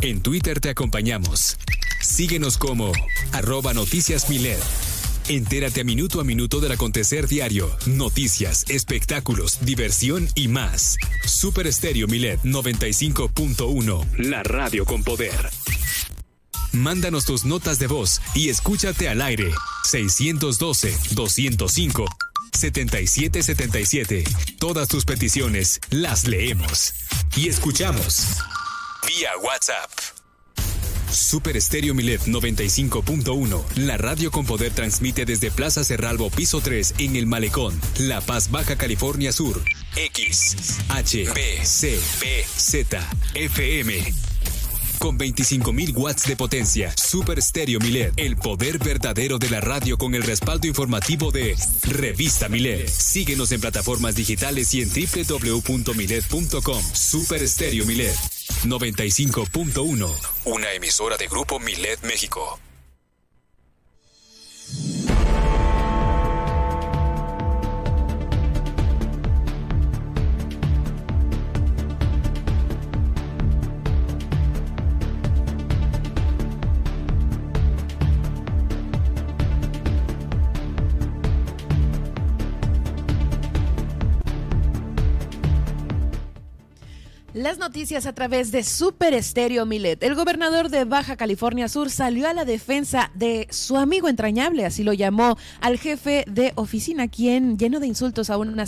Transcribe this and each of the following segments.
En Twitter te acompañamos. Síguenos como arroba noticias Milet. Entérate a minuto a minuto del acontecer diario, noticias, espectáculos, diversión y más. Super Estéreo Milet 95.1, la radio con poder. Mándanos tus notas de voz y escúchate al aire. 612-205-7777. Todas tus peticiones las leemos y escuchamos vía WhatsApp. Super Estéreo Milet 95.1. La radio con poder transmite desde Plaza Cerralbo, piso 3, en El Malecón, La Paz, Baja California Sur. X, H, B, C, B, Z, FM. Con 25.000 watts de potencia, Super Stereo Milet, el poder verdadero de la radio con el respaldo informativo de Revista Milet. Síguenos en plataformas digitales y en www.milet.com. Super Stereo Milet 95.1, una emisora de Grupo Milet México. Las noticias a través de Super Estéreo Milet. El gobernador de Baja California Sur salió a la defensa de su amigo entrañable, así lo llamó al jefe de oficina, quien llenó de insultos a un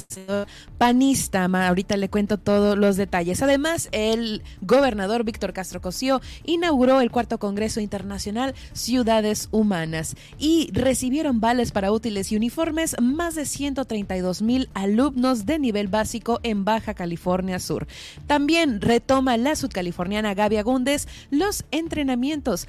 panista. Ahorita le cuento todos los detalles. Además, el gobernador Víctor Castro Cosío inauguró el cuarto Congreso Internacional Ciudades Humanas y recibieron vales para útiles y uniformes más de 132 mil alumnos de nivel básico en Baja California Sur. También retoma la sudcaliforniana Gaby Agúndez los entrenamientos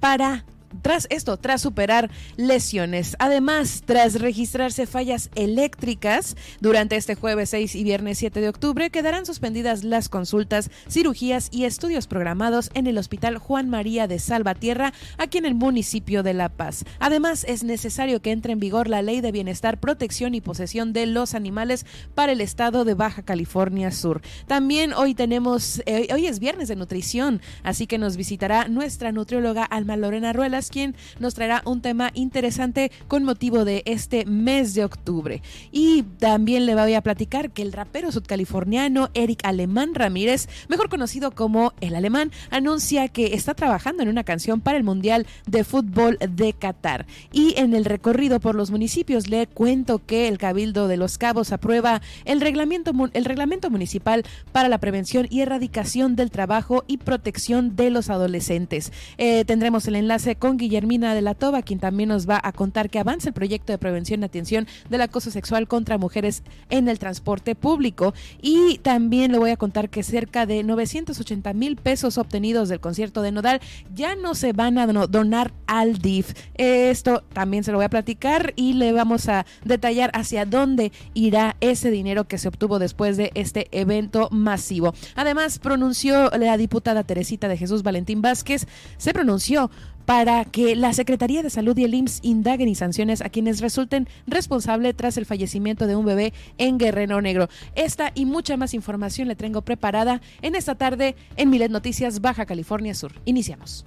para tras esto, tras superar lesiones. Además, tras registrarse fallas eléctricas durante este jueves 6 y viernes 7 de octubre, quedarán suspendidas las consultas, cirugías y estudios programados en el Hospital Juan María de Salvatierra, aquí en el municipio de La Paz. Además, es necesario que entre en vigor la Ley de Bienestar, Protección y Posesión de los Animales para el estado de Baja California Sur. También hoy tenemos, eh, hoy es viernes de nutrición, así que nos visitará nuestra nutrióloga Alma Lorena Ruelas quien nos traerá un tema interesante con motivo de este mes de octubre. Y también le voy a platicar que el rapero sudcaliforniano Eric Alemán Ramírez, mejor conocido como El Alemán, anuncia que está trabajando en una canción para el Mundial de Fútbol de Qatar. Y en el recorrido por los municipios le cuento que el Cabildo de los Cabos aprueba el reglamento, el reglamento municipal para la prevención y erradicación del trabajo y protección de los adolescentes. Eh, tendremos el enlace con Guillermina de la Toba, quien también nos va a contar que avanza el proyecto de prevención y atención del acoso sexual contra mujeres en el transporte público. Y también le voy a contar que cerca de 980 mil pesos obtenidos del concierto de Nodal ya no se van a donar al DIF. Esto también se lo voy a platicar y le vamos a detallar hacia dónde irá ese dinero que se obtuvo después de este evento masivo. Además, pronunció la diputada Teresita de Jesús Valentín Vázquez, se pronunció para que la Secretaría de Salud y el IMSS indaguen y sanciones a quienes resulten responsables tras el fallecimiento de un bebé en Guerrero Negro. Esta y mucha más información le tengo preparada en esta tarde en Milet Noticias Baja California Sur. Iniciamos.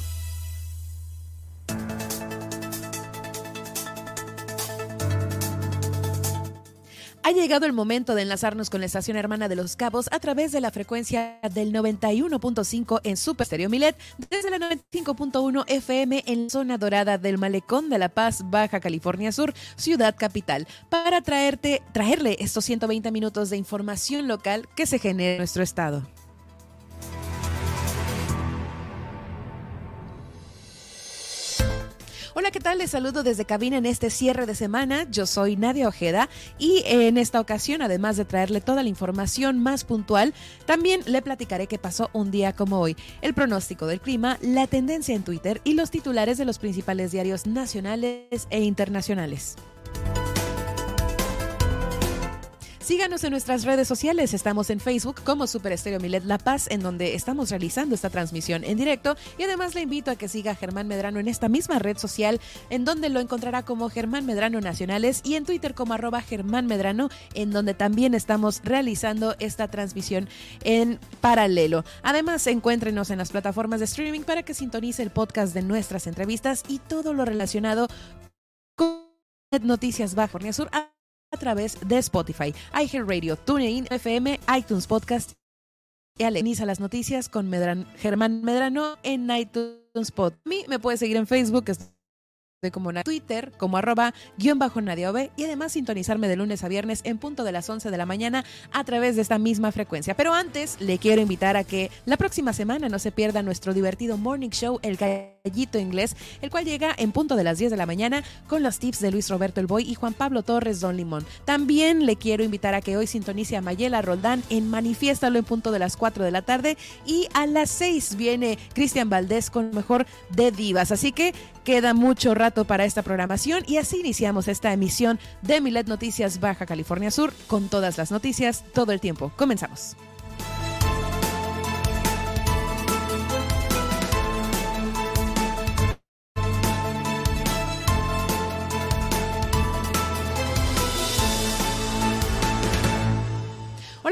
Ha llegado el momento de enlazarnos con la estación hermana de Los Cabos a través de la frecuencia del 91.5 en Super Stereo Milet, desde la 95.1 FM en zona dorada del Malecón de La Paz, Baja California Sur, ciudad capital, para traerte, traerle estos 120 minutos de información local que se genera en nuestro estado. Hola, ¿qué tal? Les saludo desde cabina en este cierre de semana. Yo soy Nadia Ojeda y en esta ocasión, además de traerle toda la información más puntual, también le platicaré qué pasó un día como hoy, el pronóstico del clima, la tendencia en Twitter y los titulares de los principales diarios nacionales e internacionales. Síganos en nuestras redes sociales. Estamos en Facebook como Super Estéreo Milet La Paz, en donde estamos realizando esta transmisión en directo. Y además le invito a que siga a Germán Medrano en esta misma red social, en donde lo encontrará como Germán Medrano Nacionales y en Twitter como arroba Germán Medrano, en donde también estamos realizando esta transmisión en paralelo. Además, encuéntrenos en las plataformas de streaming para que sintonice el podcast de nuestras entrevistas y todo lo relacionado con Noticias Bajo Sur a través de Spotify, iHeartRadio, TuneIn, FM, iTunes Podcast y Aleniza las noticias con Germán Medrano en iTunes Spot. A mí me puede seguir en Facebook, como Twitter, como arroba guion bajo Nadia y además sintonizarme de lunes a viernes en punto de las 11 de la mañana a través de esta misma frecuencia. Pero antes le quiero invitar a que la próxima semana no se pierda nuestro divertido morning show El Inglés, el cual llega en punto de las 10 de la mañana con los tips de Luis Roberto El Boy y Juan Pablo Torres Don Limón. También le quiero invitar a que hoy sintonice a Mayela Roldán en Manifiéstalo en punto de las 4 de la tarde y a las 6 viene Cristian Valdés con mejor de divas. Así que queda mucho rato para esta programación y así iniciamos esta emisión de Milet Noticias Baja California Sur con todas las noticias todo el tiempo. Comenzamos.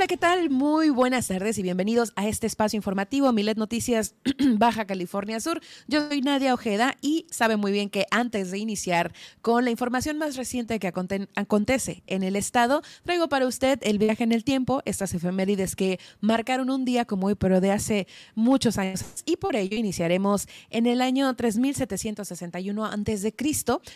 ¿Qué tal? Muy buenas tardes y bienvenidos a este espacio informativo Milet Noticias Baja California Sur. Yo soy Nadia Ojeda y sabe muy bien que antes de iniciar con la información más reciente que acontece en el estado, traigo para usted el viaje en el tiempo, estas efemérides que marcaron un día como hoy, pero de hace muchos años. Y por ello iniciaremos en el año 3761 a.C.,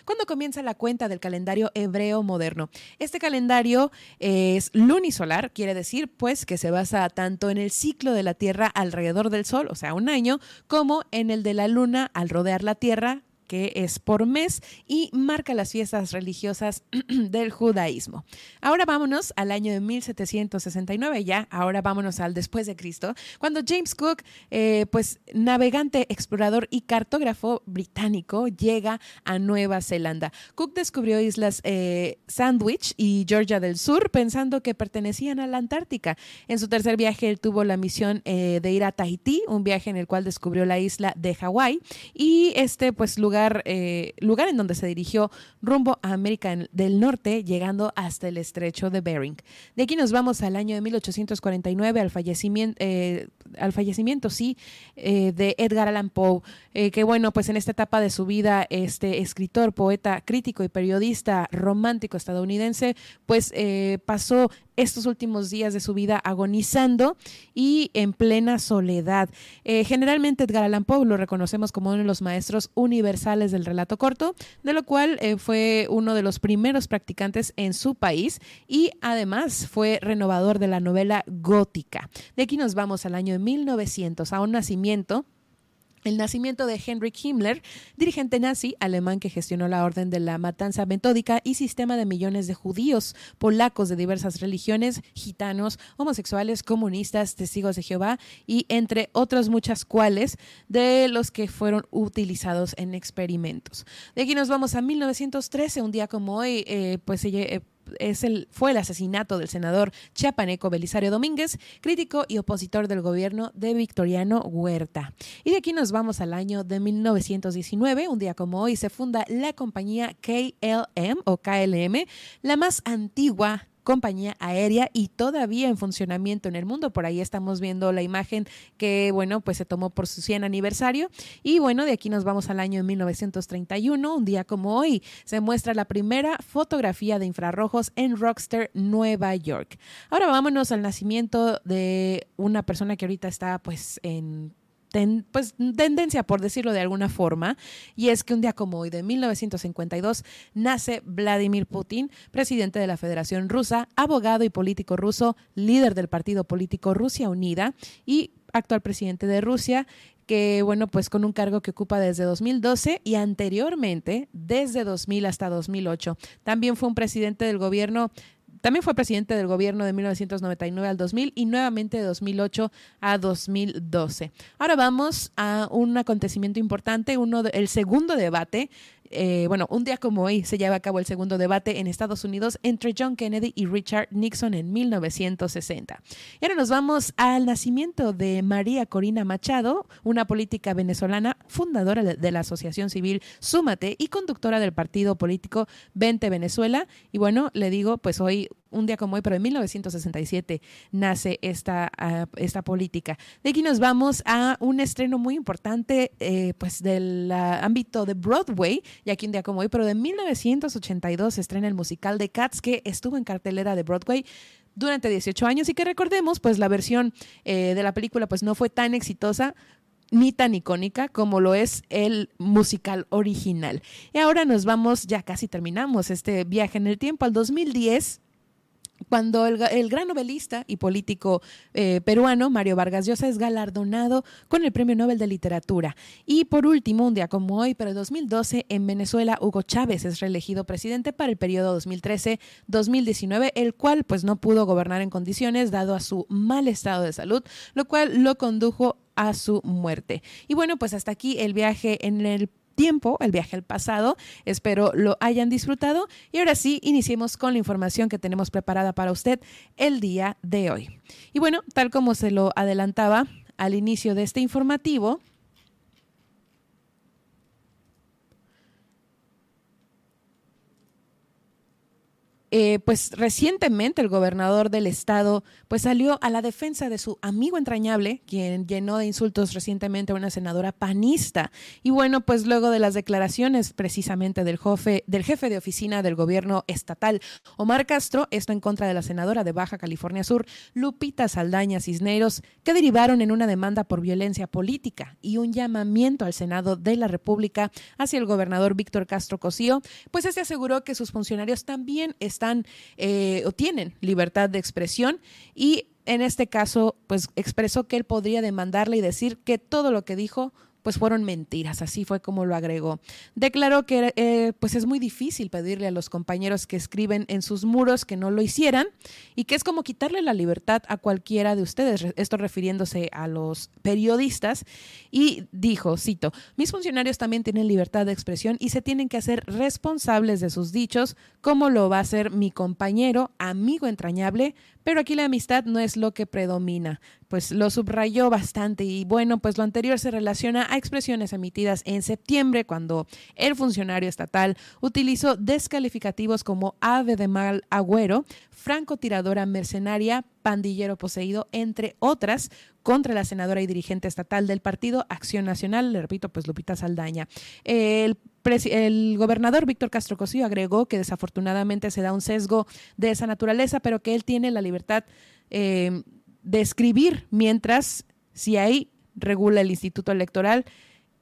cuando comienza la cuenta del calendario hebreo moderno. Este calendario es lunisolar, quiere decir pues que se basa tanto en el ciclo de la Tierra alrededor del Sol, o sea, un año, como en el de la Luna al rodear la Tierra es por mes y marca las fiestas religiosas del judaísmo. Ahora vámonos al año de 1769, ya, ahora vámonos al después de Cristo, cuando James Cook, eh, pues navegante, explorador y cartógrafo británico, llega a Nueva Zelanda. Cook descubrió islas eh, Sandwich y Georgia del Sur pensando que pertenecían a la Antártica. En su tercer viaje, él tuvo la misión eh, de ir a Tahití, un viaje en el cual descubrió la isla de Hawái y este, pues, lugar eh, lugar, en donde se dirigió rumbo a América del Norte, llegando hasta el estrecho de Bering. De aquí nos vamos al año de 1849, al fallecimiento, eh, al fallecimiento sí, eh, de Edgar Allan Poe, que bueno, pues en esta etapa de su vida, este escritor, poeta, crítico y periodista romántico estadounidense, pues pasó estos últimos días de su vida agonizando y en plena soledad. Generalmente Edgar Allan Poe lo reconocemos como uno de los maestros universales del relato corto, de lo cual eh, fue uno de los primeros practicantes en su país y además fue renovador de la novela gótica. De aquí nos vamos al año de 1900, a un nacimiento el nacimiento de Heinrich Himmler, dirigente nazi alemán que gestionó la orden de la matanza metódica y sistema de millones de judíos, polacos de diversas religiones, gitanos, homosexuales, comunistas, testigos de Jehová y entre otras muchas cuales de los que fueron utilizados en experimentos. De aquí nos vamos a 1913, un día como hoy, eh, pues eh, es el, fue el asesinato del senador chiapaneco Belisario Domínguez, crítico y opositor del gobierno de Victoriano Huerta. Y de aquí nos vamos al año de 1919, un día como hoy se funda la compañía KLM o KLM, la más antigua compañía aérea y todavía en funcionamiento en el mundo. Por ahí estamos viendo la imagen que, bueno, pues se tomó por su 100 aniversario. Y bueno, de aquí nos vamos al año de 1931, un día como hoy, se muestra la primera fotografía de infrarrojos en Rockster, Nueva York. Ahora vámonos al nacimiento de una persona que ahorita está pues en pues, tendencia, por decirlo de alguna forma, y es que un día como hoy, de 1952, nace Vladimir Putin, presidente de la Federación Rusa, abogado y político ruso, líder del partido político Rusia Unida y actual presidente de Rusia, que bueno, pues con un cargo que ocupa desde 2012 y anteriormente desde 2000 hasta 2008. También fue un presidente del gobierno también fue presidente del gobierno de 1999 al 2000 y nuevamente de 2008 a 2012. Ahora vamos a un acontecimiento importante, uno el segundo debate eh, bueno, un día como hoy se lleva a cabo el segundo debate en Estados Unidos entre John Kennedy y Richard Nixon en 1960. Y ahora nos vamos al nacimiento de María Corina Machado, una política venezolana, fundadora de la Asociación Civil Súmate y conductora del partido político Vente Venezuela. Y bueno, le digo, pues hoy un día como hoy, pero en 1967 nace esta, ah, esta política. De aquí nos vamos a un estreno muy importante, eh, pues del ah, ámbito de Broadway, y aquí un día como hoy, pero de 1982 se estrena el musical de Cats que estuvo en cartelera de Broadway durante 18 años y que recordemos, pues la versión eh, de la película pues no fue tan exitosa, ni tan icónica como lo es el musical original. Y ahora nos vamos, ya casi terminamos este viaje en el tiempo, al 2010 cuando el, gran novelista y político eh, peruano Mario Vargas Llosa es galardonado con el Premio Nobel de Literatura. Y por último, un día como hoy, pero en 2012, en Venezuela, Hugo Chávez es reelegido presidente para el periodo 2013-2019, el cual pues no pudo gobernar en condiciones dado a su mal estado de salud, lo cual lo condujo a su muerte. Y bueno, pues hasta aquí el viaje en el tiempo, el viaje al pasado. Espero lo hayan disfrutado. Y ahora sí, iniciemos con la información que tenemos preparada para usted el día de hoy. Y bueno, tal como se lo adelantaba al inicio de este informativo, Eh, pues recientemente el gobernador del estado pues salió a la defensa de su amigo entrañable, quien llenó de insultos recientemente a una senadora panista. Y bueno, pues luego de las declaraciones precisamente del jefe, del jefe de oficina del gobierno estatal, Omar Castro, esto en contra de la senadora de Baja California Sur, Lupita Saldaña Cisneros, que derivaron en una demanda por violencia política y un llamamiento al Senado de la República hacia el gobernador Víctor Castro Cosío, pues este aseguró que sus funcionarios también eh, o tienen libertad de expresión. Y en este caso, pues expresó que él podría demandarle y decir que todo lo que dijo pues fueron mentiras, así fue como lo agregó. Declaró que eh, pues es muy difícil pedirle a los compañeros que escriben en sus muros que no lo hicieran y que es como quitarle la libertad a cualquiera de ustedes, esto refiriéndose a los periodistas, y dijo, cito, mis funcionarios también tienen libertad de expresión y se tienen que hacer responsables de sus dichos, como lo va a hacer mi compañero, amigo entrañable, pero aquí la amistad no es lo que predomina, pues lo subrayó bastante y bueno, pues lo anterior se relaciona expresiones emitidas en septiembre cuando el funcionario estatal utilizó descalificativos como ave de mal agüero, francotiradora mercenaria, pandillero poseído, entre otras, contra la senadora y dirigente estatal del partido Acción Nacional, le repito, pues Lupita Saldaña. El gobernador Víctor Castro Cosío agregó que desafortunadamente se da un sesgo de esa naturaleza, pero que él tiene la libertad eh, de escribir mientras, si ahí regula el Instituto Electoral,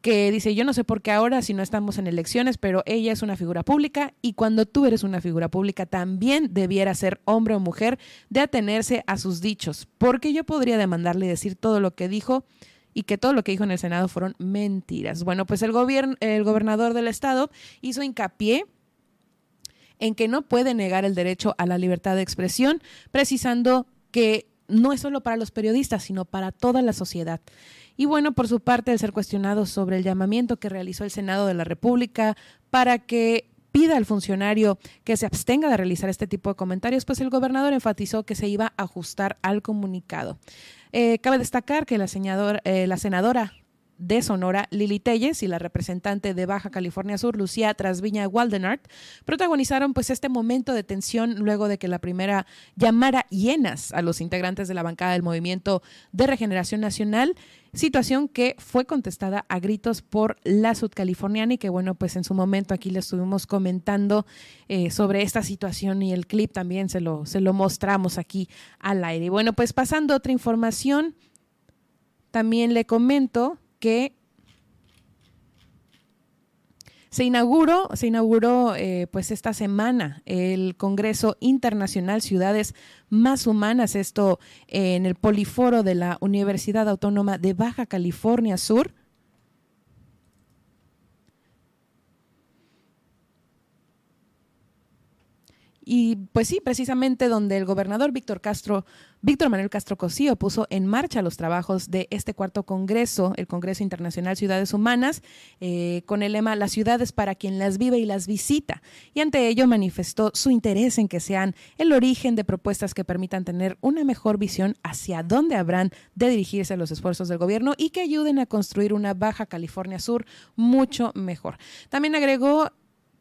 que dice, yo no sé por qué ahora si no estamos en elecciones, pero ella es una figura pública y cuando tú eres una figura pública también debiera ser hombre o mujer de atenerse a sus dichos, porque yo podría demandarle decir todo lo que dijo y que todo lo que dijo en el Senado fueron mentiras. Bueno, pues el, el gobernador del estado hizo hincapié en que no puede negar el derecho a la libertad de expresión, precisando que no es solo para los periodistas, sino para toda la sociedad. Y bueno, por su parte, al ser cuestionado sobre el llamamiento que realizó el Senado de la República para que pida al funcionario que se abstenga de realizar este tipo de comentarios, pues el gobernador enfatizó que se iba a ajustar al comunicado. Eh, cabe destacar que la, eh, la senadora de Sonora, Lili Telles y la representante de Baja California Sur, Lucía Trasviña Waldenart, protagonizaron pues este momento de tensión luego de que la primera llamara hienas a los integrantes de la bancada del Movimiento de Regeneración Nacional, situación que fue contestada a gritos por la sudcaliforniana y que bueno, pues en su momento aquí le estuvimos comentando eh, sobre esta situación y el clip también se lo, se lo mostramos aquí al aire. Y bueno, pues pasando a otra información, también le comento que Se inauguró, se inauguró eh, pues esta semana el Congreso Internacional Ciudades Más Humanas, esto en el Poliforo de la Universidad Autónoma de Baja California Sur. Y pues sí, precisamente donde el gobernador Víctor Castro, Víctor Manuel Castro Cosío puso en marcha los trabajos de este cuarto congreso, el Congreso Internacional Ciudades Humanas, eh, con el lema Las ciudades para quien las vive y las visita. Y ante ello manifestó su interés en que sean el origen de propuestas que permitan tener una mejor visión hacia dónde habrán de dirigirse los esfuerzos del gobierno y que ayuden a construir una Baja California Sur mucho mejor. También agregó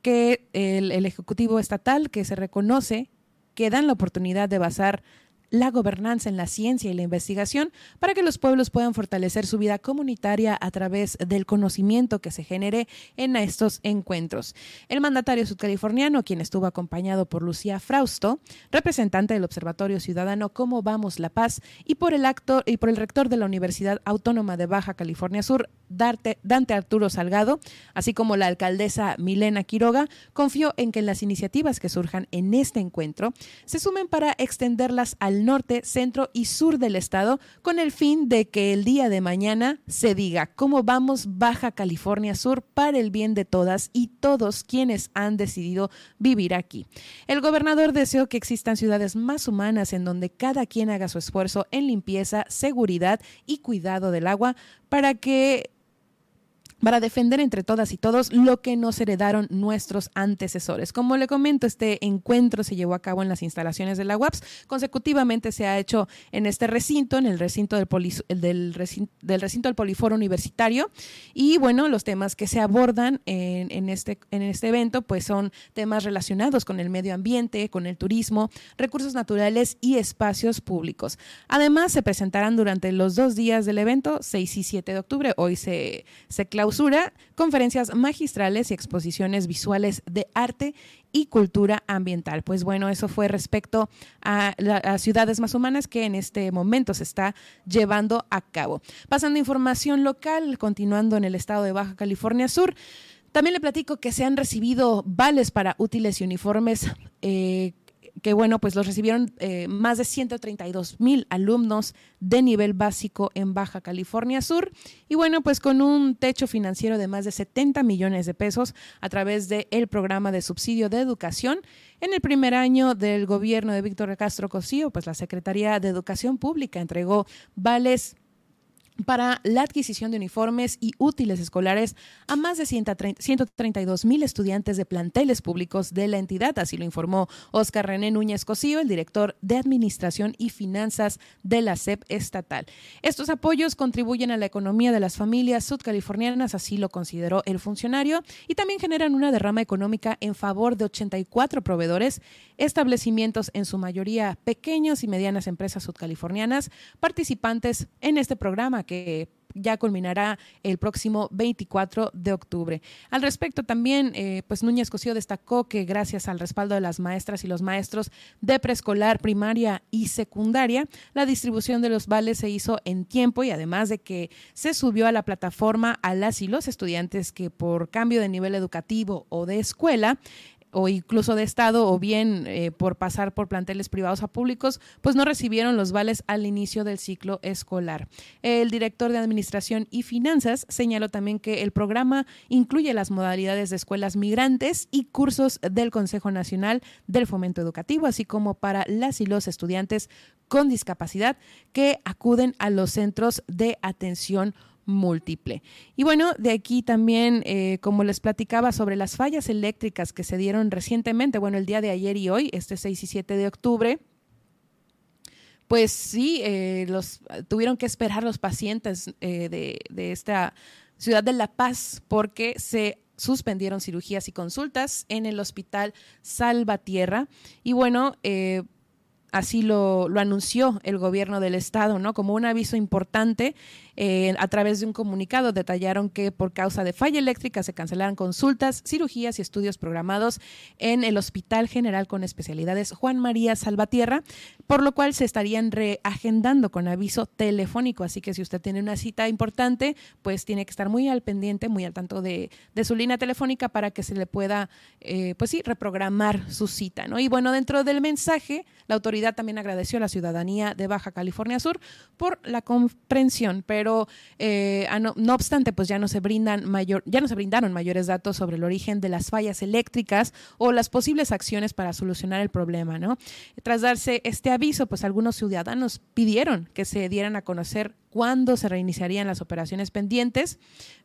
que el, el, Ejecutivo Estatal, que se reconoce que dan la oportunidad de basar la gobernanza en la ciencia y la investigación para que los pueblos puedan fortalecer su vida comunitaria a través del conocimiento que se genere en estos encuentros. El mandatario sudcaliforniano, quien estuvo acompañado por Lucía Frausto, representante del Observatorio Ciudadano Cómo Vamos La Paz, y por el actor y por el rector de la Universidad Autónoma de Baja California Sur, Dante, Arturo Salgado, así como la alcaldesa Milena Quiroga, confió en que las iniciativas que surjan en este encuentro se sumen para extenderlas al norte, centro y sur del estado con el fin de que el día de mañana se diga cómo vamos Baja California Sur para el bien de todas y todos quienes han decidido vivir aquí. El gobernador deseó que existan ciudades más humanas en donde cada quien haga su esfuerzo en limpieza, seguridad y cuidado del agua para que para defender entre todas y todos lo que nos heredaron nuestros antecesores. Como le comento, este encuentro se llevó a cabo en las instalaciones de la UAPS. Consecutivamente se ha hecho en este recinto, en el recinto del, del, recinto, del recinto del Poliforo Universitario. Y bueno, los temas que se abordan en, en, este, en este evento pues son temas relacionados con el medio ambiente, con el turismo, recursos naturales y espacios públicos. Además, se presentarán durante los dos días del evento, 6 y 7 de octubre. Hoy se, se conferencias magistrales y exposiciones visuales de arte y cultura ambiental. Pues bueno, eso fue respecto a las ciudades más humanas que en este momento se está llevando a cabo. Pasando a información local, continuando en el estado de Baja California Sur. También le platico que se han recibido vales para útiles y uniformes eh, que bueno, pues los recibieron eh, más de 132 mil alumnos de nivel básico en Baja California Sur y bueno, pues con un techo financiero de más de 70 millones de pesos a través del el programa de subsidio de educación. En el primer año del gobierno de Víctor Castro Cosío, pues la Secretaría de Educación Pública entregó vales para la adquisición de uniformes y útiles escolares a más de 132 mil estudiantes de planteles públicos de la entidad, así lo informó Oscar René Núñez Cosío, el director de Administración y Finanzas de la SEP estatal. Estos apoyos contribuyen a la economía de las familias sudcalifornianas, así lo consideró el funcionario, y también generan una derrama económica en favor de 84 proveedores, establecimientos en su mayoría pequeños y medianas empresas sudcalifornianas, participantes en este programa que ya culminará el próximo 24 de octubre. Al respecto también, eh, pues Núñez Cosío destacó que gracias al respaldo de las maestras y los maestros de preescolar, primaria y secundaria, la distribución de los vales se hizo en tiempo y además de que se subió a la plataforma a las y los estudiantes que por cambio de nivel educativo o de escuela o incluso de Estado o bien eh, por pasar por planteles privados a públicos, pues no recibieron los vales al inicio del ciclo escolar. El director de Administración y Finanzas señaló también que el programa incluye las modalidades de escuelas migrantes y cursos del Consejo Nacional del Fomento Educativo, así como para las y los estudiantes con discapacidad que acuden a los centros de atención múltiple. Y bueno, de aquí también, eh, como les platicaba sobre las fallas eléctricas que se dieron recientemente, bueno, el día de ayer y hoy, este 6 y 7 de octubre, pues sí, eh, los tuvieron que esperar los pacientes eh, de, de esta ciudad de La Paz porque se suspendieron cirugías y consultas en el hospital Salvatierra. Y bueno, así lo, lo, anunció el gobierno del estado, ¿no? Como un aviso importante, eh, a través de un comunicado detallaron que por causa de falla eléctrica se cancelaron consultas, cirugías y estudios programados en el Hospital General con especialidades Juan María Salvatierra, por lo cual se estarían reagendando con aviso telefónico. Así que si usted tiene una cita importante, pues tiene que estar muy al pendiente, muy al tanto de, de su línea telefónica para que se le pueda, eh, pues sí, reprogramar su cita, ¿no? Y bueno, dentro del mensaje, la autoridad también agradeció a la ciudadanía de Baja California Sur por la comprensión, pero eh, no, no, obstante, pues ya no se brindan mayor, ya no se brindaron mayores datos sobre el origen de las fallas eléctricas o las posibles acciones para solucionar el problema, ¿no? Tras darse este aviso, pues algunos ciudadanos pidieron que se dieran a conocer cuándo se reiniciarían las operaciones pendientes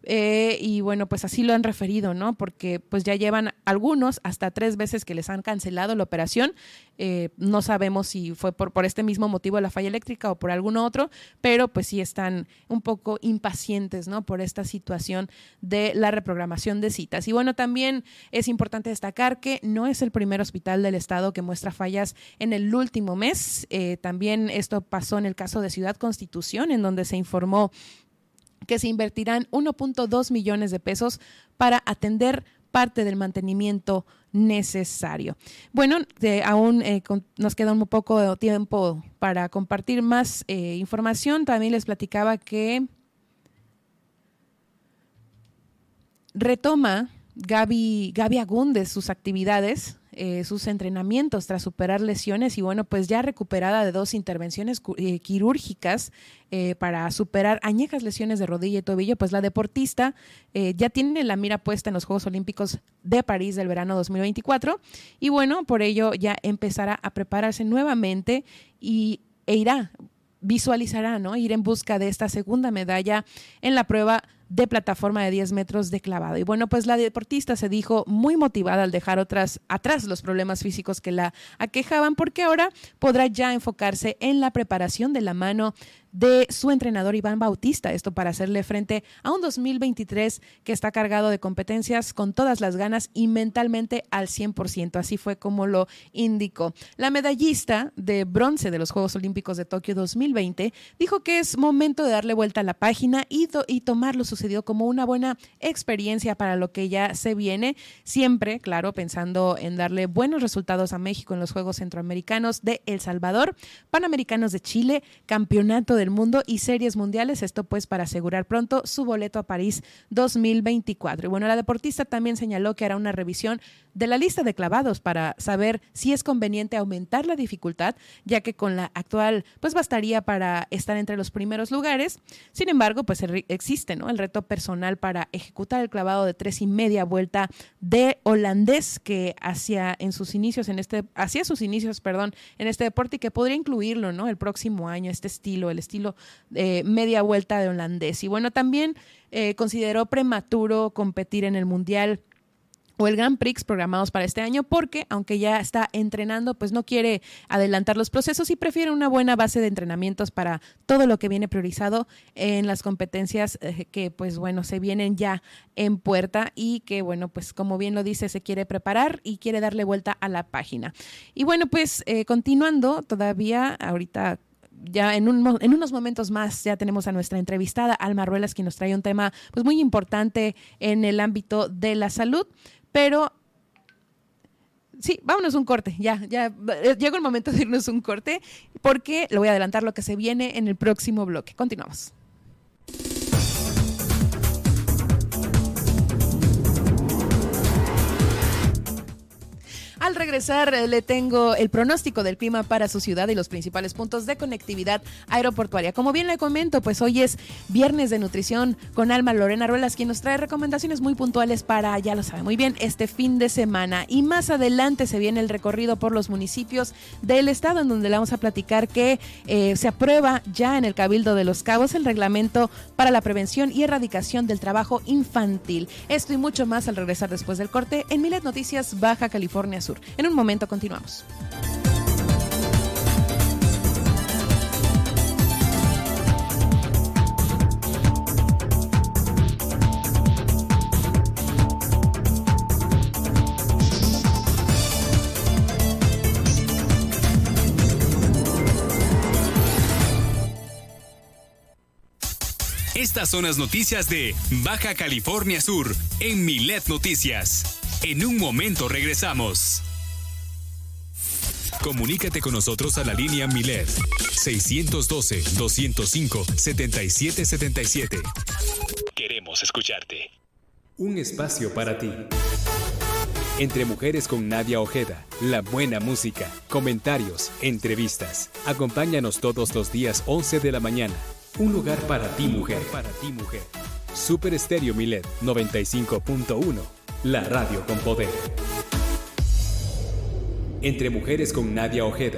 eh, y bueno, pues así lo han referido, ¿no? Porque pues ya llevan algunos hasta tres veces que les han cancelado la operación. Eh, no sabemos si fue por, por este mismo motivo de la falla eléctrica o por algún otro, pero pues sí están un poco impacientes, ¿no? Por esta situación de la reprogramación de citas. Y bueno, también es importante destacar que no es el primer hospital del estado que muestra fallas en el último mes. Eh, también esto pasó en el caso de Ciudad Constitución, en donde donde se informó que se invertirán 1.2 millones de pesos para atender parte del mantenimiento necesario. Bueno, aún eh, nos queda un poco de tiempo para compartir más eh, información. También les platicaba que retoma Gaby, Gaby Agúndez sus actividades eh, sus entrenamientos tras superar lesiones y bueno, pues ya recuperada de dos intervenciones eh, quirúrgicas eh, para superar añejas lesiones de rodilla y tobillo, pues la deportista ya tiene la mira puesta en los Juegos Olímpicos de París del verano 2024 y bueno, por ello ya empezará a prepararse nuevamente y, e irá visualizará, ¿no? Ir en busca de esta segunda medalla en la prueba de plataforma de 10 metros de clavado. Y bueno, pues la deportista se dijo muy motivada al dejar otras atrás los problemas físicos que la aquejaban porque ahora podrá ya enfocarse en la preparación de la mano de su entrenador Iván Bautista, esto para hacerle frente a un 2023 que está cargado de competencias con todas las ganas y mentalmente al 100%, así fue como lo indicó. La medallista de bronce de los Juegos Olímpicos de Tokio 2020 dijo que es momento de darle vuelta a la página y, y tomar lo sucedido como una buena experiencia para lo que ya se viene, siempre, claro, pensando en darle buenos resultados a México en los Juegos Centroamericanos de El Salvador, Panamericanos de Chile, Campeonato de mundo y series mundiales, esto pues para asegurar pronto su boleto a París 2024. Y bueno, la deportista también señaló que hará una revisión de la lista de clavados para saber si es conveniente aumentar la dificultad, ya que con la actual pues bastaría para estar entre los primeros lugares. Sin embargo, pues existe ¿no? el reto personal para ejecutar el clavado de tres y media vuelta de holandés que hacía en sus inicios en este hacía sus inicios, perdón, en este deporte y que podría incluirlo, ¿no? El próximo año este estilo, el estilo estilo eh, media vuelta de holandés. Y bueno, también eh, consideró prematuro competir en el Mundial o el Grand Prix programados para este año porque aunque ya está entrenando, pues no quiere adelantar los procesos y prefiere una buena base de entrenamientos para todo lo que viene priorizado en las competencias eh, que pues bueno, se vienen ya en puerta y que bueno, pues como bien lo dice, se quiere preparar y quiere darle vuelta a la página. Y bueno, pues continuando todavía ahorita ya en, unos momentos más ya tenemos a nuestra entrevistada Alma Ruelas, quien nos trae un tema pues muy importante en el ámbito de la salud, pero sí, vámonos un corte, ya, ya llegó el momento de irnos un corte, porque le voy a adelantar lo que se viene en el próximo bloque. Continuamos. Al regresar eh, le tengo el pronóstico del clima para su ciudad y los principales puntos de conectividad aeroportuaria. Como bien le comento, pues hoy es viernes de nutrición con Alma Lorena Ruelas, quien nos trae recomendaciones muy puntuales para, ya lo sabe muy bien, este fin de semana. Y más adelante se viene el recorrido por los municipios del estado, en donde le vamos a platicar que eh, se aprueba ya en el Cabildo de los Cabos el reglamento para la prevención y erradicación del trabajo infantil. Esto y mucho más al regresar después del corte en Milet Noticias Baja California Sur. En un momento continuamos. Estas son las noticias de Baja California Sur en Milet Noticias. En un momento regresamos. Comunícate con nosotros a la línea Milet 612-205-7777. Queremos escucharte. Un espacio para ti. Entre Mujeres con Nadia Ojeda, la buena música, comentarios, entrevistas. Acompáñanos todos los días 11 de la mañana. Un lugar para ti, mujer. Para ti, mujer. Super Estéreo Milet 95.1. La radio con poder. Entre Mujeres con Nadia Ojeda.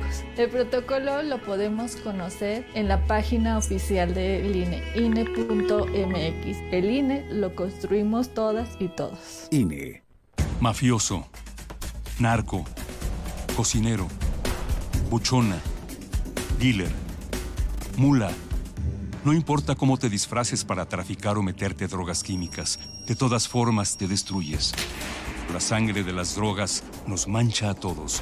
El protocolo lo podemos conocer en la página oficial del INE, INE.mx. El INE lo construimos todas y todos. INE mafioso, narco, cocinero, buchona, dealer, mula. No importa cómo te disfraces para traficar o meterte drogas químicas, de todas formas te destruyes. La sangre de las drogas nos mancha a todos.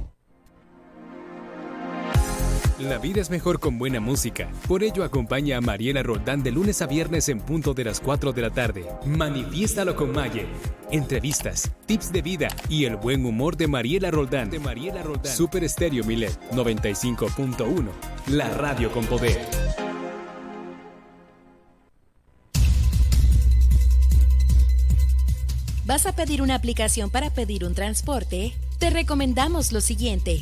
La vida es mejor con buena música. Por ello acompaña a Mariela Roldán de lunes a viernes en punto de las 4 de la tarde. Manifiéstalo con Maye. Entrevistas, tips de vida y el buen humor de Mariela Roldán. De Mariela Roldán. Super Estéreo Milet 95.1. La radio con poder. ¿Vas a pedir una aplicación para pedir un transporte? Te recomendamos lo siguiente.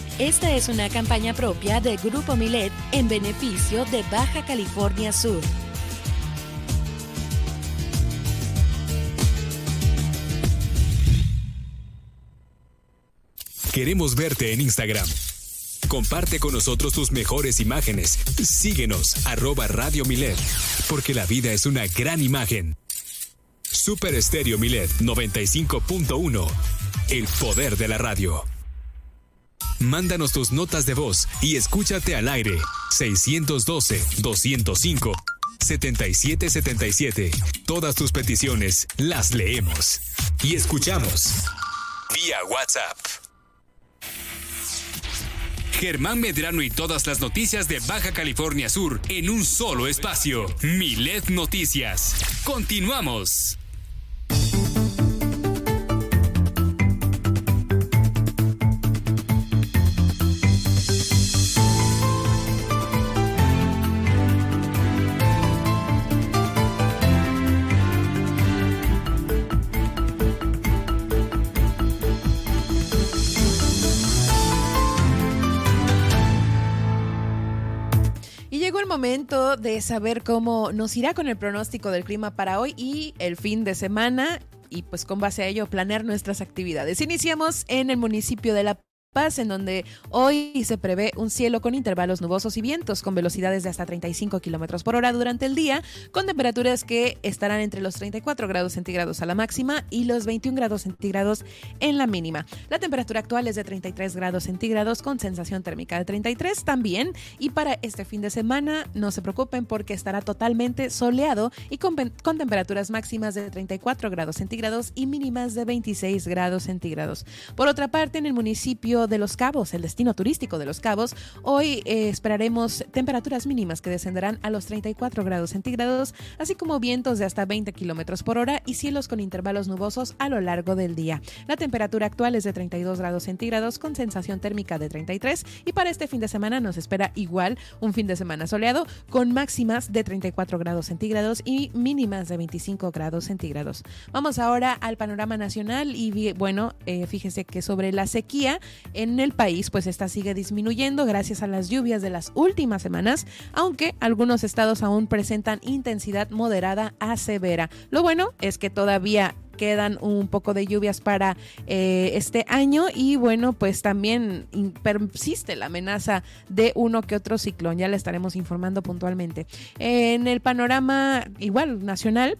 Esta es una campaña propia de Grupo Milet en beneficio de Baja California Sur. Queremos verte en Instagram. Comparte con nosotros tus mejores imágenes. Síguenos, arroba Radio Milet, porque la vida es una gran imagen. Super Estéreo Milet 95.1. El poder de la radio. Mándanos tus notas de voz y escúchate al aire. 612-205-7777. Todas tus peticiones las leemos y escuchamos vía WhatsApp. Germán Medrano y todas las noticias de Baja California Sur en un solo espacio. Milet Noticias. Continuamos. Momento de saber cómo nos irá con el pronóstico del clima para hoy y el fin de semana y pues con base a ello planear nuestras actividades. Iniciamos en el municipio de La en donde hoy se prevé un cielo con intervalos nubosos y vientos con velocidades de hasta 35 kilómetros por hora durante el día, con temperaturas que estarán entre los 34 grados centígrados a la máxima y los 21 grados centígrados en la mínima. La temperatura actual es de 33 grados centígrados con sensación térmica de 33 también. Y para este fin de semana, no se preocupen porque estará totalmente soleado y con, con temperaturas máximas de 34 grados centígrados y mínimas de 26 grados centígrados. Por otra parte, en el municipio de Los Cabos, el destino turístico de Los Cabos, hoy eh, esperaremos temperaturas mínimas que descenderán a los 34 grados centígrados, así como vientos de hasta 20 kilómetros por hora y cielos con intervalos nubosos a lo largo del día. La temperatura actual es de 32 grados centígrados con sensación térmica de 33 y para este fin de semana nos espera igual un fin de semana soleado con máximas de 34 grados centígrados y mínimas de 25 grados centígrados. Vamos ahora al panorama nacional y bueno, eh, fíjese que sobre la sequía en el país, pues esta sigue disminuyendo gracias a las lluvias de las últimas semanas, aunque algunos estados aún presentan intensidad moderada a severa. Lo bueno es que todavía quedan un poco de lluvias para eh, este año y bueno, pues también persiste la amenaza de uno que otro ciclón, ya le estaremos informando puntualmente. En el panorama igual nacional,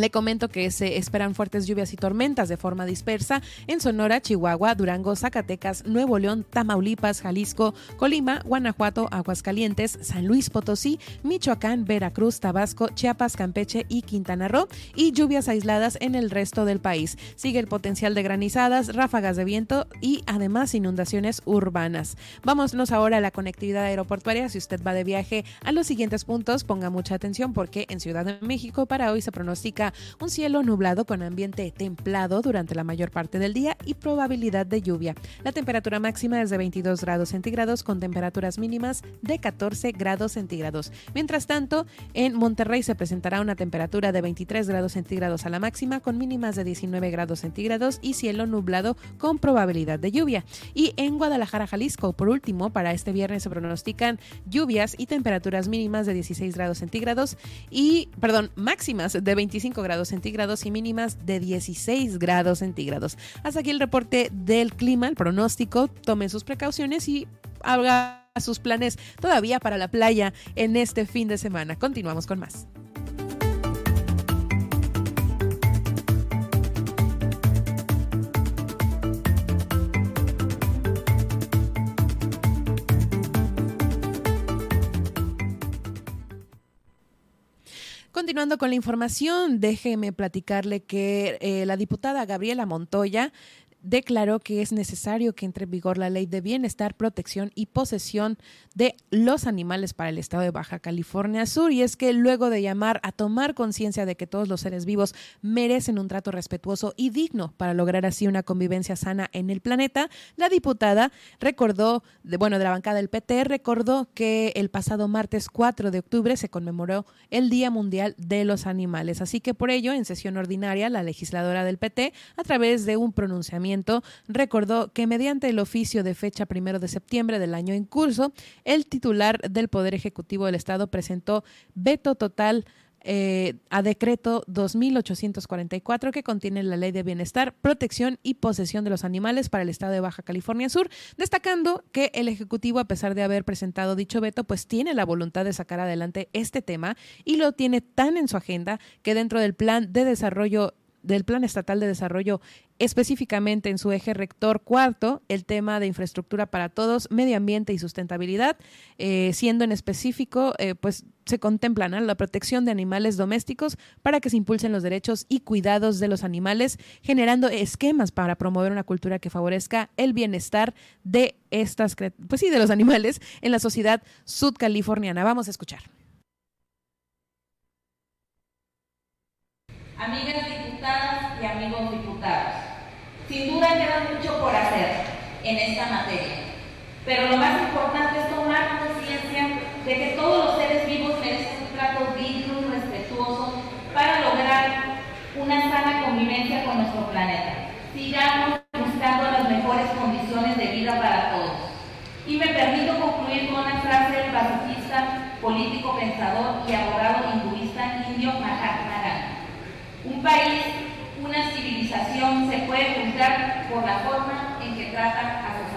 le comento que se esperan fuertes lluvias y tormentas de forma dispersa en Sonora, Chihuahua, Durango, Zacatecas, Nuevo León, Tamaulipas, Jalisco, Colima, Guanajuato, Aguascalientes, San Luis Potosí, Michoacán, Veracruz, Tabasco, Chiapas, Campeche y Quintana Roo y lluvias aisladas en el resto del país. Sigue el potencial de granizadas, ráfagas de viento y además inundaciones urbanas. Vámonos ahora a la conectividad aeroportuaria. Si usted va de viaje a los siguientes puntos, ponga mucha atención porque en Ciudad de México para hoy se pronostica un cielo nublado con ambiente templado durante la mayor parte del día y probabilidad de lluvia. La temperatura máxima es de 22 grados centígrados con temperaturas mínimas de 14 grados centígrados. Mientras tanto, en Monterrey se presentará una temperatura de 23 grados centígrados a la máxima con mínimas de 19 grados centígrados y cielo nublado con probabilidad de lluvia. Y en Guadalajara, Jalisco, por último, para este viernes se pronostican lluvias y temperaturas mínimas de 16 grados centígrados y, perdón, máximas de 25 grados centígrados y mínimas de 16 grados centígrados. Hasta aquí el reporte del clima, el pronóstico. Tomen sus precauciones y haga sus planes todavía para la playa en este fin de semana. Continuamos con más. Continuando con la información, déjeme platicarle que eh, la diputada Gabriela Montoya declaró que es necesario que entre en vigor la ley de bienestar, protección y posesión de los animales para el estado de Baja California Sur. Y es que luego de llamar a tomar conciencia de que todos los seres vivos merecen un trato respetuoso y digno para lograr así una convivencia sana en el planeta, la diputada recordó, de, bueno, de la bancada del PT, recordó que el pasado martes 4 de octubre se conmemoró el Día Mundial de los Animales. Así que por ello, en sesión ordinaria, la legisladora del PT, a través de un pronunciamiento, recordó que mediante el oficio de fecha primero de septiembre del año en curso, el titular del Poder Ejecutivo del Estado presentó veto total eh, a decreto 2844 que contiene la Ley de Bienestar, Protección y Posesión de los Animales para el Estado de Baja California Sur, destacando que el Ejecutivo, a pesar de haber presentado dicho veto, pues tiene la voluntad de sacar adelante este tema y lo tiene tan en su agenda que dentro del plan de desarrollo del Plan Estatal de Desarrollo, específicamente en su eje rector cuarto, el tema de infraestructura para todos, medio ambiente y sustentabilidad, eh, siendo en específico, eh, pues se contemplan la protección de animales domésticos para que se impulsen los derechos y cuidados de los animales, generando esquemas para promover una cultura que favorezca el bienestar de estas, pues sí, de los animales en la sociedad sudcaliforniana. Vamos a escuchar. Y amigos diputados, sin duda queda mucho por hacer en esta materia, pero lo más importante es tomar conciencia de que todos los seres vivos merecen un trato digno y respetuoso para lograr una sana convivencia con nuestro planeta. Sigamos buscando las mejores condiciones de vida para todos. Y me permito concluir con una frase del pacifista político pensador y abogado hinduista indio Mahatma. Un país, una civilización se puede juzgar por la forma en que trata a sus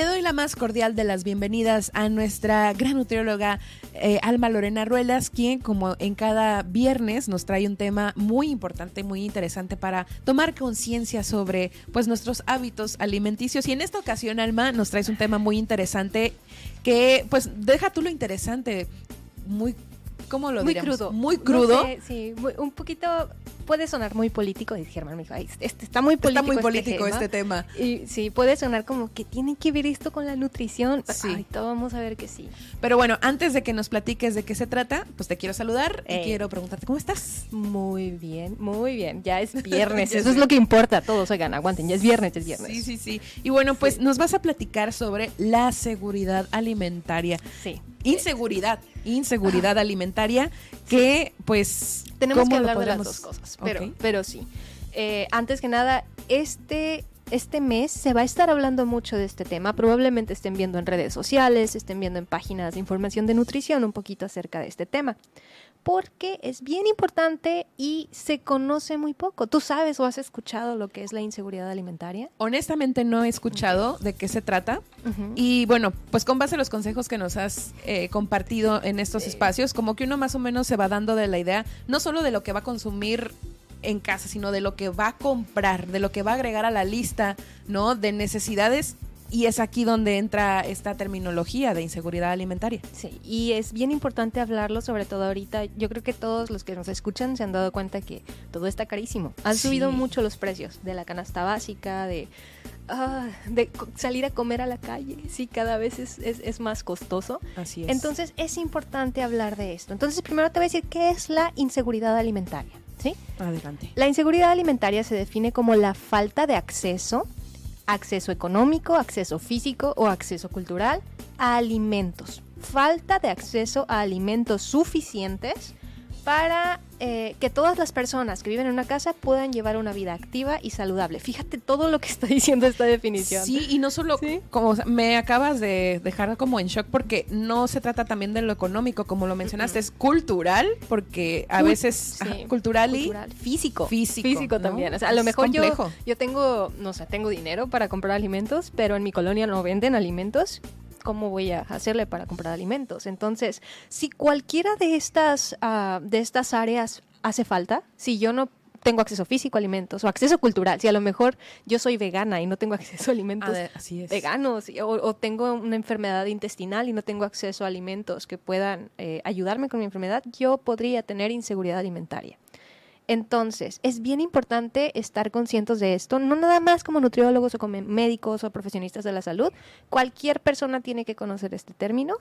le doy la más cordial de las bienvenidas a nuestra gran nutrióloga eh, Alma Lorena Ruelas, quien como en cada viernes nos trae un tema muy importante, muy interesante para tomar conciencia sobre pues nuestros hábitos alimenticios. Y en esta ocasión, Alma, nos traes un tema muy interesante que pues deja tú lo interesante, muy ¿cómo lo Muy crudo. Muy crudo. sí, un poquito puede sonar muy político, dice Germán, me dijo, este está muy político. Está muy este político este, tema. Y sí, puede sonar como que tiene que ver esto con la nutrición. Sí. todo vamos a ver que sí. Pero bueno, antes de que nos platiques de qué se trata, pues te quiero saludar y quiero preguntarte, ¿cómo estás? Muy bien, muy bien. Ya es viernes, eso es lo que importa. Todos, oigan, aguanten, ya es viernes, es viernes. Sí, sí, sí. Y bueno, pues nos vas a platicar sobre la seguridad alimentaria. Sí. Inseguridad, inseguridad alimentaria que pues tenemos que hablar de las dos cosas, pero, pero sí. Eh, antes que nada, este, este mes se va a estar hablando mucho de este tema. Probablemente estén viendo en redes sociales, estén viendo en páginas de información de nutrición un poquito acerca de este tema. Porque es bien importante y se conoce muy poco. ¿Tú sabes o has escuchado lo que es la inseguridad alimentaria? Honestamente no he escuchado de qué se trata. Y bueno, pues con base a los consejos que nos has eh, compartido en estos espacios, como que uno más o menos se va dando de la idea, no solo de lo que va a consumir en casa, sino de lo que va a comprar, de lo que va a agregar a la lista, ¿no? De necesidades y es aquí donde entra esta terminología de inseguridad alimentaria. Sí, y es bien importante hablarlo, sobre todo ahorita. Yo creo que todos los que nos escuchan se han dado cuenta que todo está carísimo. Han subido mucho los precios de la canasta básica, de, ah, de salir a comer a la calle. Sí, cada vez es, es, más costoso. Así es. Entonces es importante hablar de esto. Entonces primero te voy a decir qué es la inseguridad alimentaria. ¿Sí? Adelante. La inseguridad alimentaria se define como la falta de acceso acceso económico, acceso físico o acceso cultural a alimentos. Falta de acceso a alimentos suficientes para eh, que todas las personas que viven en una casa puedan llevar una vida activa y saludable. Fíjate todo lo que está diciendo esta definición. Sí, y no solo como me acabas de dejar como en shock porque no se trata también de lo económico, como lo mencionaste, es cultural, porque a veces cultural y físico. Físico, físico también. O sea, a lo mejor yo, yo tengo, no sé, tengo dinero para comprar alimentos, pero en mi colonia no venden alimentos cómo voy a hacerle para comprar alimentos. Entonces, si cualquiera de estas, uh, de estas áreas hace falta, si yo no tengo acceso físico a alimentos o acceso cultural, si a lo mejor yo soy vegana y no tengo acceso a alimentos veganos o, tengo una enfermedad intestinal y no tengo acceso a alimentos que puedan eh, ayudarme con mi enfermedad, yo podría tener inseguridad alimentaria. Entonces, es bien importante estar conscientes de esto, no nada más como nutriólogos o como médicos o profesionistas de la salud. Cualquier persona tiene que conocer este término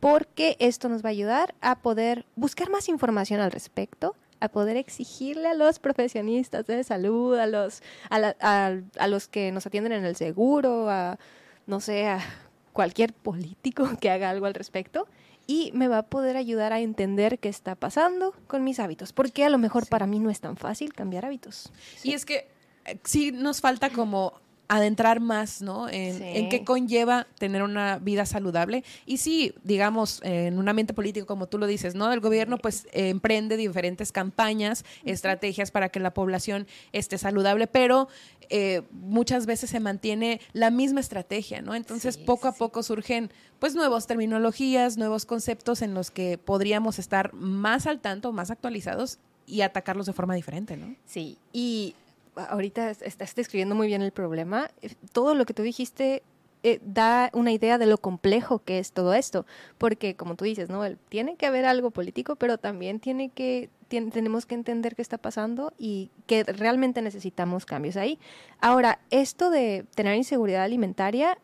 porque esto nos va a ayudar a poder buscar más información al respecto, a poder exigirle a los profesionistas de salud, a los, a, los que nos atienden en el seguro, a, no sé, a cualquier político que haga algo al respecto y me va a poder ayudar a entender qué está pasando con mis hábitos, porque a lo mejor para mí no es tan fácil cambiar hábitos. Y es que eh, sí nos falta como adentrar más, ¿no? En, qué conlleva tener una vida saludable. Y sí, digamos, en un ambiente político, como tú lo dices, ¿no? El gobierno pues emprende diferentes campañas, estrategias para que la población esté saludable, pero eh, muchas veces se mantiene la misma estrategia, ¿no? Entonces, poco a poco surgen pues nuevas terminologías, nuevos conceptos en los que podríamos estar más al tanto, más actualizados y atacarlos de forma diferente, ¿no? Sí, y ahorita estás describiendo muy bien el problema. Eh, todo lo que tú dijiste eh, da una idea de lo complejo que es todo esto, porque como tú dices, ¿no? tiene que haber algo político, pero también tiene que tenemos que entender qué está pasando y que realmente necesitamos cambios ahí. Ahora, esto de tener inseguridad alimentaria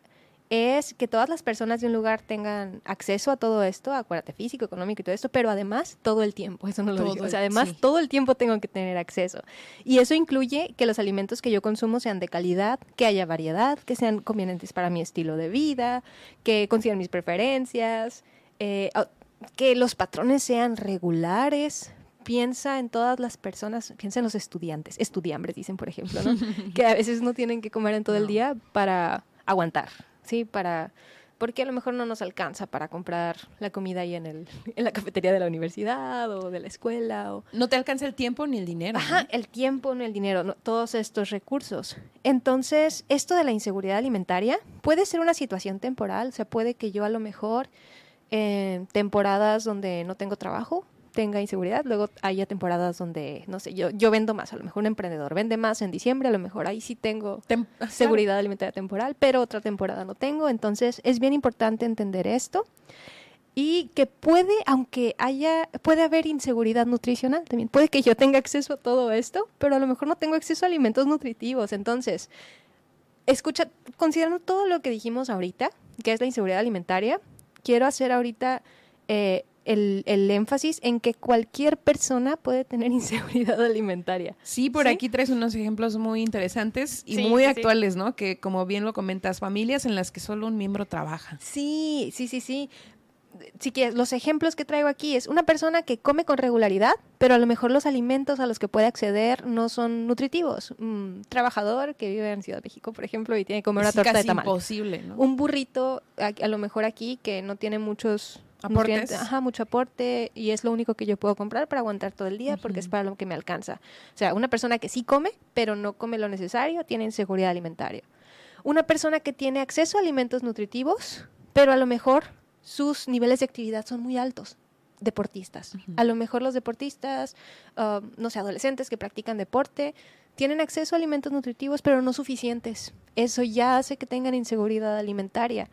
es que todas las personas de un lugar tengan acceso a todo esto, acuérdate, físico, económico y todo esto, pero además todo el tiempo, eso no lo digo, o sea, además todo el tiempo tengo que tener acceso. Y eso incluye que los alimentos que yo consumo sean de calidad, que haya variedad, que sean convenientes para mi estilo de vida, que consideren mis preferencias, eh, que los patrones sean regulares, piensa en todas las personas, piensa en los estudiantes, estudiambres dicen, por ejemplo, ¿no? que a veces no tienen que comer en todo el día para aguantar, ¿sí? Para, porque a lo mejor no nos alcanza para comprar la comida ahí en, el, en la cafetería de la universidad o de la escuela. O... No te alcanza el tiempo ni el dinero. Ajá, el tiempo ni el dinero, todos estos recursos. Entonces, esto de la inseguridad alimentaria puede ser una situación temporal, o sea, puede que yo a lo mejor en temporadas donde no tengo trabajo, tenga inseguridad. Luego haya temporadas donde, no sé, yo, yo vendo más, a lo mejor un emprendedor vende más en diciembre, a lo mejor ahí sí tengo seguridad alimentaria temporal, pero otra temporada no tengo. Entonces es bien importante entender esto y que puede, aunque haya, puede haber inseguridad nutricional también. Puede que yo tenga acceso a todo esto, pero a lo mejor no tengo acceso a alimentos nutritivos. Entonces, escucha, considerando todo lo que dijimos ahorita, que es la inseguridad alimentaria, quiero hacer ahorita eh, el, énfasis en que cualquier persona puede tener inseguridad alimentaria. Sí, por aquí traes unos ejemplos muy interesantes y muy actuales, ¿no? Que como bien lo comentas, familias en las que solo un miembro trabaja. Sí, sí, sí, sí. Si quieres, los ejemplos que traigo aquí es una persona que come con regularidad, pero a lo mejor los alimentos a los que puede acceder no son nutritivos. Un trabajador que vive en Ciudad de México, por ejemplo, y tiene que comer una torta de tamal. imposible, ¿no? Un burrito, a lo mejor aquí, que no tiene muchos aportes. Ajá, mucho aporte y es lo único que yo puedo comprar para aguantar todo el día porque es para lo que me alcanza. O sea, una persona que sí come, pero no come lo necesario, tiene inseguridad alimentaria. Una persona que tiene acceso a alimentos nutritivos, pero a lo mejor sus niveles de actividad son muy altos deportistas. A lo mejor los deportistas, uh, no sé, adolescentes que practican deporte, tienen acceso a alimentos nutritivos, pero no suficientes. Eso ya hace que tengan inseguridad alimentaria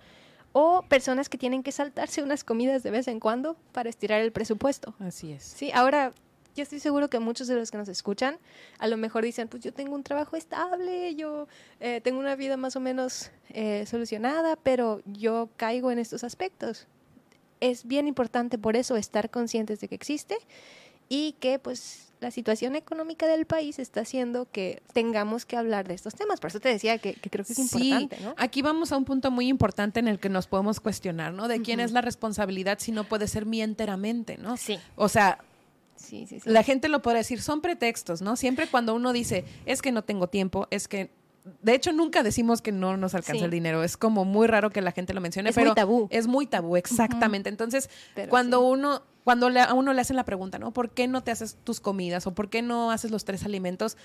o personas que tienen que saltarse unas comidas de vez en cuando para estirar el presupuesto. Así es. Sí, ahora yo estoy seguro que muchos de los que nos escuchan a lo mejor dicen, pues yo tengo un trabajo estable, yo eh, tengo una vida más o menos eh, solucionada, pero yo caigo en estos aspectos. Es bien importante por eso estar conscientes de que existe y que pues la situación económica del país está haciendo que tengamos que hablar de estos temas. Por eso te decía que, creo que es importante, ¿no? Aquí vamos a un punto muy importante en el que nos podemos cuestionar, ¿no? De quién es la responsabilidad si no puede ser mía enteramente, ¿no? Sí. O sea, la gente lo puede decir, son pretextos, ¿no? Siempre cuando uno dice, es que no tengo tiempo, es que de hecho, nunca decimos que no nos alcanza el dinero. Es como muy raro que la gente lo mencione. Es pero muy tabú. Es muy tabú, exactamente. Entonces, cuando uno cuando a uno le hacen la pregunta, ¿no? ¿Por qué no te haces tus comidas o por qué no haces los tres alimentos?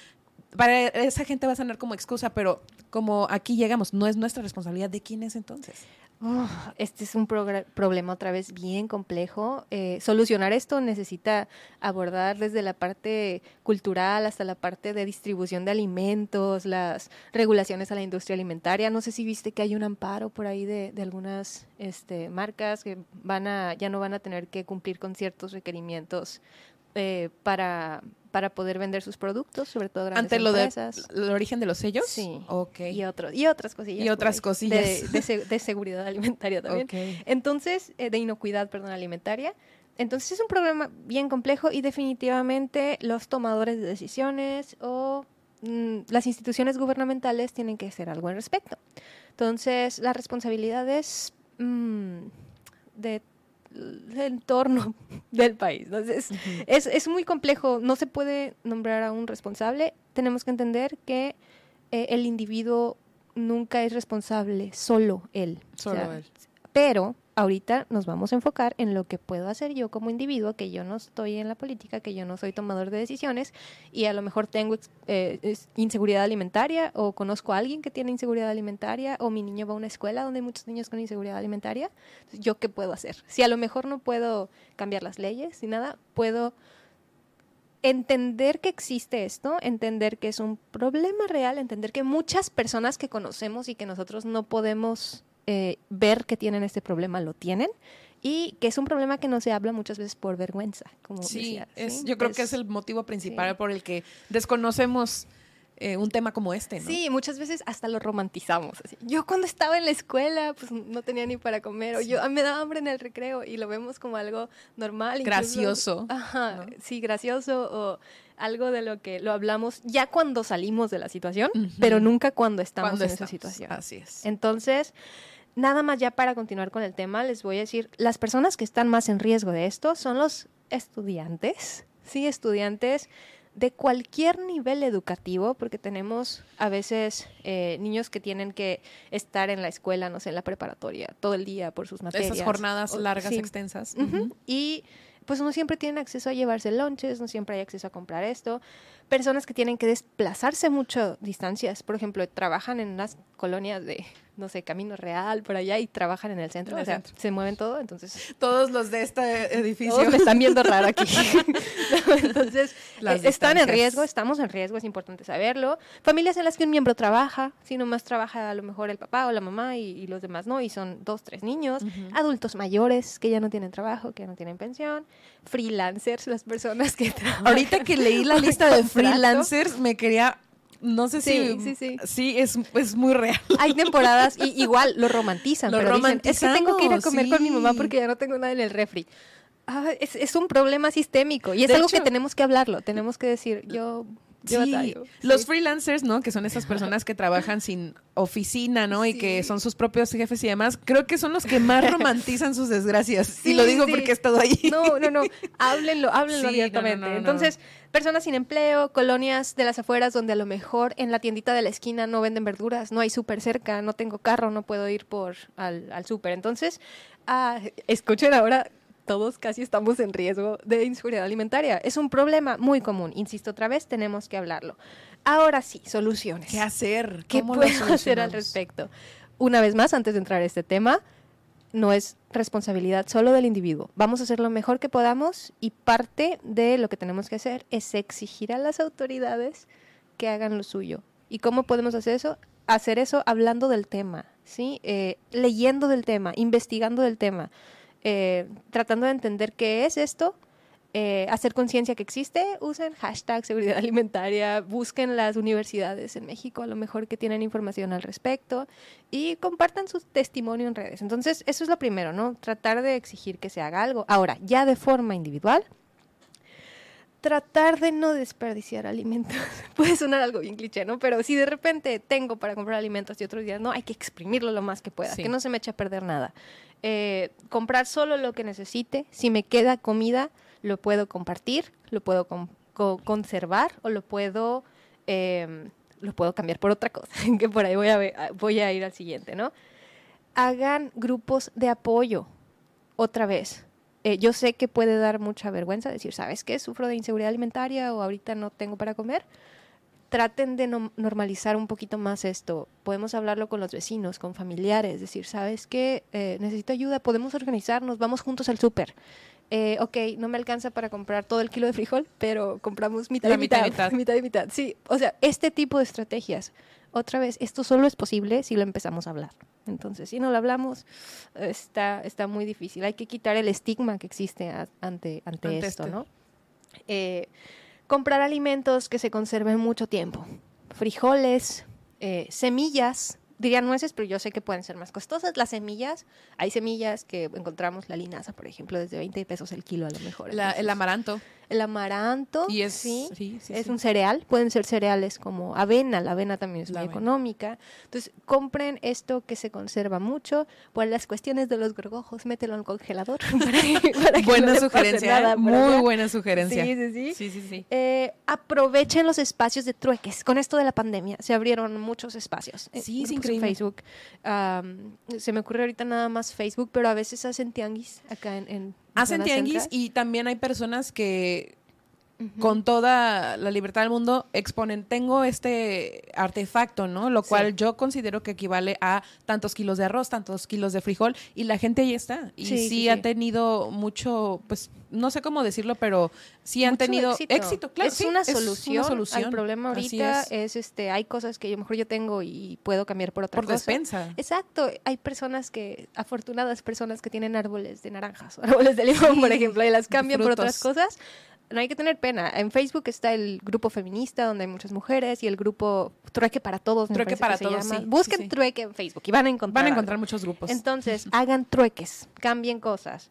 Para esa gente va a sonar como excusa, pero como aquí llegamos, no es nuestra responsabilidad. ¿De quién es entonces? Este es un problema otra vez bien complejo. Eh, solucionar esto necesita abordar desde la parte cultural hasta la parte de distribución de alimentos, las regulaciones a la industria alimentaria. No sé si viste que hay un amparo por ahí de, algunas este, marcas que van a, ya no van a tener que cumplir con ciertos requerimientos eh, para para poder vender sus productos, sobre todo grandes Ante lo de el origen de los sellos. Sí. Ok. Y otros y otras cosillas. Y otras cosillas de, seguridad alimentaria también. Entonces, eh, de inocuidad, perdón, alimentaria. Entonces es un problema bien complejo y definitivamente los tomadores de decisiones o mm, las instituciones gubernamentales tienen que hacer algo al respecto. Entonces, la responsabilidad es mm, de el entorno del país. Entonces, es, es, muy complejo, no se puede nombrar a un responsable. Tenemos que entender que eh, el individuo nunca es responsable, solo él. Solo él. Pero ahorita nos vamos a enfocar en lo que puedo hacer yo como individuo, que yo no estoy en la política, que yo no soy tomador de decisiones y a lo mejor tengo eh, inseguridad alimentaria o conozco a alguien que tiene inseguridad alimentaria o mi niño va a una escuela donde hay muchos niños con inseguridad alimentaria. ¿Yo qué puedo hacer? Si a lo mejor no puedo cambiar las leyes ni nada, puedo entender que existe esto, entender que es un problema real, entender que muchas personas que conocemos y que nosotros no podemos eh, ver que tienen este problema lo tienen y que es un problema que no se habla muchas veces por vergüenza, como sí, Es, yo creo que es el motivo principal por el que desconocemos eh, un tema como este, ¿no? Sí, muchas veces hasta lo romantizamos. Yo cuando estaba en la escuela, pues no tenía ni para comer, o yo me daba hambre en el recreo y lo vemos como algo normal. Gracioso. ajá, sí, gracioso o algo de lo que lo hablamos ya cuando salimos de la situación, pero nunca cuando estamos en esa situación. Así es. Entonces, nada más ya para continuar con el tema, les voy a decir, las personas que están más en riesgo de esto son los estudiantes, sí, estudiantes de cualquier nivel educativo, porque tenemos a veces eh, niños que tienen que estar en la escuela, no sé, en la preparatoria, todo el día por sus materias. Esas jornadas largas, extensas. Y pues no siempre tienen acceso a llevarse lunches, no siempre hay acceso a comprar esto. Personas que tienen que desplazarse mucho distancias, por ejemplo, trabajan en unas colonias de no sé, Camino Real, por allá, y trabajan en el centro. o sea, se mueven todo, entonces... Todos los de este edificio. me están viendo raro aquí. entonces, eh, están en riesgo, estamos en riesgo, es importante saberlo. Familias en las que un miembro trabaja, si nomás trabaja a lo mejor el papá o la mamá y, los demás no, y son dos, tres niños. Adultos mayores que ya no tienen trabajo, que no tienen pensión. Freelancers, las personas que trabajan. Ahorita que leí la lista de freelancers, me quería no sé si sí, sí, sí. es, es, muy real. Hay temporadas y igual lo romantizan, lo pero dicen, es que tengo que ir a comer con mi mamá porque ya no tengo nada en el refri. Ah, es, es, un problema sistémico y es algo que tenemos que hablarlo. Tenemos que decir, yo Sí, los freelancers, ¿no? Que son esas personas que trabajan sin oficina, ¿no? Y que son sus propios jefes y demás. Creo que son los que más romantizan sus desgracias. y lo digo porque he estado ahí. No, no, no. Háblenlo, háblenlo abiertamente. Entonces, personas sin empleo, colonias de las afueras donde a lo mejor en la tiendita de la esquina no venden verduras, no hay súper cerca, no tengo carro, no puedo ir por al, al súper. Entonces, ah, escuchen ahora todos casi estamos en riesgo de inseguridad alimentaria. Es un problema muy común. Insisto otra vez, tenemos que hablarlo. Ahora sí, soluciones. ¿Qué hacer? ¿Qué puedo hacer al respecto? Una vez más, antes de entrar a este tema, no es responsabilidad solo del individuo. Vamos a hacer lo mejor que podamos y parte de lo que tenemos que hacer es exigir a las autoridades que hagan lo suyo. ¿Y cómo podemos hacer eso? Hacer eso hablando del tema, ¿sí? Eh, leyendo del tema, investigando del tema. Eh, tratando de entender qué es esto, eh, hacer conciencia que existe, usen hashtag seguridad alimentaria, busquen las universidades en México, a lo mejor que tienen información al respecto y compartan su testimonio en redes. Entonces, eso es lo primero, ¿no? Tratar de exigir que se haga algo. Ahora, ya de forma individual, tratar de no desperdiciar alimentos. Puede sonar algo bien cliché, ¿no? Pero si de repente tengo para comprar alimentos y otros días no, hay que exprimirlo lo más que pueda, que no se me eche a perder nada. Eh, comprar solo lo que necesite. Si me queda comida, lo puedo compartir, lo puedo conservar o lo puedo, em, lo puedo cambiar por otra cosa, que por ahí voy a, voy a ir al siguiente, ¿no? Hagan grupos de apoyo, otra vez. Eh, yo sé que puede dar mucha vergüenza decir, ¿sabes qué? Sufro de inseguridad alimentaria o ahorita no tengo para comer traten de normalizar un poquito más esto. Podemos hablarlo con los vecinos, con familiares, decir, ¿sabes qué? Eh, necesito ayuda, podemos organizarnos, vamos juntos al súper. Eh, ok, no me alcanza para comprar todo el kilo de frijol, pero compramos mitad y mitad, mitad, mitad. y mitad. Sí, o sea, este tipo de estrategias. Otra vez, esto solo es posible si lo empezamos a hablar. Entonces, si no lo hablamos, está, está muy difícil. Hay que quitar el estigma que existe ante, ante, esto, ¿no? Eh, comprar alimentos que se conserven mucho tiempo. Frijoles, eh, semillas, diría nueces, pero yo sé que pueden ser más costosas. Las semillas, hay semillas que encontramos la linaza, por ejemplo, desde 20 pesos el kilo a lo mejor. el amaranto. El amaranto, y es, sí, es un cereal. Pueden ser cereales como avena, la avena también es muy económica. Entonces, compren esto que se conserva mucho. Por las cuestiones de los gorgojos, mételo al congelador. buena sugerencia, ¿eh? muy buena sugerencia. Sí, sí, sí. Eh, aprovechen los espacios de trueques. Con esto de la pandemia se abrieron muchos espacios. Eh, sí, sí, Facebook. se me ocurre ahorita nada más Facebook, pero a veces hacen tianguis acá en... hacen tianguis y también hay personas que con toda la libertad del mundo exponen, tengo este artefacto, ¿no? Lo cual yo considero que equivale a tantos kilos de arroz, tantos kilos de frijol, y la gente ahí está. Y sí, ha tenido mucho, pues, no sé cómo decirlo, pero sí han tenido éxito. claro. Es, una, solución solución. El problema ahorita es. este, hay cosas que yo mejor yo tengo y puedo cambiar por otra por cosa. despensa. Exacto. Hay personas que, afortunadas personas que tienen árboles de naranjas, árboles de limón, por ejemplo, y las cambian por otras cosas no hay que tener pena. En Facebook está el grupo feminista donde hay muchas mujeres y el grupo Trueque para Todos. Trueque para Todos. Busquen Trueque en Facebook y van a encontrar. Van a encontrar muchos grupos. Entonces, hagan trueques, cambien cosas.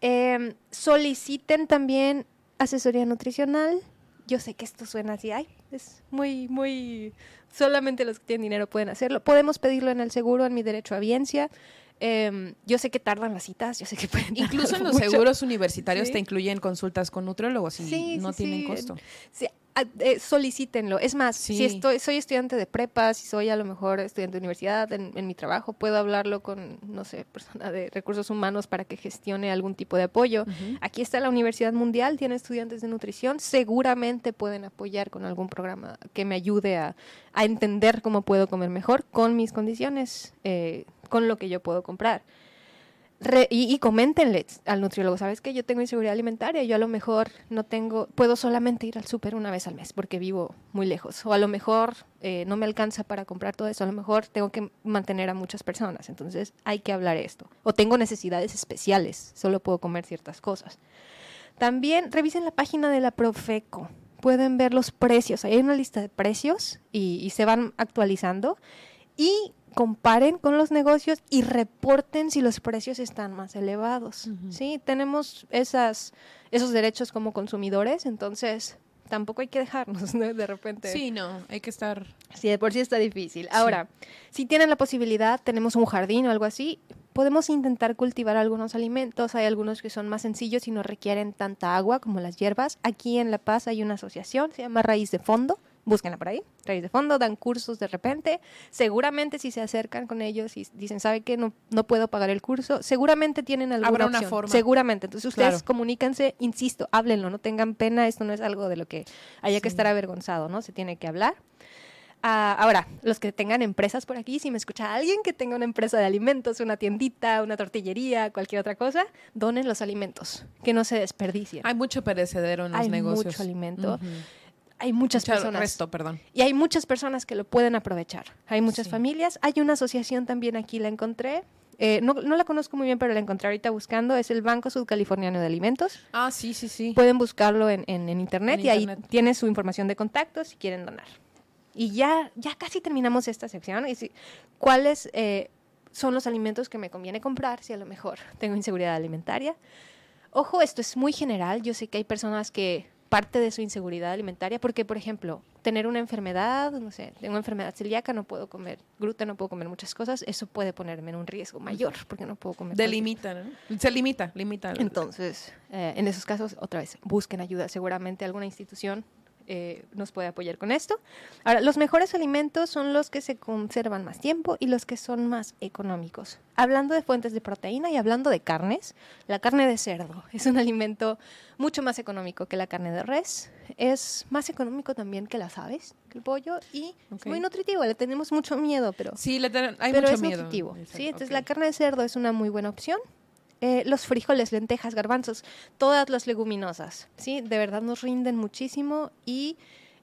Em, soliciten también asesoría nutricional. Yo sé que esto suena así, ay, es muy, muy... Solamente los que tienen dinero pueden hacerlo. Podemos pedirlo en el seguro, en mi derecho a audiencia. Em, yo sé que tardan las citas, yo sé que pueden Incluso en los seguros universitarios te incluyen consultas con nutriólogos y no tienen costo. Eh, solicítenlo. Es más, si estoy, soy estudiante de prepa, si soy a lo mejor estudiante de universidad en, mi trabajo, puedo hablarlo con, no sé, persona de recursos humanos para que gestione algún tipo de apoyo. Aquí está la Universidad Mundial, tiene estudiantes de nutrición, seguramente pueden apoyar con algún programa que me ayude a, a entender cómo puedo comer mejor con mis condiciones. Eh, con lo que yo puedo comprar. Y, y, coméntenle al nutriólogo, ¿sabes que Yo tengo inseguridad alimentaria, yo a lo mejor no tengo, puedo solamente ir al súper una vez al mes porque vivo muy lejos, o a lo mejor eh, no me alcanza para comprar todo eso, a lo mejor tengo que mantener a muchas personas, entonces hay que hablar esto. O tengo necesidades especiales, solo puedo comer ciertas cosas. También revisen la página de la Profeco, pueden ver los precios, hay una lista de precios y se van actualizando. Y comparen con los negocios y reporten si los precios están más elevados. Sí, tenemos esas, esos derechos como consumidores, entonces tampoco hay que dejarnos de repente. Sí, no, hay que estar. Sí, de por sí está difícil. Ahora, si tienen la posibilidad, tenemos un jardín o algo así, podemos intentar cultivar algunos alimentos. Hay algunos que son más sencillos y no requieren tanta agua como las hierbas. Aquí en La Paz hay una asociación, se llama Raíz de Fondo búsquenla por ahí, raíz de fondo, dan cursos de repente, seguramente si se acercan con ellos y dicen, ¿sabe qué? No, no puedo pagar el curso, seguramente tienen alguna Habrá opción. una forma. Seguramente, entonces ustedes comuníquense, insisto, háblenlo, no tengan pena, esto no es algo de lo que haya que estar avergonzado, ¿no? Se tiene que hablar. Ah, ahora, los que tengan empresas por aquí, si me escucha alguien que tenga una empresa de alimentos, una tiendita, una tortillería, cualquier otra cosa, donen los alimentos, que no se desperdicien. Hay mucho perecedero en los negocios. Hay mucho alimento hay muchas personas. Resto, perdón. Y hay muchas personas que lo pueden aprovechar. Hay muchas familias. Hay una asociación también aquí, la encontré. Eh, no, no, la conozco muy bien, pero la encontré ahorita buscando. Es el Banco Sudcaliforniano de Alimentos. Ah, sí, sí, sí. Pueden buscarlo en, en, internet y ahí tiene su información de contacto si quieren donar. Y ya, ya casi terminamos esta sección. Y ¿Cuáles eh, son los alimentos que me conviene comprar si a lo mejor tengo inseguridad alimentaria? Ojo, esto es muy general. Yo sé que hay personas que parte de su inseguridad alimentaria, porque, por ejemplo, tener una enfermedad, no sé, tengo enfermedad celíaca, no puedo comer gluten, no puedo comer muchas cosas, eso puede ponerme en un riesgo mayor, porque no puedo comer. Delimita, ¿no? Se limita, limita. Entonces, eh, en esos casos, otra vez, busquen ayuda. Seguramente alguna institución eh, nos puede apoyar con esto. Ahora, los mejores alimentos son los que se conservan más tiempo y los que son más económicos. Hablando de fuentes de proteína y hablando de carnes, la carne de cerdo es un alimento mucho más económico que la carne de res. Es más económico también que las aves, que el pollo y es muy nutritivo. Le tenemos mucho miedo, pero, sí, le hay pero mucho es miedo. nutritivo. Sí, entonces la carne de cerdo es una muy buena opción. Eh, los frijoles, lentejas, garbanzos, todas las leguminosas, ¿sí? De verdad nos rinden muchísimo y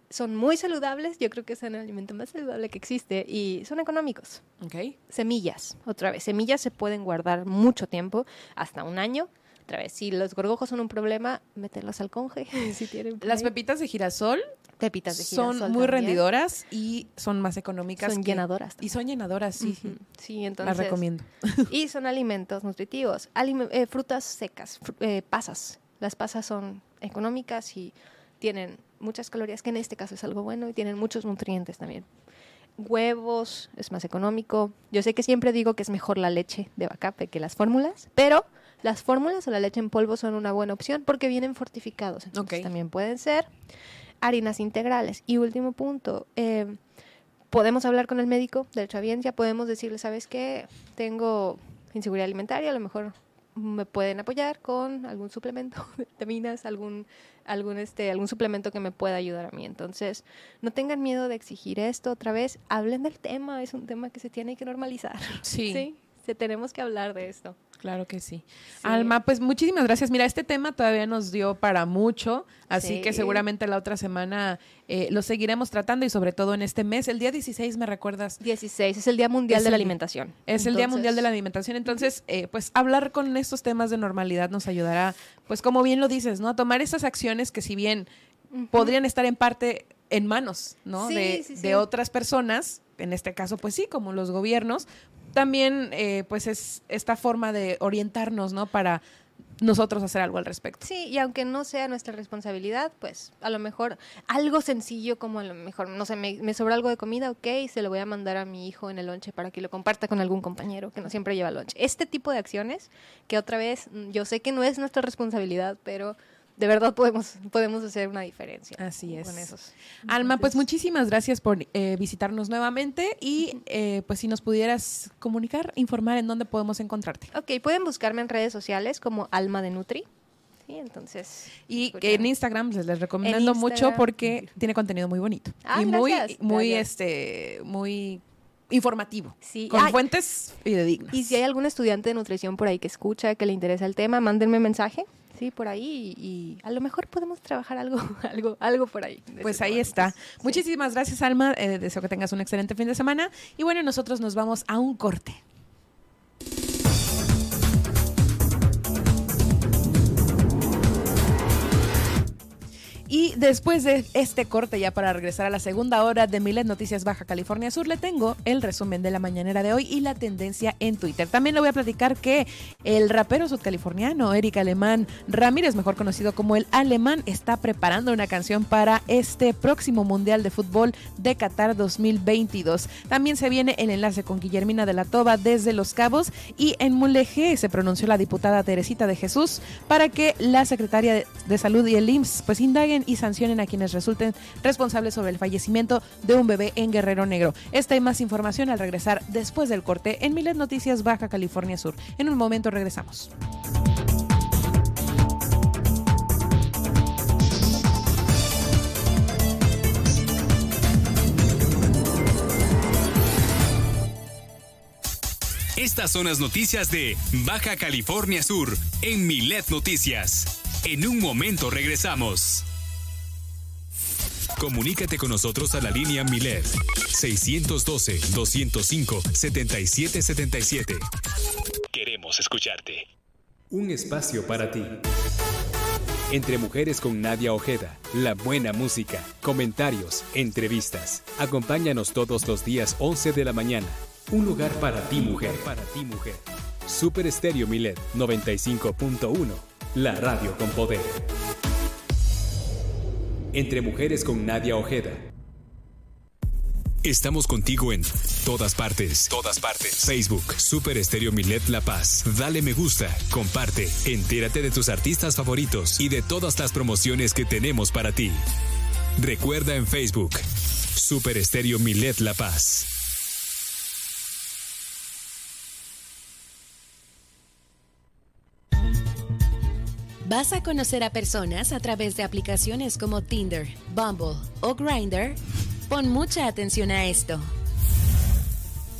son muy saludables. Yo creo que es el alimento más saludable que existe y son económicos. Okay. Semillas, otra vez. Semillas se pueden guardar mucho tiempo, hasta un año. Otra vez, si los gorgojos son un problema, mételos al conge. si tienen Las pepitas de girasol pepitas de girasol. Son muy rendidoras y son más económicas. Son llenadoras. Y son llenadoras, sí. Sí, entonces. Las recomiendo. y son alimentos nutritivos. Eh, frutas secas, eh, pasas. Las pasas son económicas y tienen muchas calorías, que en este caso es algo bueno, y tienen muchos nutrientes también. Huevos es más económico. Yo sé que siempre digo que es mejor la leche de vaca que las fórmulas, pero las fórmulas o la leche en polvo son una buena opción porque vienen fortificados. Entonces también pueden ser harinas integrales. Y último punto, eh, podemos hablar con el médico de la audiencia, podemos decirle, ¿sabes qué? Tengo inseguridad alimentaria, a lo mejor me pueden apoyar con algún suplemento de vitaminas, algún, algún, este, algún suplemento que me pueda ayudar a mí. Entonces, no tengan miedo de exigir esto otra vez, hablen del tema, es un tema que se tiene que normalizar. Sí. ¿Sí? Tenemos que hablar de esto. Claro que sí. Alma, pues muchísimas gracias. Mira, este tema todavía nos dio para mucho, así que seguramente la otra semana eh, lo seguiremos tratando y sobre todo en este mes. El día 16, ¿me recuerdas? 16, es el Día Mundial de la Alimentación. Es el Día Mundial de la Alimentación. Entonces, eh, pues hablar con estos temas de normalidad nos ayudará, pues como bien lo dices, ¿no? A tomar esas acciones que si bien podrían estar en parte en manos, ¿no? de, de otras personas, en este caso, pues sí, como los gobiernos, también eh, pues es esta forma de orientarnos, ¿no? Para nosotros hacer algo al respecto. Sí, y aunque no sea nuestra responsabilidad, pues a lo mejor algo sencillo como a lo mejor, no sé, me, sobra algo de comida, ok, se lo voy a mandar a mi hijo en el lonche para que lo comparta con algún compañero que no siempre lleva lonche. Este tipo de acciones, que otra vez, yo sé que no es nuestra responsabilidad, pero de verdad podemos, podemos hacer una diferencia. Así es. Con esos. Alma, pues muchísimas gracias por eh, visitarnos nuevamente y eh, pues si nos pudieras comunicar, informar en dónde podemos encontrarte. Ok, pueden buscarme en redes sociales como Alma de Nutri. Sí, entonces. Y en Instagram les, recomiendo mucho porque tiene contenido muy bonito. Ah, y muy, muy, este, muy informativo. Sí. Con fuentes fidedignas. Y si hay algún estudiante de nutrición por ahí que escucha, que le interesa el tema, mándenme mensaje sí, por ahí y a lo mejor podemos trabajar algo, algo, algo por ahí. Pues ahí está. Muchísimas gracias, Alma. Eh, deseo que tengas un excelente fin de semana. Y bueno, nosotros nos vamos a un corte. Y después de este corte, ya para regresar a la segunda hora de Milet Noticias Baja California Sur, le tengo el resumen de la mañanera de hoy y la tendencia en Twitter. También le voy a platicar que el rapero sudcaliforniano Eric Alemán Ramírez, mejor conocido como el Alemán, está preparando una canción para este próximo Mundial de Fútbol de Qatar 2022. También se viene el enlace con Guillermina de la Toba desde Los Cabos y en Mulegé se pronunció la diputada Teresita de Jesús para que la secretaria de Salud y el IMSS pues indaguen y sancionen a quienes resulten responsables sobre el fallecimiento de un bebé en Guerrero Negro. Esta y más información al regresar después del corte en Milet Noticias Baja California Sur. En un momento regresamos. Estas son las noticias de Baja California Sur en Milet Noticias. En un momento regresamos. Comunícate con nosotros a la línea Milet 612-205-7777. Queremos escucharte. Un espacio para ti. Entre mujeres con Nadia Ojeda, la buena música, comentarios, entrevistas. Acompáñanos todos los días 11 de la mañana. Un lugar para ti, mujer. Para ti, mujer. Super Estéreo Milet 95.1. La radio con poder. Entre Mujeres con Nadia Ojeda. Estamos contigo en todas partes. Todas partes. Facebook, Super Estéreo Milet La Paz. Dale me gusta, comparte, entérate de tus artistas favoritos y de todas las promociones que tenemos para ti. Recuerda en Facebook, Super Estéreo Milet La Paz. ¿Vas a conocer a personas a través de aplicaciones como Tinder, Bumble o Grindr? Pon mucha atención a esto.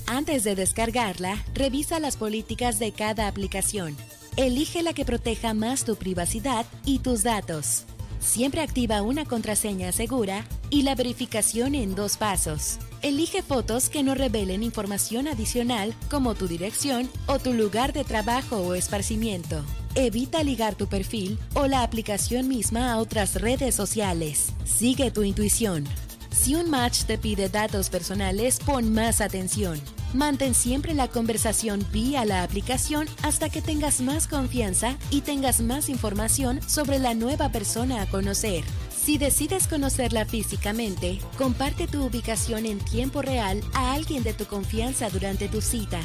Antes de descargarla, revisa las políticas de cada aplicación. Elige la que proteja más tu privacidad y tus datos. Siempre activa una contraseña segura y la verificación en dos pasos. Elige fotos que no revelen información adicional como tu dirección o tu lugar de trabajo o esparcimiento. Evita ligar tu perfil o la aplicación misma a otras redes sociales. Sigue tu intuición. Si un match te pide datos personales, pon más atención. Mantén siempre la conversación vía la aplicación hasta que tengas más confianza y tengas más información sobre la nueva persona a conocer. Si decides conocerla físicamente, comparte tu ubicación en tiempo real a alguien de tu confianza durante tu cita.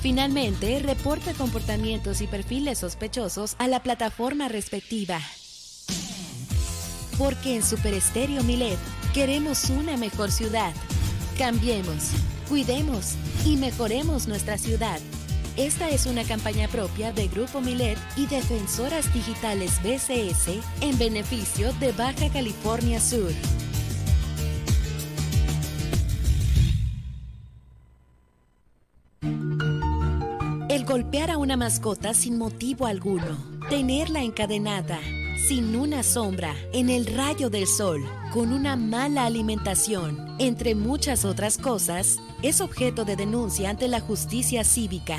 Finalmente, reporta comportamientos y perfiles sospechosos a la plataforma respectiva. Porque en Super Estéreo Milet queremos una mejor ciudad. Cambiemos, cuidemos y mejoremos nuestra ciudad. Esta es una campaña propia de Grupo Milet y Defensoras Digitales BCS en beneficio de Baja California Sur. El golpear a una mascota sin motivo alguno, tenerla encadenada, sin una sombra, en el rayo del sol, con una mala alimentación, entre muchas otras cosas, es objeto de denuncia ante la justicia cívica.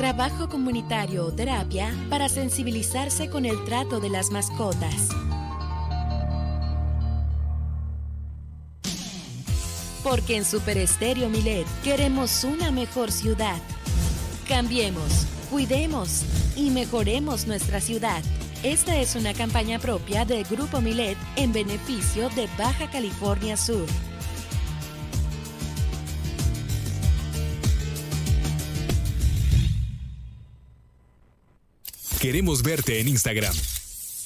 trabajo comunitario o terapia para sensibilizarse con el trato de las mascotas. Porque en Super Estéreo Milet queremos una mejor ciudad. Cambiemos, cuidemos y mejoremos nuestra ciudad. Esta es una campaña propia del Grupo Milet en beneficio de Baja California Sur. Queremos verte en Instagram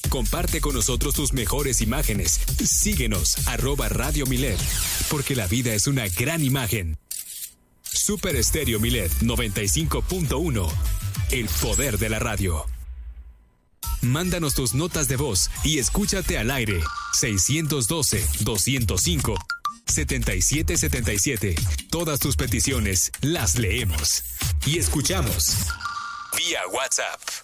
Comparte con nosotros tus mejores imágenes. Síguenos, arroba Radio Milet, porque la vida es una gran imagen. Super Estéreo Milet 95.1. El poder de la radio. Mándanos tus notas de voz y escúchate al aire. 612-205. 7777. Todas tus peticiones las leemos y escuchamos vía WhatsApp.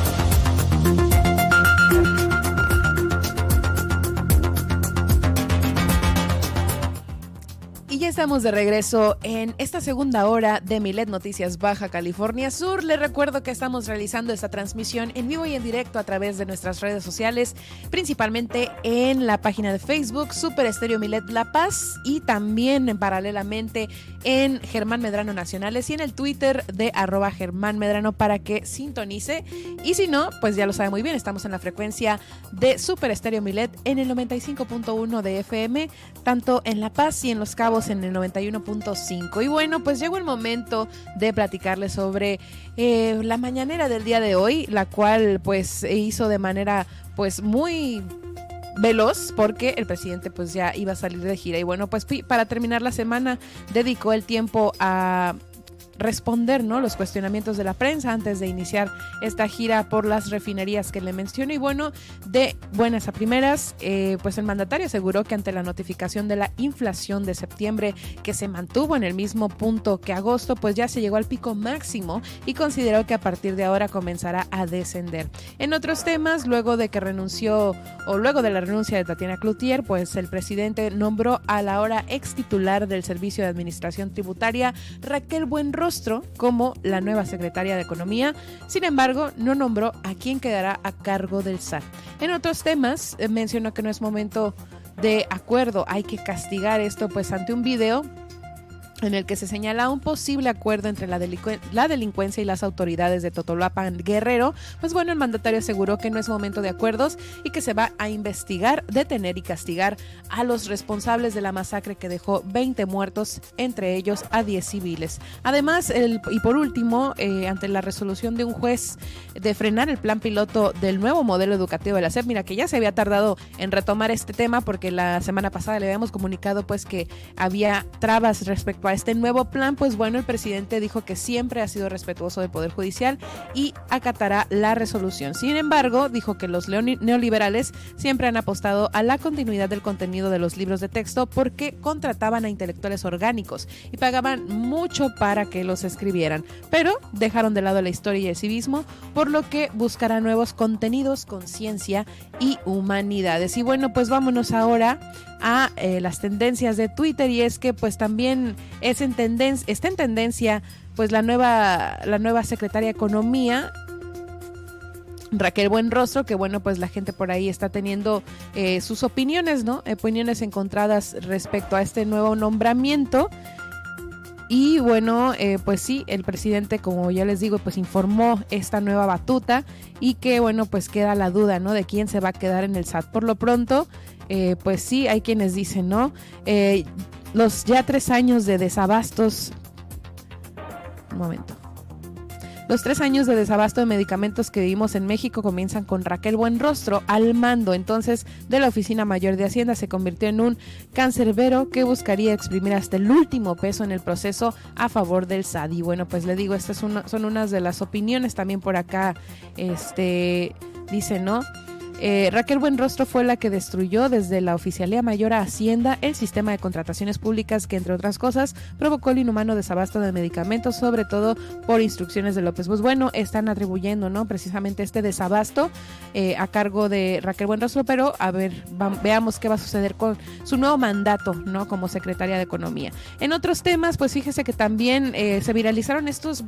Estamos de regreso en esta segunda hora de Milet Noticias Baja California Sur. Les recuerdo que estamos realizando esta transmisión en vivo y en directo a través de nuestras redes sociales, principalmente en la página de Facebook Super Estéreo Milet La Paz y también paralelamente en Germán Medrano Nacionales y en el Twitter de Germán Medrano para que sintonice. Y si no, pues ya lo sabe muy bien, estamos en la frecuencia de Super Estéreo Milet en el 95.1 de FM, tanto en La Paz y en Los Cabos en el 91.5. Y bueno, pues llegó el momento de platicarles sobre eh, la mañanera del día de hoy, la cual pues hizo de manera pues muy veloz porque el presidente pues ya iba a salir de gira y bueno pues para terminar la semana dedicó el tiempo a responder ¿no? los cuestionamientos de la prensa antes de iniciar esta gira por las refinerías que le menciono. Y bueno, de buenas a primeras, eh, pues el mandatario aseguró que ante la notificación de la inflación de septiembre que se mantuvo en el mismo punto que agosto, pues ya se llegó al pico máximo y consideró que a partir de ahora comenzará a descender. En otros temas, luego de que renunció o luego de la renuncia de Tatiana Cloutier, pues el presidente nombró a la hora ex titular del Servicio de Administración Tributaria, Raquel Buenrostro, como la nueva secretaria de Economía. Sin embargo, no nombró a quién quedará a cargo del SAT. En otros temas, eh, mencionó que no es momento de acuerdo, hay que castigar esto pues ante un video en el que se señala un posible acuerdo entre la, la, delincuencia y las autoridades de Totolapan Guerrero, pues bueno, el mandatario aseguró que no es momento de acuerdos y que se va a investigar, detener y castigar a los responsables de la masacre que dejó 20 muertos, entre ellos a 10 civiles. Además, el, y por último, eh, ante la resolución de un juez de frenar el plan piloto del nuevo modelo educativo de la SEP, mira que ya se había tardado en retomar este tema porque la semana pasada le habíamos comunicado pues que había trabas respecto a este nuevo plan, pues bueno, el presidente dijo que siempre ha sido respetuoso del Poder Judicial y acatará la resolución. Sin embargo, dijo que los neoliberales siempre han apostado a la continuidad del contenido de los libros de texto porque contrataban a intelectuales orgánicos y pagaban mucho para que los escribieran, pero dejaron de lado la historia y el civismo, por lo que buscará nuevos contenidos, conciencia y humanidades. Y bueno, pues vámonos ahora a eh, las tendencias de Twitter y es que pues también es en tendencia, está en tendencia pues la nueva, la nueva secretaria de Economía Raquel Buenrostro, que bueno, pues la gente por ahí está teniendo eh, sus opiniones, ¿no? Opiniones encontradas respecto a este nuevo nombramiento. Y bueno, eh, pues sí, el presidente, como ya les digo, pues informó esta nueva batuta y que bueno, pues queda la duda, ¿no? De quién se va a quedar en el SAT. Por lo pronto, eh, pues sí, hay quienes dicen, ¿no? Eh, los ya tres años de desabastos. Un momento. Los tres años de desabasto de medicamentos que vivimos en México comienzan con Raquel Buenrostro al mando entonces de la Oficina Mayor de Hacienda. Se convirtió en un cancerbero que buscaría exprimir hasta el último peso en el proceso a favor del SAD. Y bueno, pues le digo, estas son unas de las opiniones también por acá. Este dice, ¿no? Eh, Raquel Buenrostro fue la que destruyó desde la Oficialía Mayor a Hacienda el sistema de contrataciones públicas que, entre otras cosas, provocó el inhumano desabasto de medicamentos, sobre todo por instrucciones de López. Pues bueno, están atribuyendo ¿no? precisamente este desabasto eh, a cargo de Raquel Buenrostro, pero a ver, veamos qué va a suceder con su nuevo mandato ¿no? como secretaria de Economía. En otros temas, pues fíjese que también eh, se viralizaron estos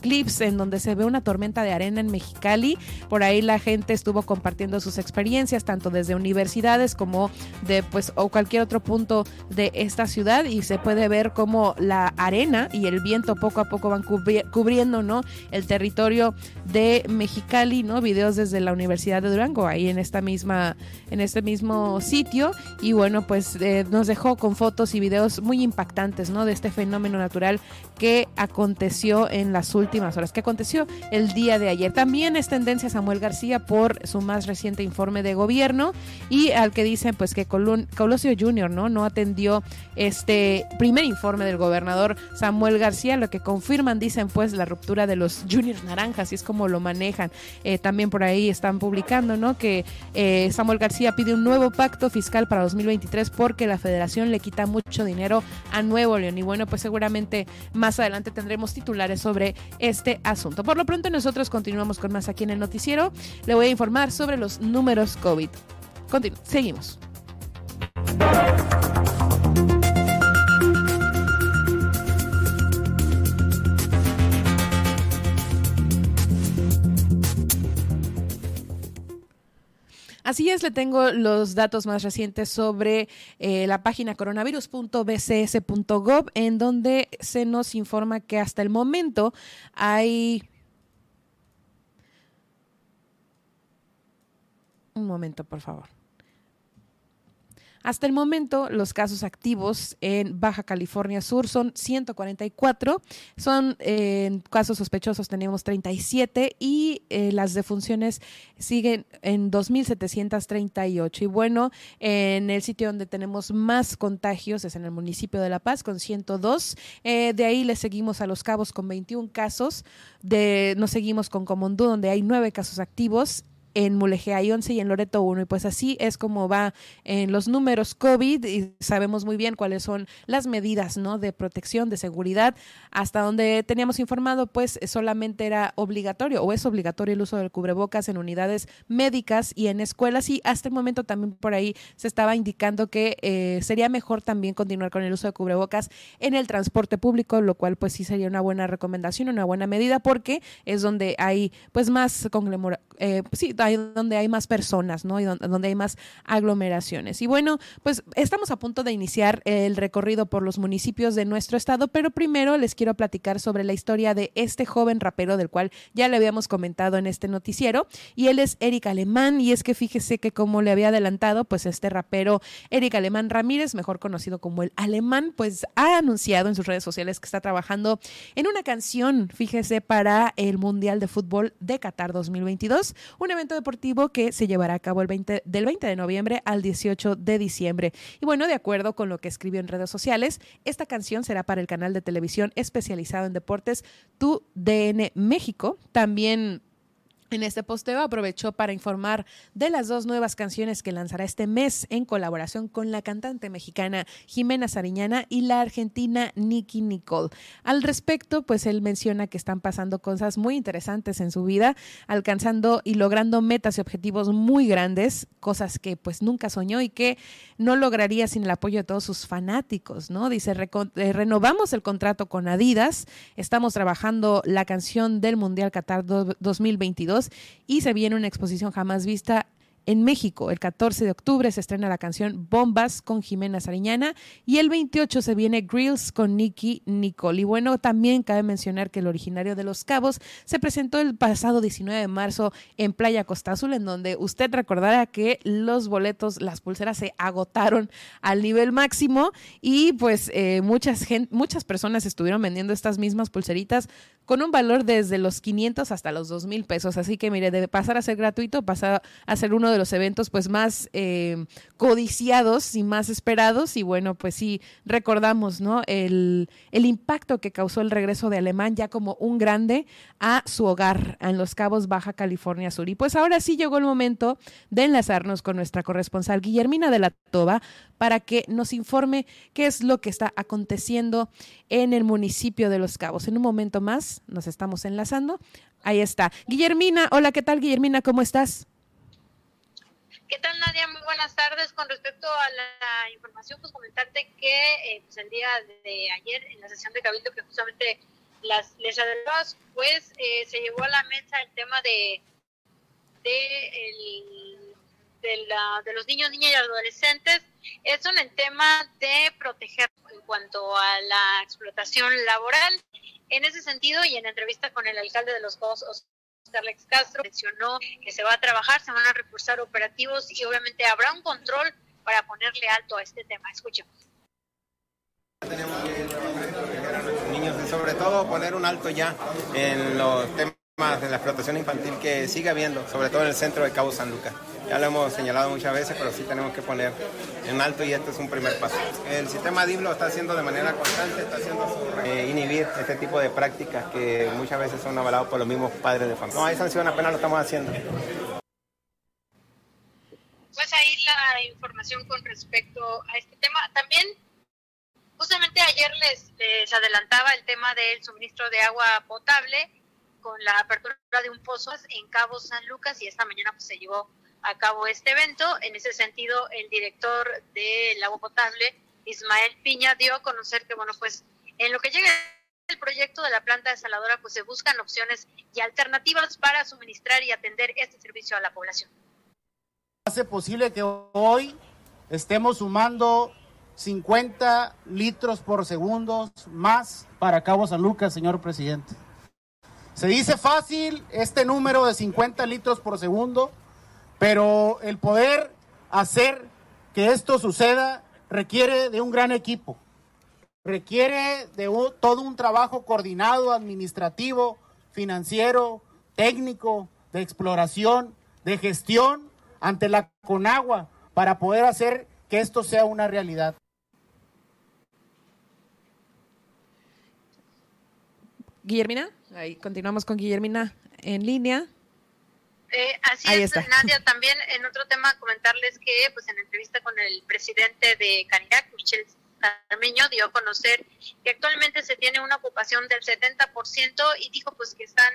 clips en donde se ve una tormenta de arena en Mexicali. Por ahí la gente estuvo compartiendo sus experiencias, tanto desde universidades como de pues o cualquier otro punto de esta ciudad y se puede ver como la arena y el viento poco a poco van cubriendo, ¿no? El territorio de Mexicali, ¿no? Videos desde la Universidad de Durango, ahí en esta misma, en este mismo sitio y bueno, pues eh, nos dejó con fotos y videos muy impactantes, ¿no? De este fenómeno natural que aconteció en las últimas horas, que aconteció el día de ayer. También es tendencia Samuel García por su más reciente informe de gobierno y al que dicen pues que Colosio Jr. no no atendió este primer informe del gobernador Samuel García, lo que confirman dicen pues la ruptura de los juniors naranjas y es como lo manejan. Eh, también por ahí están publicando no que eh, Samuel García pide un nuevo pacto fiscal para 2023 porque la Federación le quita mucho dinero a Nuevo León y bueno pues seguramente más adelante tendremos titulares sobre este asunto. Por lo pronto nosotros continuamos con más aquí en el noticiero. Le voy a informar sobre los números COVID. Continu seguimos. Así es, le tengo los datos más recientes sobre eh, la página coronavirus.bcs.gov, en donde se nos informa que hasta el momento hay Un momento, por favor. Hasta el momento, los casos activos en Baja California Sur son 144, son en casos sospechosos tenemos 37 y eh, las defunciones siguen en 2.738. Y bueno, en el sitio donde tenemos más contagios es en el municipio de La Paz con 102. Eh, de ahí le seguimos a Los Cabos con 21 casos. De, nos seguimos con Comondú donde hay 9 casos activos en Mulegé hay 11 y en Loreto 1. Y pues así es como va en los números COVID y sabemos muy bien cuáles son las medidas ¿no? de protección, de seguridad. Hasta donde teníamos informado, pues solamente era obligatorio o es obligatorio el uso del cubrebocas en unidades médicas y en escuelas. Y hasta el momento también por ahí se estaba indicando que eh, sería mejor también continuar con el uso de cubrebocas en el transporte público, lo cual pues sí sería una buena recomendación, una buena medida porque es donde hay pues más eh, sí, donde hay más personas, ¿no? Y donde, hay más aglomeraciones. Y bueno, pues estamos a punto de iniciar el recorrido por los municipios de nuestro estado, pero primero les quiero platicar sobre la historia de este joven rapero del cual ya le habíamos comentado en este noticiero. Y él es Eric Alemán. Y es que fíjese que como le había adelantado, pues este rapero Eric Alemán Ramírez, mejor conocido como el Alemán, pues ha anunciado en sus redes sociales que está trabajando en una canción, fíjese, para el Mundial de Fútbol de Qatar 2022, un evento deportivo que se llevará a cabo el 20, del 20 de noviembre al 18 de diciembre. Y bueno, de acuerdo con lo que escribió en redes sociales, esta canción será para el canal de televisión especializado en deportes Tu DN México. También en este posteo aprovechó para informar de las dos nuevas canciones que lanzará este mes en colaboración con la cantante mexicana Jimena Sariñana y la argentina Nicky Nicole. Al respecto, pues él menciona que están pasando cosas muy interesantes en su vida, alcanzando y logrando metas y objetivos muy grandes, cosas que pues nunca soñó y que no lograría sin el apoyo de todos sus fanáticos, ¿no? Dice, eh, renovamos el contrato con Adidas, estamos trabajando la canción del Mundial Qatar 2022 y se viene una exposición jamás vista en México. El 14 de octubre se estrena la canción Bombas con Jimena Sariñana y el 28 se viene Grills con Nicky Nicole. Y bueno, también cabe mencionar que el originario de Los Cabos se presentó el pasado 19 de marzo en Playa Costa Azul, en donde usted recordará que los boletos, las pulseras se agotaron al nivel máximo y pues eh, muchas, muchas personas estuvieron vendiendo estas mismas pulseritas con un valor desde los 500 hasta los 2 mil pesos. Así que mire, de pasar a ser gratuito, pasar a ser uno de los eventos pues más eh, codiciados y más esperados. Y bueno, pues sí, recordamos, ¿no? El, el impacto que causó el regreso de Alemán ya como un grande a su hogar en Los Cabos, Baja California Sur. Y pues ahora sí llegó el momento de enlazarnos con nuestra corresponsal Guillermina de la Toba para que nos informe qué es lo que está aconteciendo en el municipio de Los Cabos. En un momento más nos estamos enlazando. Ahí está. Guillermina, hola, ¿qué tal Guillermina? ¿Cómo estás? ¿Qué tal, Nadia? Muy buenas tardes. Con respecto a la, información, pues comentarte que eh, pues el día de ayer, en la sesión de Cabildo, que justamente las les pues eh, se llevó a la mesa el tema de, de, de, la, de los niños, niñas y adolescentes. Es el tema de proteger en cuanto a la explotación laboral. En ese sentido, y en entrevista con el alcalde de Los Juegos, Alex Castro mencionó que se va a trabajar, se van a reforzar operativos y obviamente habrá un control para ponerle alto a este tema. Escuchemos. Tenemos que nuestros niños y sobre todo poner un alto ya en los temas de la explotación infantil que sigue habiendo, sobre todo en el centro de Cabo San Lucas. Ya lo hemos señalado muchas veces, pero sí tenemos que poner en alto y este es un primer paso. El sistema DIV lo está haciendo de manera constante, está haciendo eh, inhibir este tipo de prácticas que muchas veces son avalados por los mismos padres de familia. No hay sanción, apenas lo estamos haciendo. Pues ahí la información con respecto a este tema. También justamente ayer les, les adelantaba el tema del suministro de agua potable con la apertura de un pozo en Cabo San Lucas y esta mañana pues, se llevó a cabo este evento. En ese sentido, el director del agua potable, Ismael Piña, dio a conocer que, bueno, pues en lo que llega el proyecto de la planta desaladora, pues se buscan opciones y alternativas para suministrar y atender este servicio a la población. Hace posible que hoy estemos sumando 50 litros por segundo más para Cabo San Lucas, señor presidente. Se dice fácil este número de 50 litros por segundo, pero el poder hacer que esto suceda requiere de un gran equipo, requiere de todo un trabajo coordinado, administrativo, financiero, técnico, de exploración, de gestión ante la Conagua para poder hacer que esto sea una realidad. Guillermina. Ahí continuamos con Guillermina en línea. Eh, así es, Nadia. También en otro tema comentarles que, pues, en entrevista con el presidente de Canirac, Michel Carmeño, dio a conocer que actualmente se tiene una ocupación del 70% y dijo, pues, que están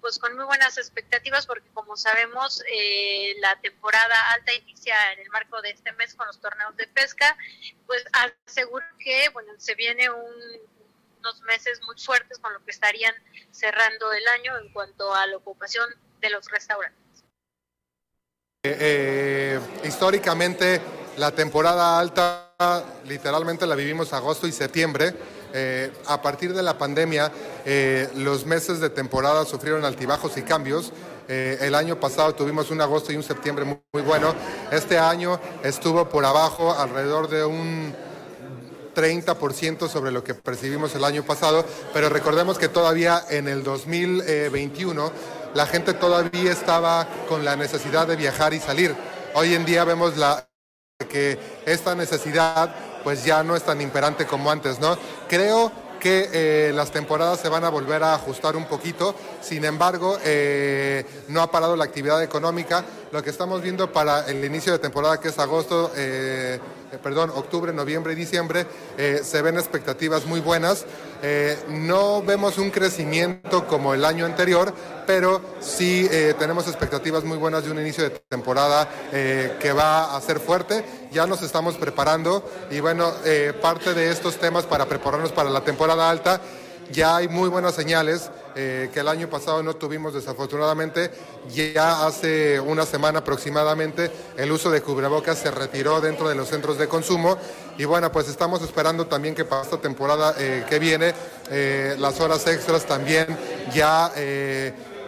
pues con muy buenas expectativas porque como sabemos eh, la temporada alta inicia en el marco de este mes con los torneos de pesca pues aseguro que bueno se viene un, unos meses muy fuertes con lo que estarían cerrando el año en cuanto a la ocupación de los restaurantes. Eh, eh, históricamente la temporada alta literalmente la vivimos agosto y septiembre. Eh, a partir de la pandemia, los meses de temporada sufrieron altibajos y cambios. el año pasado tuvimos un agosto y un septiembre muy bueno. Este año estuvo por abajo, alrededor de un 30% sobre lo que percibimos el año pasado, pero recordemos que todavía en el 2021 la gente todavía estaba con la necesidad de viajar y salir. Hoy en día vemos que esta necesidad pues ya no es tan imperante como antes, ¿no? Creo que eh, las temporadas se van a volver a ajustar un poquito, sin embargo, eh, no ha parado la actividad económica. Lo que estamos viendo para el inicio de temporada, que es agosto, eh, eh, perdón, octubre, noviembre y diciembre, eh, se ven expectativas muy buenas. Eh, no vemos un crecimiento como el año anterior, pero sí tenemos expectativas muy buenas de un inicio de temporada que va a ser fuerte. Ya nos estamos preparando y bueno, parte de estos temas para prepararnos para la temporada alta ya hay muy buenas señales que el año pasado no tuvimos desafortunadamente. Ya hace una semana aproximadamente el uso de cubrebocas se retiró dentro de los centros de consumo y bueno, pues estamos esperando también que para esta temporada que viene las horas extras también ya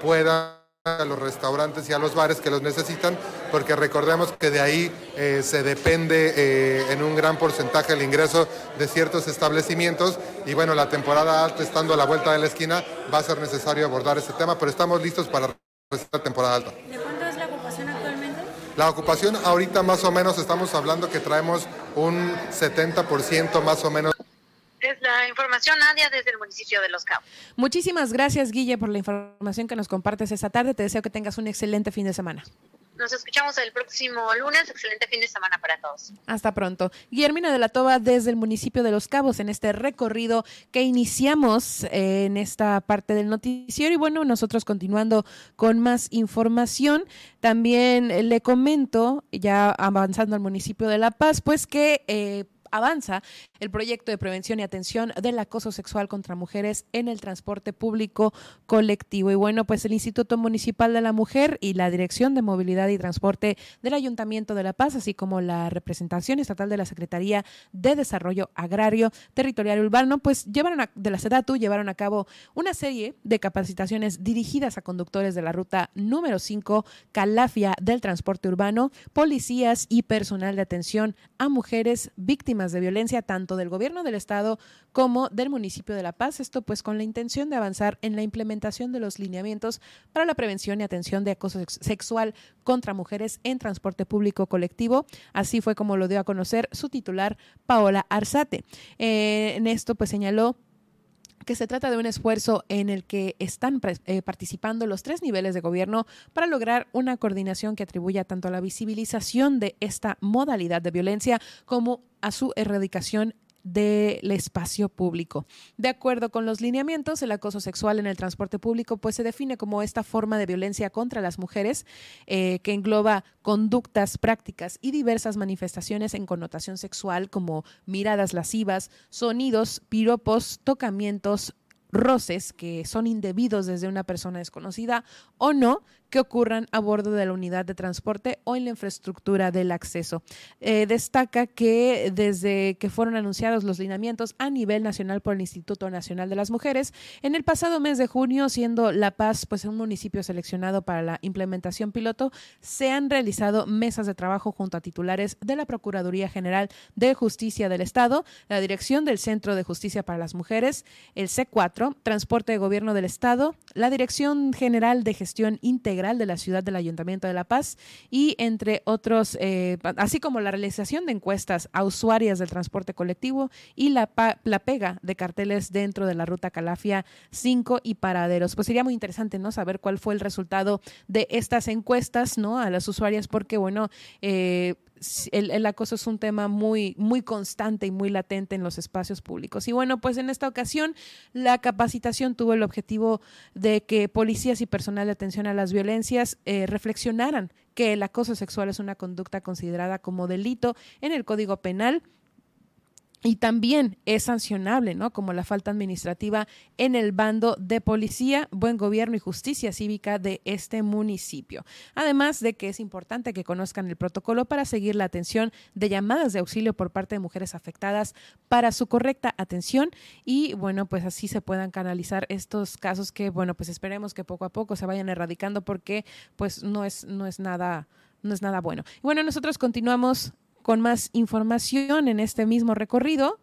puedan a los restaurantes y a los bares que los necesitan, porque recordemos que de ahí eh, se depende eh, en un gran porcentaje el ingreso de ciertos establecimientos y bueno, la temporada alta estando a la vuelta de la esquina va a ser necesario abordar este tema, pero estamos listos para esta temporada alta. ¿De cuánto es la ocupación actualmente? La ocupación ahorita más o menos estamos hablando que traemos un 70% más o menos es la información, Nadia, desde el municipio de Los Cabos. Muchísimas gracias, Guille, por la información que nos compartes esta tarde. Te deseo que tengas un excelente fin de semana. Nos escuchamos el próximo lunes. Excelente fin de semana para todos. Hasta pronto. Guillermina de la Toba desde el municipio de Los Cabos en este recorrido que iniciamos eh, en esta parte del noticiero. Y bueno, nosotros continuando con más información, también le comento, ya avanzando al municipio de La Paz, pues que... Eh, avanza el proyecto de prevención y atención del acoso sexual contra mujeres en el transporte público colectivo. Y bueno, pues el Instituto Municipal de la Mujer y la Dirección de Movilidad y Transporte del Ayuntamiento de La Paz, así como la representación estatal de la Secretaría de Desarrollo Agrario Territorial Urbano, pues llevaron a, de la SEDATU llevaron a cabo una serie de capacitaciones dirigidas a conductores de la ruta número 5 Calafia del transporte urbano, policías y personal de atención a mujeres víctimas de violencia del gobierno del estado como del municipio de La Paz. Esto pues con la intención de avanzar en la implementación de los lineamientos para la prevención y atención de acoso sexual contra mujeres en transporte público colectivo. Así fue como lo dio a conocer su titular Paola Arzate. Eh, en esto pues señaló que se trata de un esfuerzo en el que están eh, participando los tres niveles de gobierno para lograr una coordinación que atribuya tanto a la visibilización de esta modalidad de violencia como a su erradicación del espacio público. De acuerdo con los lineamientos, el acoso sexual en el transporte público pues se define como esta forma de violencia contra las mujeres eh, que engloba conductas, prácticas y diversas manifestaciones en connotación sexual como miradas lascivas, sonidos, piropos, tocamientos, roces que son indebidos desde una persona desconocida o no, que ocurran a bordo de la unidad de transporte o en la infraestructura del acceso. Eh, destaca que desde que fueron anunciados los lineamientos a nivel nacional por el Instituto Nacional de las Mujeres, en el pasado mes de junio, siendo La Paz pues un municipio seleccionado para la implementación piloto, se han realizado mesas de trabajo junto a titulares de la Procuraduría General de Justicia del Estado, la Dirección del Centro de Justicia para las Mujeres, el C4, Transporte de Gobierno del Estado, la Dirección General de Gestión Integral de la ciudad del Ayuntamiento de La Paz y entre otros, eh, así como la realización de encuestas a usuarias del transporte colectivo y la, la pega de carteles dentro de la ruta Calafia 5 y paraderos. Pues sería muy interesante, ¿no? Saber cuál fue el resultado de estas encuestas, ¿no? A las usuarias, porque, bueno, eh, el, acoso es un tema muy, muy constante y muy latente en los espacios públicos. Y bueno, pues en esta ocasión la capacitación tuvo el objetivo de que policías y personal de atención a las violencias eh, reflexionaran que el acoso sexual es una conducta considerada como delito en el Código Penal y también es sancionable, ¿no? Como la falta administrativa en el bando de policía, buen gobierno y justicia cívica de este municipio. Además de que es importante que conozcan el protocolo para seguir la atención de llamadas de auxilio por parte de mujeres afectadas para su correcta atención y bueno, pues así se puedan canalizar estos casos que bueno, pues esperemos que poco a poco se vayan erradicando porque pues no es no es nada no es nada bueno. Y bueno, nosotros continuamos con más información en este mismo recorrido.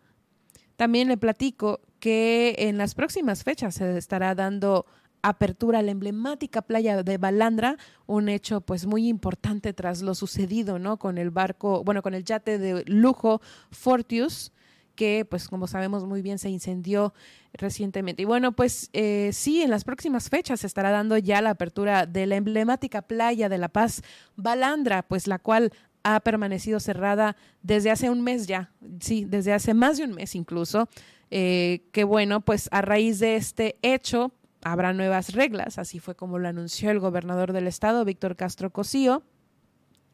También le platico que en las próximas fechas se estará dando apertura a la emblemática playa de Balandra, un hecho pues muy importante tras lo sucedido, ¿no? Con el barco, bueno, con el yate de lujo Fortius, que pues como sabemos muy bien se incendió recientemente. Y bueno, pues eh, sí, en las próximas fechas se estará dando ya la apertura de la emblemática playa de La Paz Balandra, pues la cual ha permanecido cerrada desde hace un mes ya, sí, desde hace más de un mes incluso. Eh, que bueno, pues a raíz de este hecho habrá nuevas reglas, así fue como lo anunció el gobernador del estado, Víctor Castro Cosío.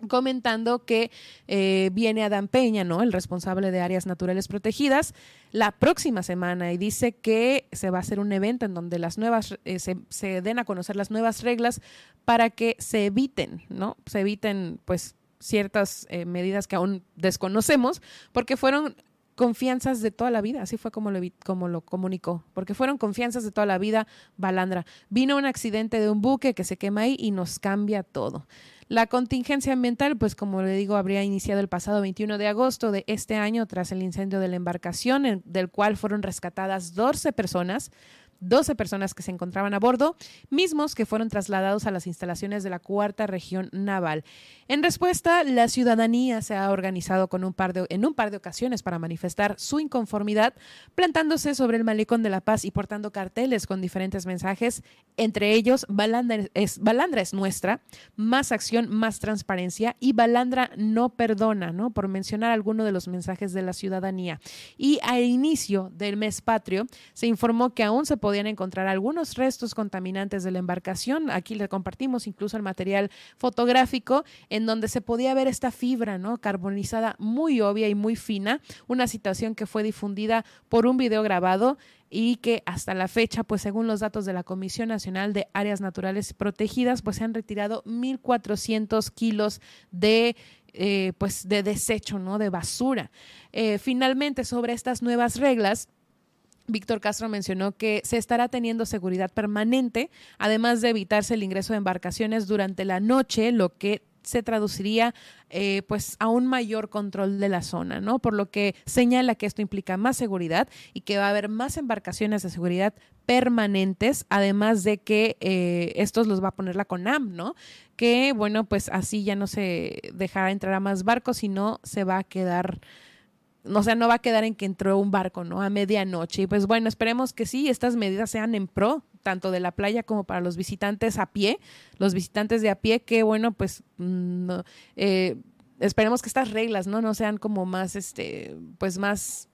comentando que eh, viene Adán Peña, ¿no? El responsable de áreas naturales protegidas, la próxima semana y dice que se va a hacer un evento en donde las nuevas eh, se, den a conocer las nuevas reglas para que se eviten, ¿no? Se eviten, pues, ciertas eh, medidas que aún desconocemos, porque fueron confianzas de toda la vida, así fue como lo, como lo comunicó, porque fueron confianzas de toda la vida, Balandra. Vino un accidente de un buque que se quema ahí y nos cambia todo. La contingencia ambiental, pues como le digo, habría iniciado el pasado 21 de agosto de este año tras el incendio de la embarcación, del cual fueron rescatadas 12 personas, 12 personas que se encontraban a bordo, mismos que fueron trasladados a las instalaciones de la cuarta región naval. En respuesta, la ciudadanía se ha organizado con un par de, en un par de ocasiones para manifestar su inconformidad, plantándose sobre el malecón de La Paz y portando carteles con diferentes mensajes, entre ellos Balandra es, Balandra es nuestra, más acción, más transparencia y Balandra no perdona, ¿no? Por mencionar algunos de los mensajes de la ciudadanía. Y al inicio del mes patrio se informó que aún se podían encontrar algunos restos contaminantes de la embarcación. Aquí le compartimos incluso el material fotográfico en donde se podía ver esta fibra ¿no? carbonizada muy obvia y muy fina, una situación que fue difundida por un video grabado y que hasta la fecha, pues según los datos de la Comisión Nacional de Áreas Naturales Protegidas, pues se han retirado 1.400 kilos de eh, pues de desecho, ¿no? De basura. Eh, finalmente, sobre estas nuevas reglas, Víctor Castro mencionó que se estará teniendo seguridad permanente, además de evitarse el ingreso de embarcaciones durante la noche, lo que se traduciría eh, pues a un mayor control de la zona, ¿no? Por lo que señala que esto implica más seguridad y que va a haber más embarcaciones de seguridad permanentes, además de que eh, estos los va a poner la CONAM, ¿no? Que bueno, pues así ya no se dejará entrar a más barcos, sino se va a quedar o sea, no va a quedar en que entró un barco, ¿no? A medianoche. Y pues bueno, esperemos que sí, estas medidas sean en pro, tanto de la playa como para los visitantes a pie, los visitantes de a pie, que bueno, pues mm, eh, esperemos que estas reglas, ¿no? No sean como más, este, pues más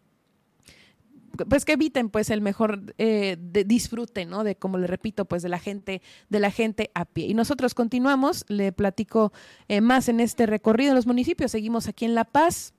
pues que eviten pues el mejor eh, disfrute, ¿no? De como le repito, pues de la gente, de la gente a pie. Y nosotros continuamos, le platico eh, más en este recorrido de los municipios. Seguimos aquí en La Paz,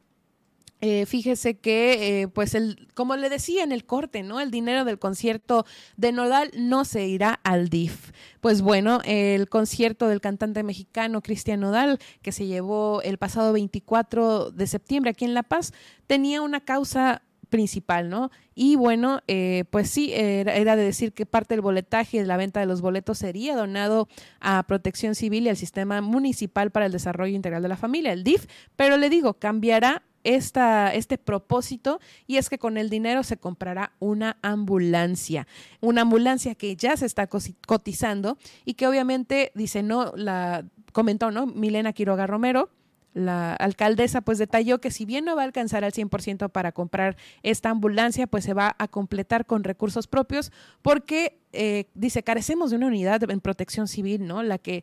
eh, fíjese que, eh, pues, el, como le decía en el corte, ¿no? El dinero del concierto de Nodal no se irá al DIF. Pues bueno, el concierto del cantante mexicano Cristian Nodal, que se llevó el pasado 24 de septiembre aquí en La Paz, tenía una causa principal, ¿no? Y bueno, eh, pues sí, era, era, de decir que parte del boletaje de la venta de los boletos sería donado a Protección Civil y al Sistema Municipal para el Desarrollo Integral de la Familia, el DIF, pero le digo, cambiará esta, este propósito y es que con el dinero se comprará una ambulancia, una ambulancia que ya se está cotizando y que obviamente dice, no, la comentó, ¿no? Milena Quiroga Romero, la alcaldesa pues detalló que si bien no va a alcanzar al 100% para comprar esta ambulancia, pues se va a completar con recursos propios porque, eh, dice, carecemos de una unidad en protección civil, ¿no? La que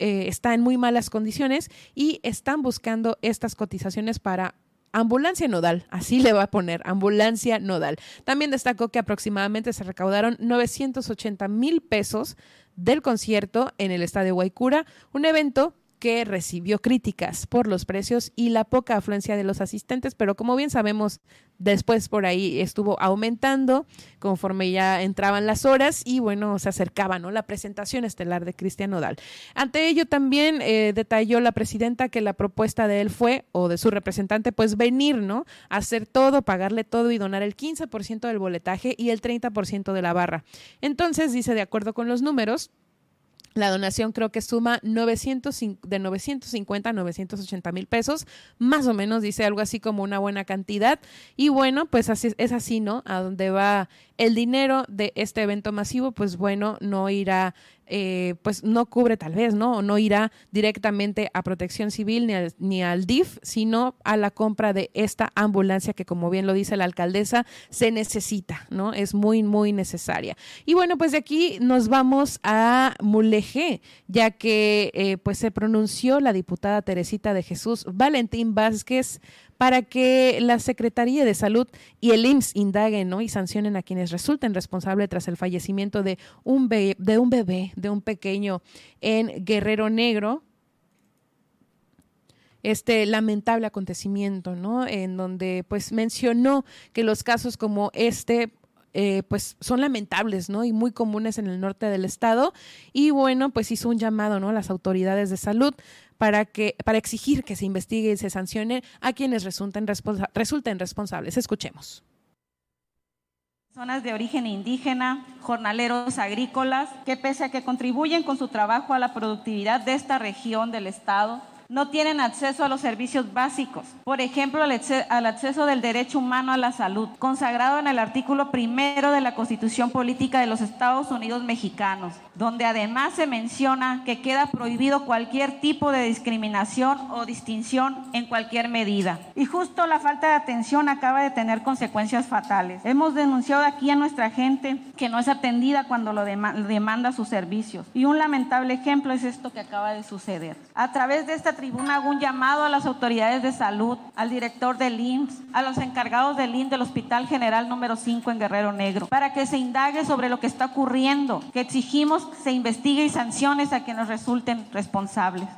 eh, está en muy malas condiciones y están buscando estas cotizaciones para ambulancia nodal, así le va a poner, ambulancia nodal. También destacó que aproximadamente se recaudaron 980 mil pesos del concierto en el Estadio Guaycura, un evento que recibió críticas por los precios y la poca afluencia de los asistentes, pero como bien sabemos, después por ahí estuvo aumentando conforme ya entraban las horas y bueno, se acercaba ¿no? la presentación estelar de Cristian Nodal. Ante ello también eh, detalló la presidenta que la propuesta de él fue, o de su representante, pues venir, ¿no? Hacer todo, pagarle todo y donar el 15% del boletaje y el 30% de la barra. Entonces, dice, de acuerdo con los números, la donación creo que suma 900, de 950 a 980 mil pesos, más o menos, dice algo así como una buena cantidad. Y bueno, pues así, es así, ¿no? A donde va el dinero de este evento masivo, pues bueno, no irá eh, pues no cubre tal vez, ¿no? O no irá directamente a protección civil ni al, ni al DIF, sino a la compra de esta ambulancia que, como bien lo dice la alcaldesa, se necesita, ¿no? Es muy, muy necesaria. Y bueno, pues de aquí nos vamos a Mulegé, ya que eh, pues se pronunció la diputada Teresita de Jesús Valentín Vázquez para que la Secretaría de Salud y el IMSS indaguen ¿no? y sancionen a quienes resulten responsables tras el fallecimiento de un, de un bebé, de un pequeño en Guerrero Negro, este lamentable acontecimiento, ¿no? En donde pues mencionó que los casos como este eh, pues son lamentables, ¿no? Y muy comunes en el norte del estado. Y bueno, pues hizo un llamado, ¿no? A las autoridades de salud para que, para exigir que se investigue y se sancione a quienes resulten, resulten responsables. Escuchemos. Personas de origen indígena, jornaleros agrícolas, que pese a que contribuyen con su trabajo a la productividad de esta región del estado, no tienen acceso a los servicios básicos. Por ejemplo, al acceso del derecho humano a la salud, consagrado en el artículo primero de la Constitución Política de los Estados Unidos Mexicanos, donde además se menciona que queda prohibido cualquier tipo de discriminación o distinción en cualquier medida. Y justo la falta de atención acaba de tener consecuencias fatales. Hemos denunciado aquí a nuestra gente que no es atendida cuando lo demanda sus servicios. Y un lamentable ejemplo es esto que acaba de suceder. A través de esta tribuna hago un llamado a las autoridades de salud, al director del IMSS, a los encargados del IMSS del Hospital General número 5 en Guerrero Negro, para que se indague sobre lo que está ocurriendo, que exigimos se investigue y sanciones a quienes resulten responsables.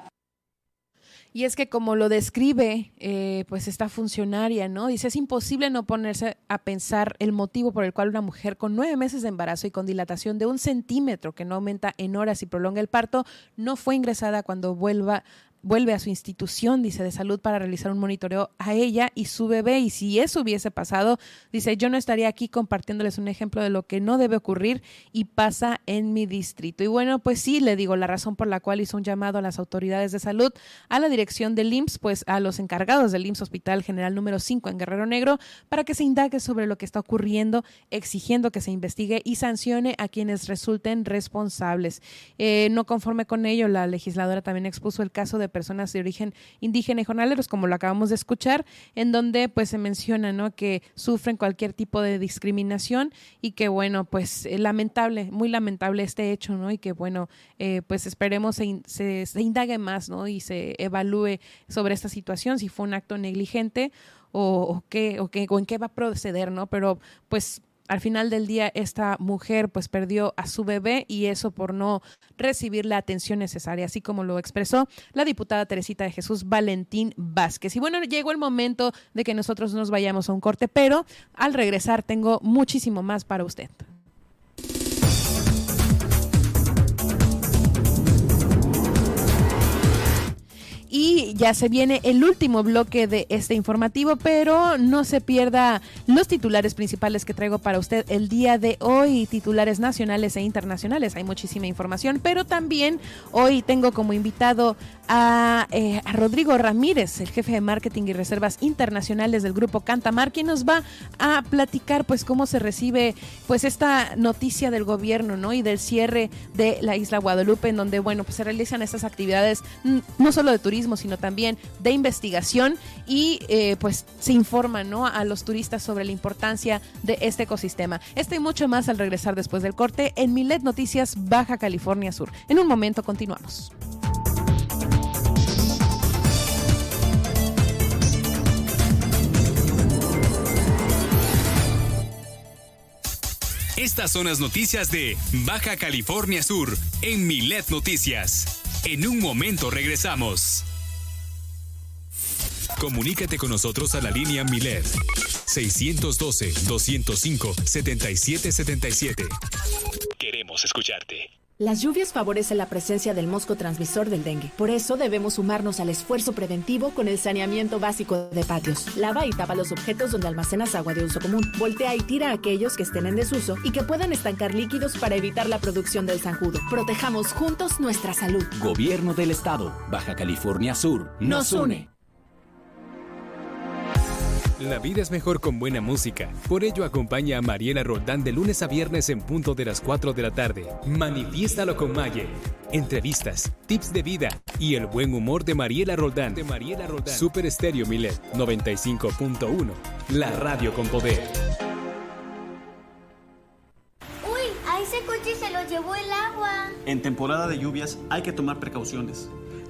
Y es que como lo describe eh, pues esta funcionaria, ¿no? Dice, es imposible no ponerse a pensar el motivo por el cual una mujer con nueve meses de embarazo y con dilatación de un centímetro que no aumenta en horas y prolonga el parto, no fue ingresada cuando vuelva vuelve a su institución, dice, de salud para realizar un monitoreo a ella y su bebé. Y si eso hubiese pasado, dice, yo no estaría aquí compartiéndoles un ejemplo de lo que no debe ocurrir y pasa en mi distrito. Y bueno, pues sí, le digo la razón por la cual hizo un llamado a las autoridades de salud, a la dirección del IMSS, pues a los encargados del IMSS Hospital General número 5 en Guerrero Negro, para que se indague sobre lo que está ocurriendo, exigiendo que se investigue y sancione a quienes resulten responsables. Eh, no conforme con ello, la legisladora también expuso el caso de personas de origen indígena y jornaleros, como lo acabamos de escuchar, en donde pues se menciona, ¿no? Que sufren cualquier tipo de discriminación y que bueno, pues eh, lamentable, muy lamentable este hecho, ¿no? Y que bueno, eh, pues esperemos se, se, indague más, ¿no? Y se evalúe sobre esta situación, si fue un acto negligente o, o qué, o qué, o en qué va a proceder, ¿no? Pero pues al final del día esta mujer pues perdió a su bebé y eso por no recibir la atención necesaria, así como lo expresó la diputada Teresita de Jesús Valentín Vázquez. Y bueno, llegó el momento de que nosotros nos vayamos a un corte, pero al regresar tengo muchísimo más para usted. Y ya se viene el último bloque de este informativo, pero no se pierda los titulares principales que traigo para usted el día de hoy, titulares nacionales e internacionales. Hay muchísima información, pero también hoy tengo como invitado a, eh, a Rodrigo Ramírez, el jefe de marketing y reservas internacionales del grupo Cantamar, quien nos va a platicar pues cómo se recibe pues esta noticia del gobierno, ¿no? Y del cierre de la isla Guadalupe, en donde, bueno, pues se realizan estas actividades mm, no solo de turismo, sino también de investigación y eh, pues se informa ¿no? a los turistas sobre la importancia de este ecosistema. Este y mucho más al regresar después del corte en Milet Noticias Baja California Sur. En un momento continuamos. Estas son las noticias de Baja California Sur en Milet Noticias. En un momento regresamos. Comunícate con nosotros a la línea Milet 612-205-7777. Queremos escucharte. Las lluvias favorecen la presencia del mosco transmisor del dengue. Por eso debemos sumarnos al esfuerzo preventivo con el saneamiento básico de patios. Lava y tapa los objetos donde almacenas agua de uso común. Voltea y tira a aquellos que estén en desuso y que puedan estancar líquidos para evitar la producción del zanjudo. Protejamos juntos nuestra salud. Gobierno del Estado, Baja California Sur, nos une. La vida es mejor con buena música. Por ello acompaña a Mariela Roldán de lunes a viernes en punto de las 4 de la tarde. Manifiéstalo con Maye. Entrevistas, tips de vida y el buen humor de Mariela Roldán. De Mariela Roldán. Super Estéreo Milet 95.1. La radio con poder. Uy, a ese coche se lo llevó el agua. En temporada de lluvias hay que tomar precauciones.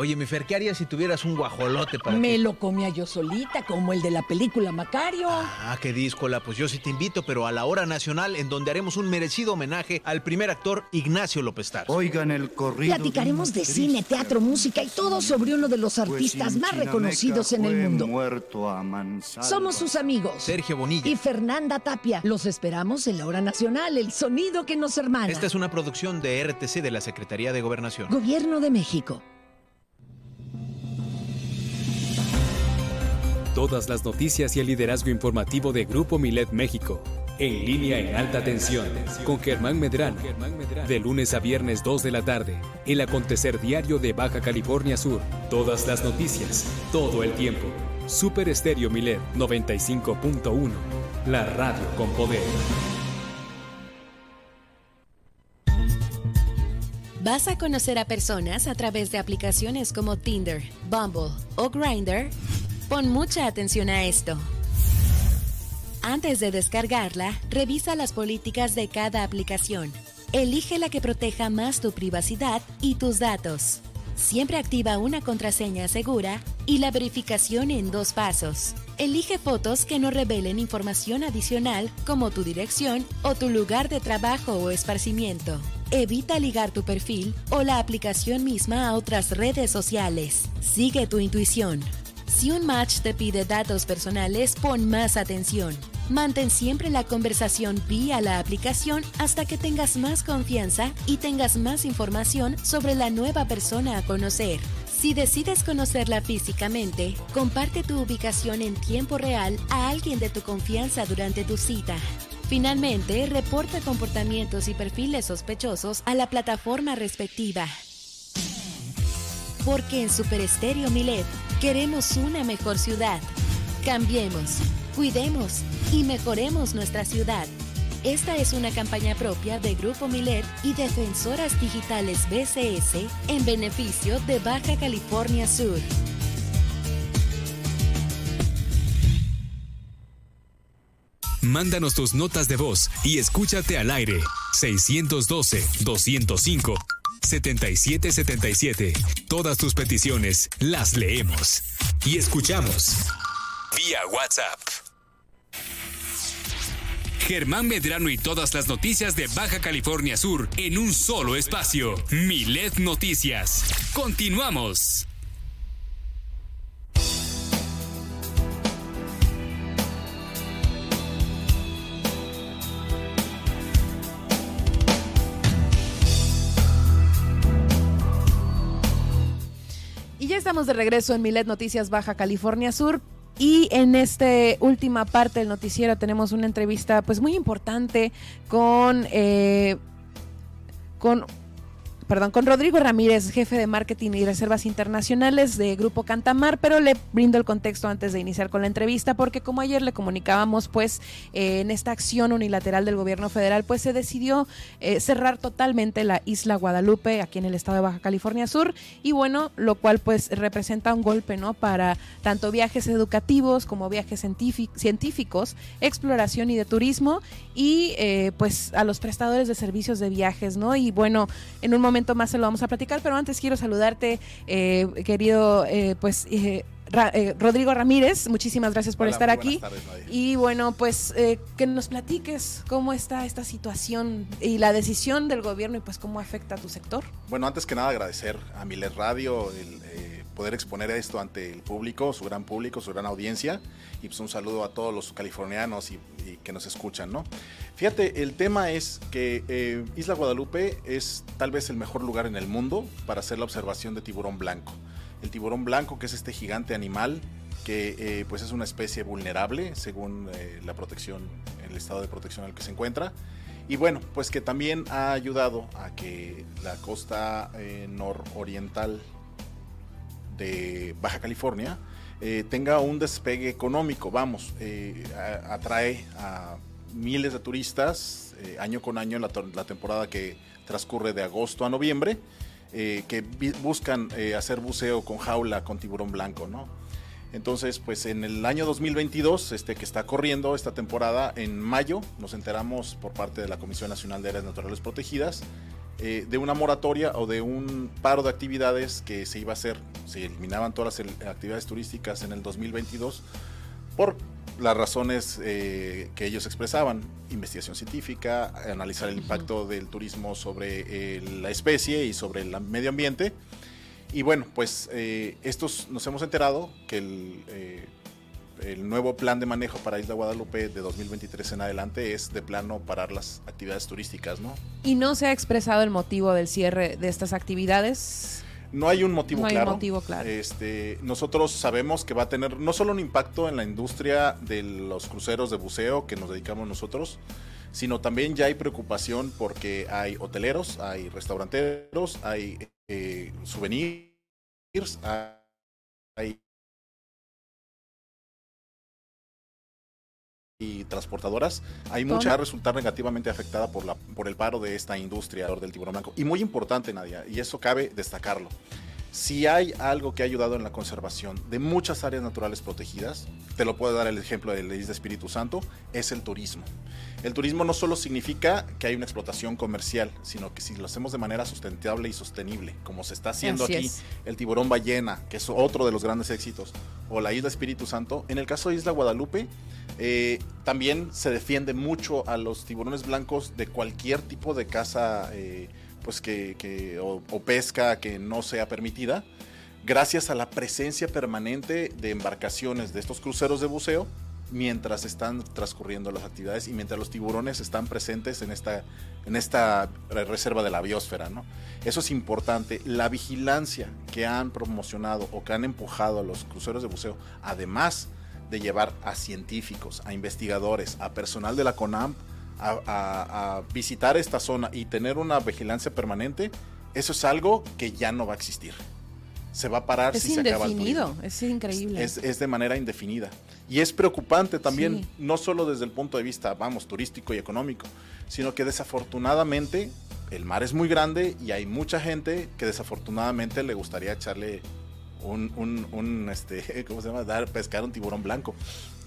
Oye, mi Fer, ¿qué harías si tuvieras un guajolote para Me lo comía yo solita, como el de la película Macario. Ah, qué díscola. Pues yo sí te invito, pero a la hora nacional, en donde haremos un merecido homenaje al primer actor Ignacio López Tarso. Oigan el corrido. Platicaremos de, cine, teatro, música y todo sobre uno de los pues artistas más reconocidos en el mundo. Muerto a Somos sus amigos. Sergio Bonilla. Y Fernanda Tapia. Los esperamos en la hora nacional, el sonido que nos hermana. Esta es una producción de RTC de la Secretaría de Gobernación. Gobierno de México. Todas las noticias y el liderazgo informativo de Grupo Milet México. En línea en alta tensión. Con Germán Medrano. De lunes a viernes 2 de la tarde. El acontecer diario de Baja California Sur. Todas las noticias. Todo el tiempo. Super Estéreo Milet 95.1. La radio con poder. ¿Vas a conocer a personas a través de aplicaciones como Tinder, Bumble o Grindr? Pon mucha atención a esto. Antes de descargarla, revisa las políticas de cada aplicación. Elige la que proteja más tu privacidad y tus datos. Siempre activa una contraseña segura y la verificación en dos pasos. Elige fotos que no revelen información adicional como tu dirección o tu lugar de trabajo o esparcimiento. Evita ligar tu perfil o la aplicación misma a otras redes sociales. Sigue tu intuición. Si un match te pide datos personales, pon más atención. Mantén siempre la conversación vía la aplicación hasta que tengas más confianza y tengas más información sobre la nueva persona a conocer. Si decides conocerla físicamente, comparte tu ubicación en tiempo real a alguien de tu confianza durante tu cita. Finalmente, reporta comportamientos y perfiles sospechosos a la plataforma respectiva. Porque en Super Estéreo Milet Queremos una mejor ciudad. Cambiemos, cuidemos y mejoremos nuestra ciudad. Esta es una campaña propia de Grupo Milet y Defensoras Digitales BCS en beneficio de Baja California Sur. Mándanos tus notas de voz y escúchate al aire. 612 205 7777. Todas tus peticiones las leemos y escuchamos vía WhatsApp. Germán Medrano y todas las noticias de Baja California Sur en un solo espacio. Milet Noticias. Continuamos. Estamos de regreso en Milet Noticias Baja California Sur. Y en esta última parte del noticiero tenemos una entrevista pues muy importante con, eh, con perdón, con Rodrigo Ramírez, jefe de marketing y reservas internacionales de Grupo Cantamar, pero le brindo el contexto antes de iniciar con la entrevista, porque como ayer le comunicábamos, pues eh, en esta acción unilateral del gobierno federal, pues se decidió eh, cerrar totalmente la isla Guadalupe, aquí en el estado de Baja California Sur, y bueno, lo cual pues representa un golpe, ¿no? Para tanto viajes educativos como viajes científicos, exploración y de turismo, y eh, pues a los prestadores de servicios de viajes, ¿no? Y bueno, en un momento más se lo vamos a platicar, pero antes quiero saludarte, eh, querido, eh, pues... Eh, Rodrigo Ramírez, muchísimas gracias por estar aquí. y bueno, pues que nos platiques cómo está esta situación y la decisión del gobierno y pues cómo afecta a tu sector. Bueno, antes que nada agradecer a Milet Radio el poder exponer esto ante el público, su gran público, su gran audiencia. Y pues un saludo a todos los californianos y, que nos escuchan, ¿no? Fíjate, el tema es que eh, Isla Guadalupe es tal vez el mejor lugar en el mundo para hacer la observación de tiburón blanco. El tiburón blanco, que es este gigante animal que eh, pues es una especie vulnerable según eh, la protección, el estado de protección en el que se encuentra. Y bueno, pues que también ha ayudado a que la costa nororiental de Baja California eh, tenga un despegue económico. Vamos, eh, atrae a miles de turistas eh, año con año en la, temporada que transcurre de agosto a noviembre, que buscan hacer buceo con jaula, con tiburón blanco, ¿no? Entonces, pues en el año 2022, este que está corriendo esta temporada, en mayo, nos enteramos por parte de la Comisión Nacional de Áreas Naturales Protegidas eh, de una moratoria o de un paro de actividades que se iba a hacer, se eliminaban todas las actividades turísticas en el 2022 por las razones eh, que ellos expresaban, investigación científica, analizar el impacto del turismo sobre eh, la especie y sobre el medio ambiente. Y bueno, pues eh, estos nos hemos enterado que el, el, nuevo plan de manejo para Isla Guadalupe de 2023 en adelante es de plano parar las actividades turísticas, ¿no? ¿Y no se ha expresado el motivo del cierre de estas actividades? No hay un motivo no hay claro. motivo claro. Este, nosotros sabemos que va a tener no solo un impacto en la industria de los cruceros de buceo que nos dedicamos nosotros, sino también ya hay preocupación porque hay hoteleros, hay restauranteros, hay eh, souvenirs, hay y transportadoras, hay mucha a resultar negativamente afectada por, la, por el paro de esta industria del tiburón blanco. Y muy importante, Nadia, y eso cabe destacarlo. Si hay algo que ha ayudado en la conservación de muchas áreas naturales protegidas, te lo puedo dar el ejemplo de la isla Espíritu Santo, es el turismo. El turismo no solo significa que hay una explotación comercial, sino que si lo hacemos de manera sustentable y sostenible, como se está haciendo aquí, el tiburón ballena, que es otro de los grandes éxitos, o la isla Espíritu Santo, en el caso de Isla Guadalupe, eh, también se defiende mucho a los tiburones blancos de cualquier tipo de caza eh, pues que, o, pesca que no sea permitida, gracias a la presencia permanente de embarcaciones de estos cruceros de buceo mientras están transcurriendo las actividades y mientras los tiburones están presentes en esta, en esta reserva de la biosfera. ¿no? Eso es importante. La vigilancia que han promocionado o que han empujado a los cruceros de buceo, además de llevar a científicos, a investigadores, a personal de la CONAMP, a, visitar esta zona y tener una vigilancia permanente, eso es algo que ya no va a existir. Se va a parar si se acaba el turismo. Es increíble. Es, de manera indefinida. Y es preocupante también, no solo desde el punto de vista, vamos, turístico y económico, sino que desafortunadamente el mar es muy grande y hay mucha gente que desafortunadamente le gustaría echarle un, un, este, ¿cómo se llama? Dar, pescar un tiburón blanco.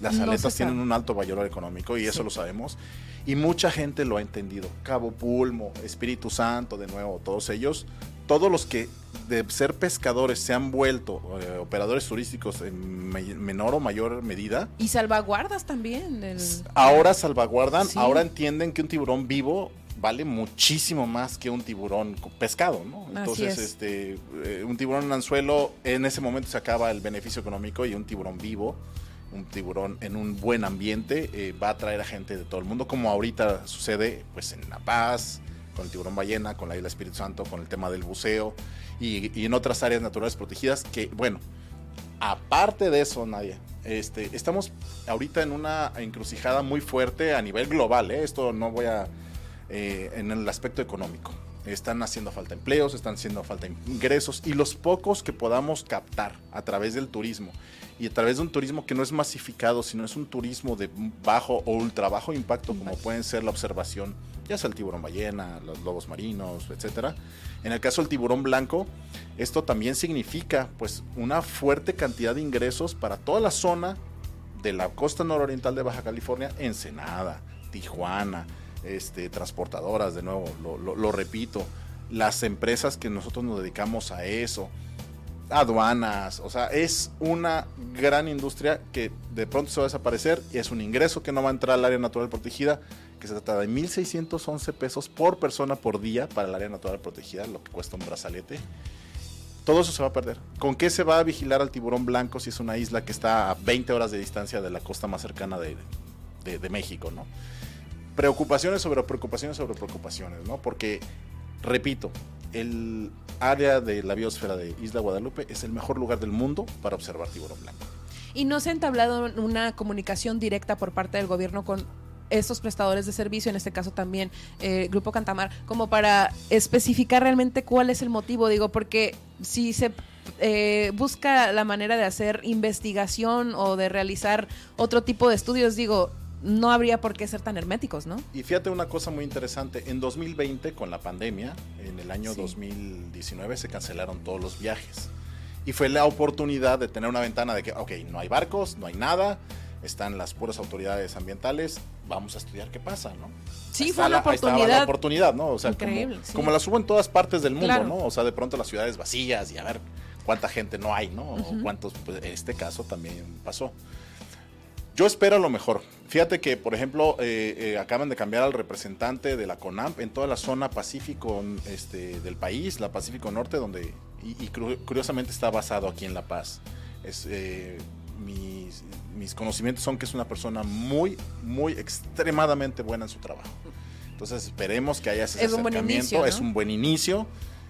Las aletas tienen un alto valor económico y eso lo sabemos. Y mucha gente lo ha entendido. Cabo Pulmo, Espíritu Santo, de nuevo, todos ellos, todos los que de ser pescadores se han vuelto eh, operadores turísticos en menor o mayor medida. Y salvaguardas también. Ahora salvaguardan, ahora entienden que un tiburón vivo vale muchísimo más que un tiburón pescado, ¿no? Entonces, este, eh, un tiburón en anzuelo, en ese momento se acaba el beneficio económico y un tiburón vivo, un tiburón en un buen ambiente, eh, va a atraer a gente de todo el mundo, como ahorita sucede, pues en La Paz, con el tiburón ballena, con la isla Espíritu Santo, con el tema del buceo y, y en otras áreas naturales protegidas que, bueno, aparte de eso, Nadia, este, estamos ahorita en una encrucijada muy fuerte a nivel global, ¿eh? esto no voy a eh, en el aspecto económico. Están haciendo falta empleos, están haciendo falta ingresos y los pocos que podamos captar a través del turismo y a través de un turismo que no es masificado, sino es un turismo de bajo o ultra bajo impacto, como pueden ser la observación, ya sea el tiburón ballena, los lobos marinos, etcétera. En el caso del tiburón blanco, esto también significa pues una fuerte cantidad de ingresos para toda la zona de la costa nororiental de Baja California, Ensenada, Tijuana, este, transportadoras, de nuevo, lo, repito, las empresas que nosotros nos dedicamos a eso, aduanas, o sea, es una gran industria que de pronto se va a desaparecer y es un ingreso que no va a entrar al área natural protegida, que se trata de 1.611 pesos por persona por día para el área natural protegida, lo que cuesta un brazalete. Todo eso se va a perder. ¿Con qué se va a vigilar al tiburón blanco si es una isla que está a 20 horas de distancia de la costa más cercana de, de, de México, no? Preocupaciones sobre preocupaciones sobre preocupaciones, ¿no? Porque, repito, el área de la biosfera de Isla Guadalupe es el mejor lugar del mundo para observar tiburón blanco. ¿Y no se ha entablado una comunicación directa por parte del gobierno con estos prestadores de servicio, en este caso también eh, Grupo Cantamar, como para especificar realmente cuál es el motivo? Digo, porque si se eh, busca la manera de hacer investigación o de realizar otro tipo de estudios, digo, no habría por qué ser tan herméticos, ¿no? Y fíjate una cosa muy interesante, en 2020 con la pandemia, en el año 2019 se cancelaron todos los viajes. Y fue la oportunidad de tener una ventana de que, ok, no hay barcos, no hay nada, están las puras autoridades ambientales, vamos a estudiar qué pasa, ¿no? Sí, fue una oportunidad. la oportunidad, ¿no? O sea, Increíble, como, la subo en todas partes del mundo, ¿no? O sea, de pronto las ciudades vacías y a ver cuánta gente no hay, ¿no? O cuántos, pues en este caso también pasó. Yo espero lo mejor. Fíjate que, por ejemplo, eh, eh, acaban de cambiar al representante de la CONAMP en toda la zona pacífico este, del país, la Pacífico Norte, donde, y, curiosamente está basado aquí en La Paz. Es, eh, mis, mis, conocimientos son que es una persona muy, muy extremadamente buena en su trabajo. Entonces esperemos que haya ese es acercamiento, es un buen inicio.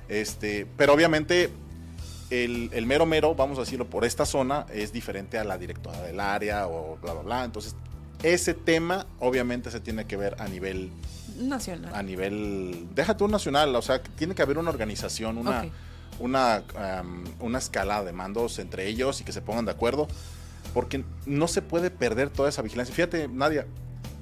Este, pero obviamente el, mero mero, vamos a decirlo, por esta zona es diferente a la directora del área o bla, bla, bla. Entonces, ese tema obviamente se tiene que ver a nivel nacional. A nivel, déjate un nacional, o sea, tiene que haber una organización, una, una, una escala de mandos entre ellos y que se pongan de acuerdo, porque no se puede perder toda esa vigilancia. Fíjate, Nadia,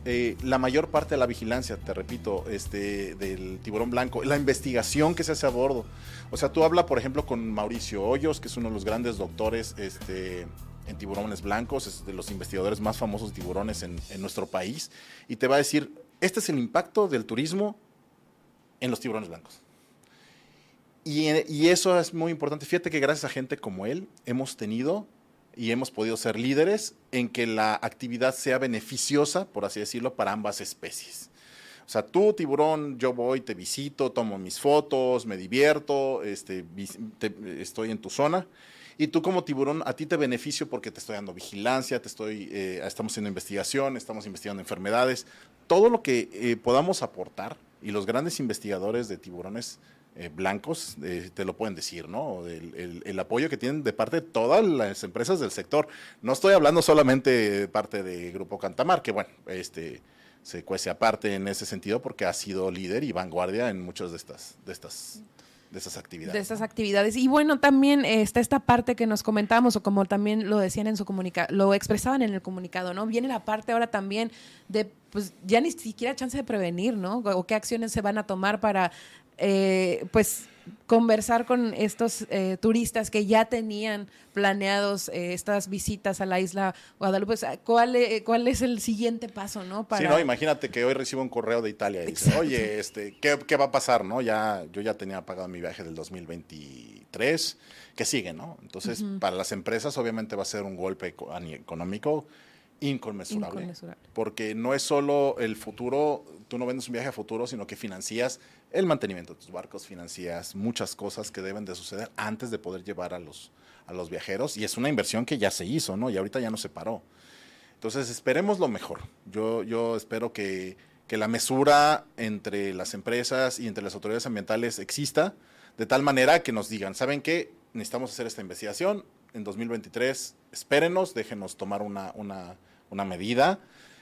eh, la mayor parte de la vigilancia, te repito, este, del tiburón blanco, la investigación que se hace a bordo. O sea, tú habla, por ejemplo, con Mauricio Hoyos, que es uno de los grandes doctores este, en tiburones blancos, es de los investigadores más famosos de tiburones en, nuestro país, y te va a decir, este es el impacto del turismo en los tiburones blancos. Y, y eso es muy importante. Fíjate que gracias a gente como él hemos tenido y hemos podido ser líderes en que la actividad sea beneficiosa, por así decirlo, para ambas especies. O sea, tú, tiburón, yo voy, te visito, tomo mis fotos, me divierto, este, estoy en tu zona. Y tú como tiburón, a ti te beneficio porque te estoy dando vigilancia, te estoy, eh, estamos haciendo investigación, estamos investigando enfermedades. Todo lo que eh, podamos aportar, y los grandes investigadores de tiburones eh, blancos eh, te lo pueden decir, ¿no? El, apoyo que tienen de parte de todas las empresas del sector. No estoy hablando solamente de parte de Grupo Cantamar, que bueno, este se cuece aparte en ese sentido porque ha sido líder y vanguardia en muchas de estas, de estas de esas actividades. De estas actividades. Y bueno, también eh, está esta parte que nos comentamos, o como también lo decían en su comunicado, lo expresaban en el comunicado, ¿no? Viene la parte ahora también de, pues ya ni siquiera chance de prevenir, ¿no? O qué acciones se van a tomar para eh, pues conversar con estos eh, turistas que ya tenían planeados eh, estas visitas a la isla Guadalupe. ¿Cuál, ¿Cuál es el siguiente paso, no? Para... Sí, no, imagínate que hoy recibo un correo de Italia y dice, oye, este, ¿qué, ¿qué, va a pasar, no? Ya, yo ya tenía pagado mi viaje del 2023, que sigue, ¿no? Entonces, para las empresas obviamente va a ser un golpe económico inconmensurable, inconmensurable. Porque no es solo el futuro, tú no vendes un viaje a futuro, sino que financias el mantenimiento de tus barcos, financias muchas cosas que deben de suceder antes de poder llevar a los, a los viajeros y es una inversión que ya se hizo, ¿no? Y ahorita ya no se paró. Entonces esperemos lo mejor. Yo, yo espero que, que la mesura entre las empresas y entre las autoridades ambientales exista de tal manera que nos digan, ¿saben qué? Necesitamos hacer esta investigación. En 2023, espérenos, déjenos tomar una, una, una medida.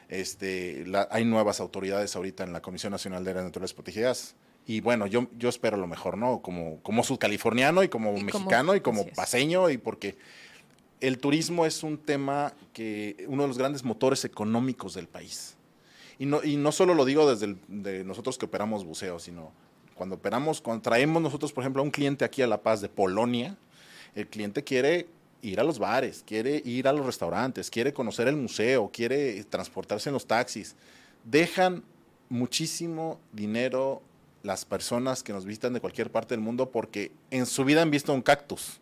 Este, hay nuevas autoridades ahorita en la Comisión Nacional de Áreas Naturales Protegidas y bueno, yo, yo espero lo mejor, ¿no? Como, como subcaliforniano y como mexicano y como paseño, y porque el turismo es un tema que, uno de los grandes motores económicos del país. Y no, y no solo lo digo desde de nosotros que operamos buceo, sino cuando operamos, cuando traemos nosotros, por ejemplo, a un cliente aquí a La Paz de Polonia, el cliente quiere ir a los bares, quiere ir a los restaurantes, quiere conocer el museo, quiere transportarse en los taxis. Dejan muchísimo dinero las personas que nos visitan de cualquier parte del mundo porque en su vida han visto un cactus,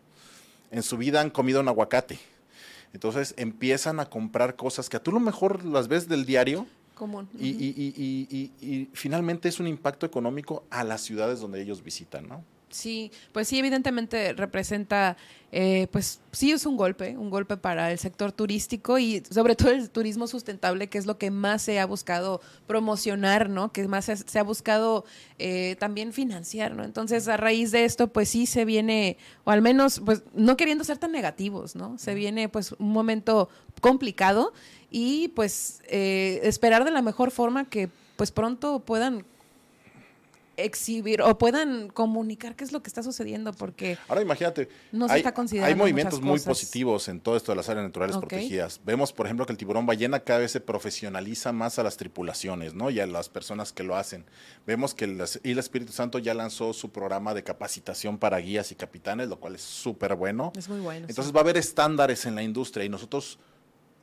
en su vida han comido un aguacate. Entonces empiezan a comprar cosas que a tú lo mejor las ves del diario. Común. Y, y, y, finalmente es un impacto económico a las ciudades donde ellos visitan, ¿no? Sí, pues sí, evidentemente representa, eh, pues sí es un golpe, un golpe para el sector turístico y sobre todo el turismo sustentable, que es lo que más se ha buscado promocionar, ¿no? Que más se, ha buscado eh, también financiar, ¿no? Entonces, a raíz de esto, pues sí se viene, o al menos, pues no queriendo ser tan negativos, ¿no? Se viene, pues, un momento complicado y, pues, eh, esperar de la mejor forma que, pues, pronto puedan exhibir o puedan comunicar qué es lo que está sucediendo, porque ahora imagínate, no se hay, está considerando hay movimientos muy positivos en todo esto de las áreas naturales protegidas. Vemos, por ejemplo, que el tiburón ballena cada vez se profesionaliza más a las tripulaciones, ¿no? Y a las personas que lo hacen. Vemos que el Isla Espíritu Santo ya lanzó su programa de capacitación para guías y capitanes, lo cual es súper bueno. Es muy bueno. Entonces va a haber estándares en la industria y nosotros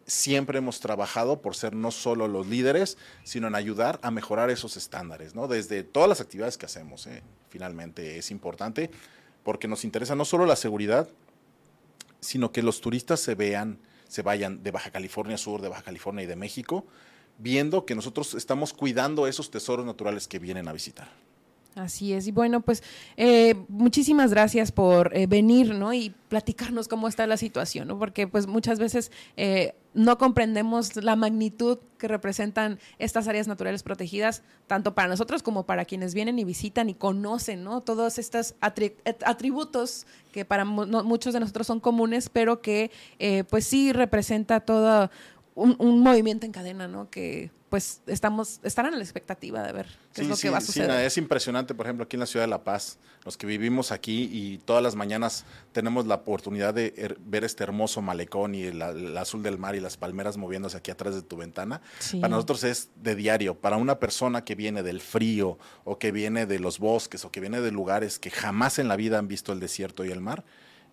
siempre hemos trabajado por ser no solo los líderes, sino en ayudar a mejorar esos estándares, ¿no? Desde todas las actividades que hacemos, ¿eh? finalmente es importante, porque nos interesa no solo la seguridad, sino que los turistas se vean, se vayan de Baja California Sur, de Baja California y de México, viendo que nosotros estamos cuidando esos tesoros naturales que vienen a visitar. Así es. Y bueno, pues eh, muchísimas gracias por eh, venir, ¿no? Y platicarnos cómo está la situación, ¿no? Porque pues muchas veces eh, no comprendemos la magnitud que representan estas áreas naturales protegidas, tanto para nosotros como para quienes vienen y visitan y conocen, ¿no? Todos estos atributos que para muchos de nosotros son comunes, pero que pues sí representa todo un, un movimiento en cadena, ¿no? Que pues estamos, estarán en la expectativa de ver qué es lo que va a suceder. Sí, es impresionante, por ejemplo, aquí en la ciudad de La Paz, los que vivimos aquí y todas las mañanas tenemos la oportunidad de ver este hermoso malecón y el, azul del mar y las palmeras moviéndose aquí atrás de tu ventana. Para nosotros es de diario. Para una persona que viene del frío o que viene de los bosques o que viene de lugares que jamás en la vida han visto el desierto y el mar,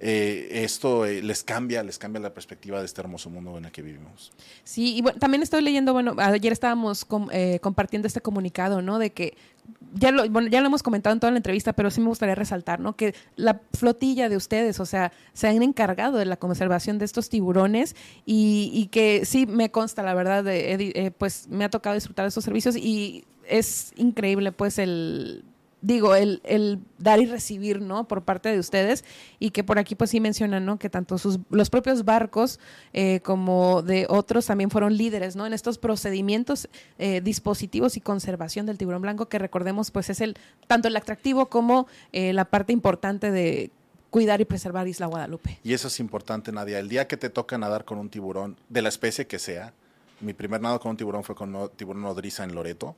eh, esto eh, les cambia, les cambia la perspectiva de este hermoso mundo en el que vivimos. Sí, y bueno, también estoy leyendo, bueno, ayer estábamos eh, compartiendo este comunicado, ¿no? De que ya lo, bueno, ya lo hemos comentado en toda la entrevista, pero sí me gustaría resaltar, ¿no? Que la flotilla de ustedes, o sea, se han encargado de la conservación de estos tiburones y, que sí me consta, la verdad, pues me ha tocado disfrutar de estos servicios y es increíble, pues, el digo, el, el, dar y recibir, ¿no? Por parte de ustedes y que por aquí pues sí mencionan, ¿no? Que tanto sus, los propios barcos eh, como de otros también fueron líderes, ¿no? En estos procedimientos, eh, dispositivos y conservación del tiburón blanco que recordemos pues es el, tanto el atractivo como eh, la parte importante de cuidar y preservar Isla Guadalupe. Y eso es importante, Nadia. El día que te toca nadar con un tiburón, de la especie que sea, mi primer nado con un tiburón fue con un tiburón nodriza en Loreto,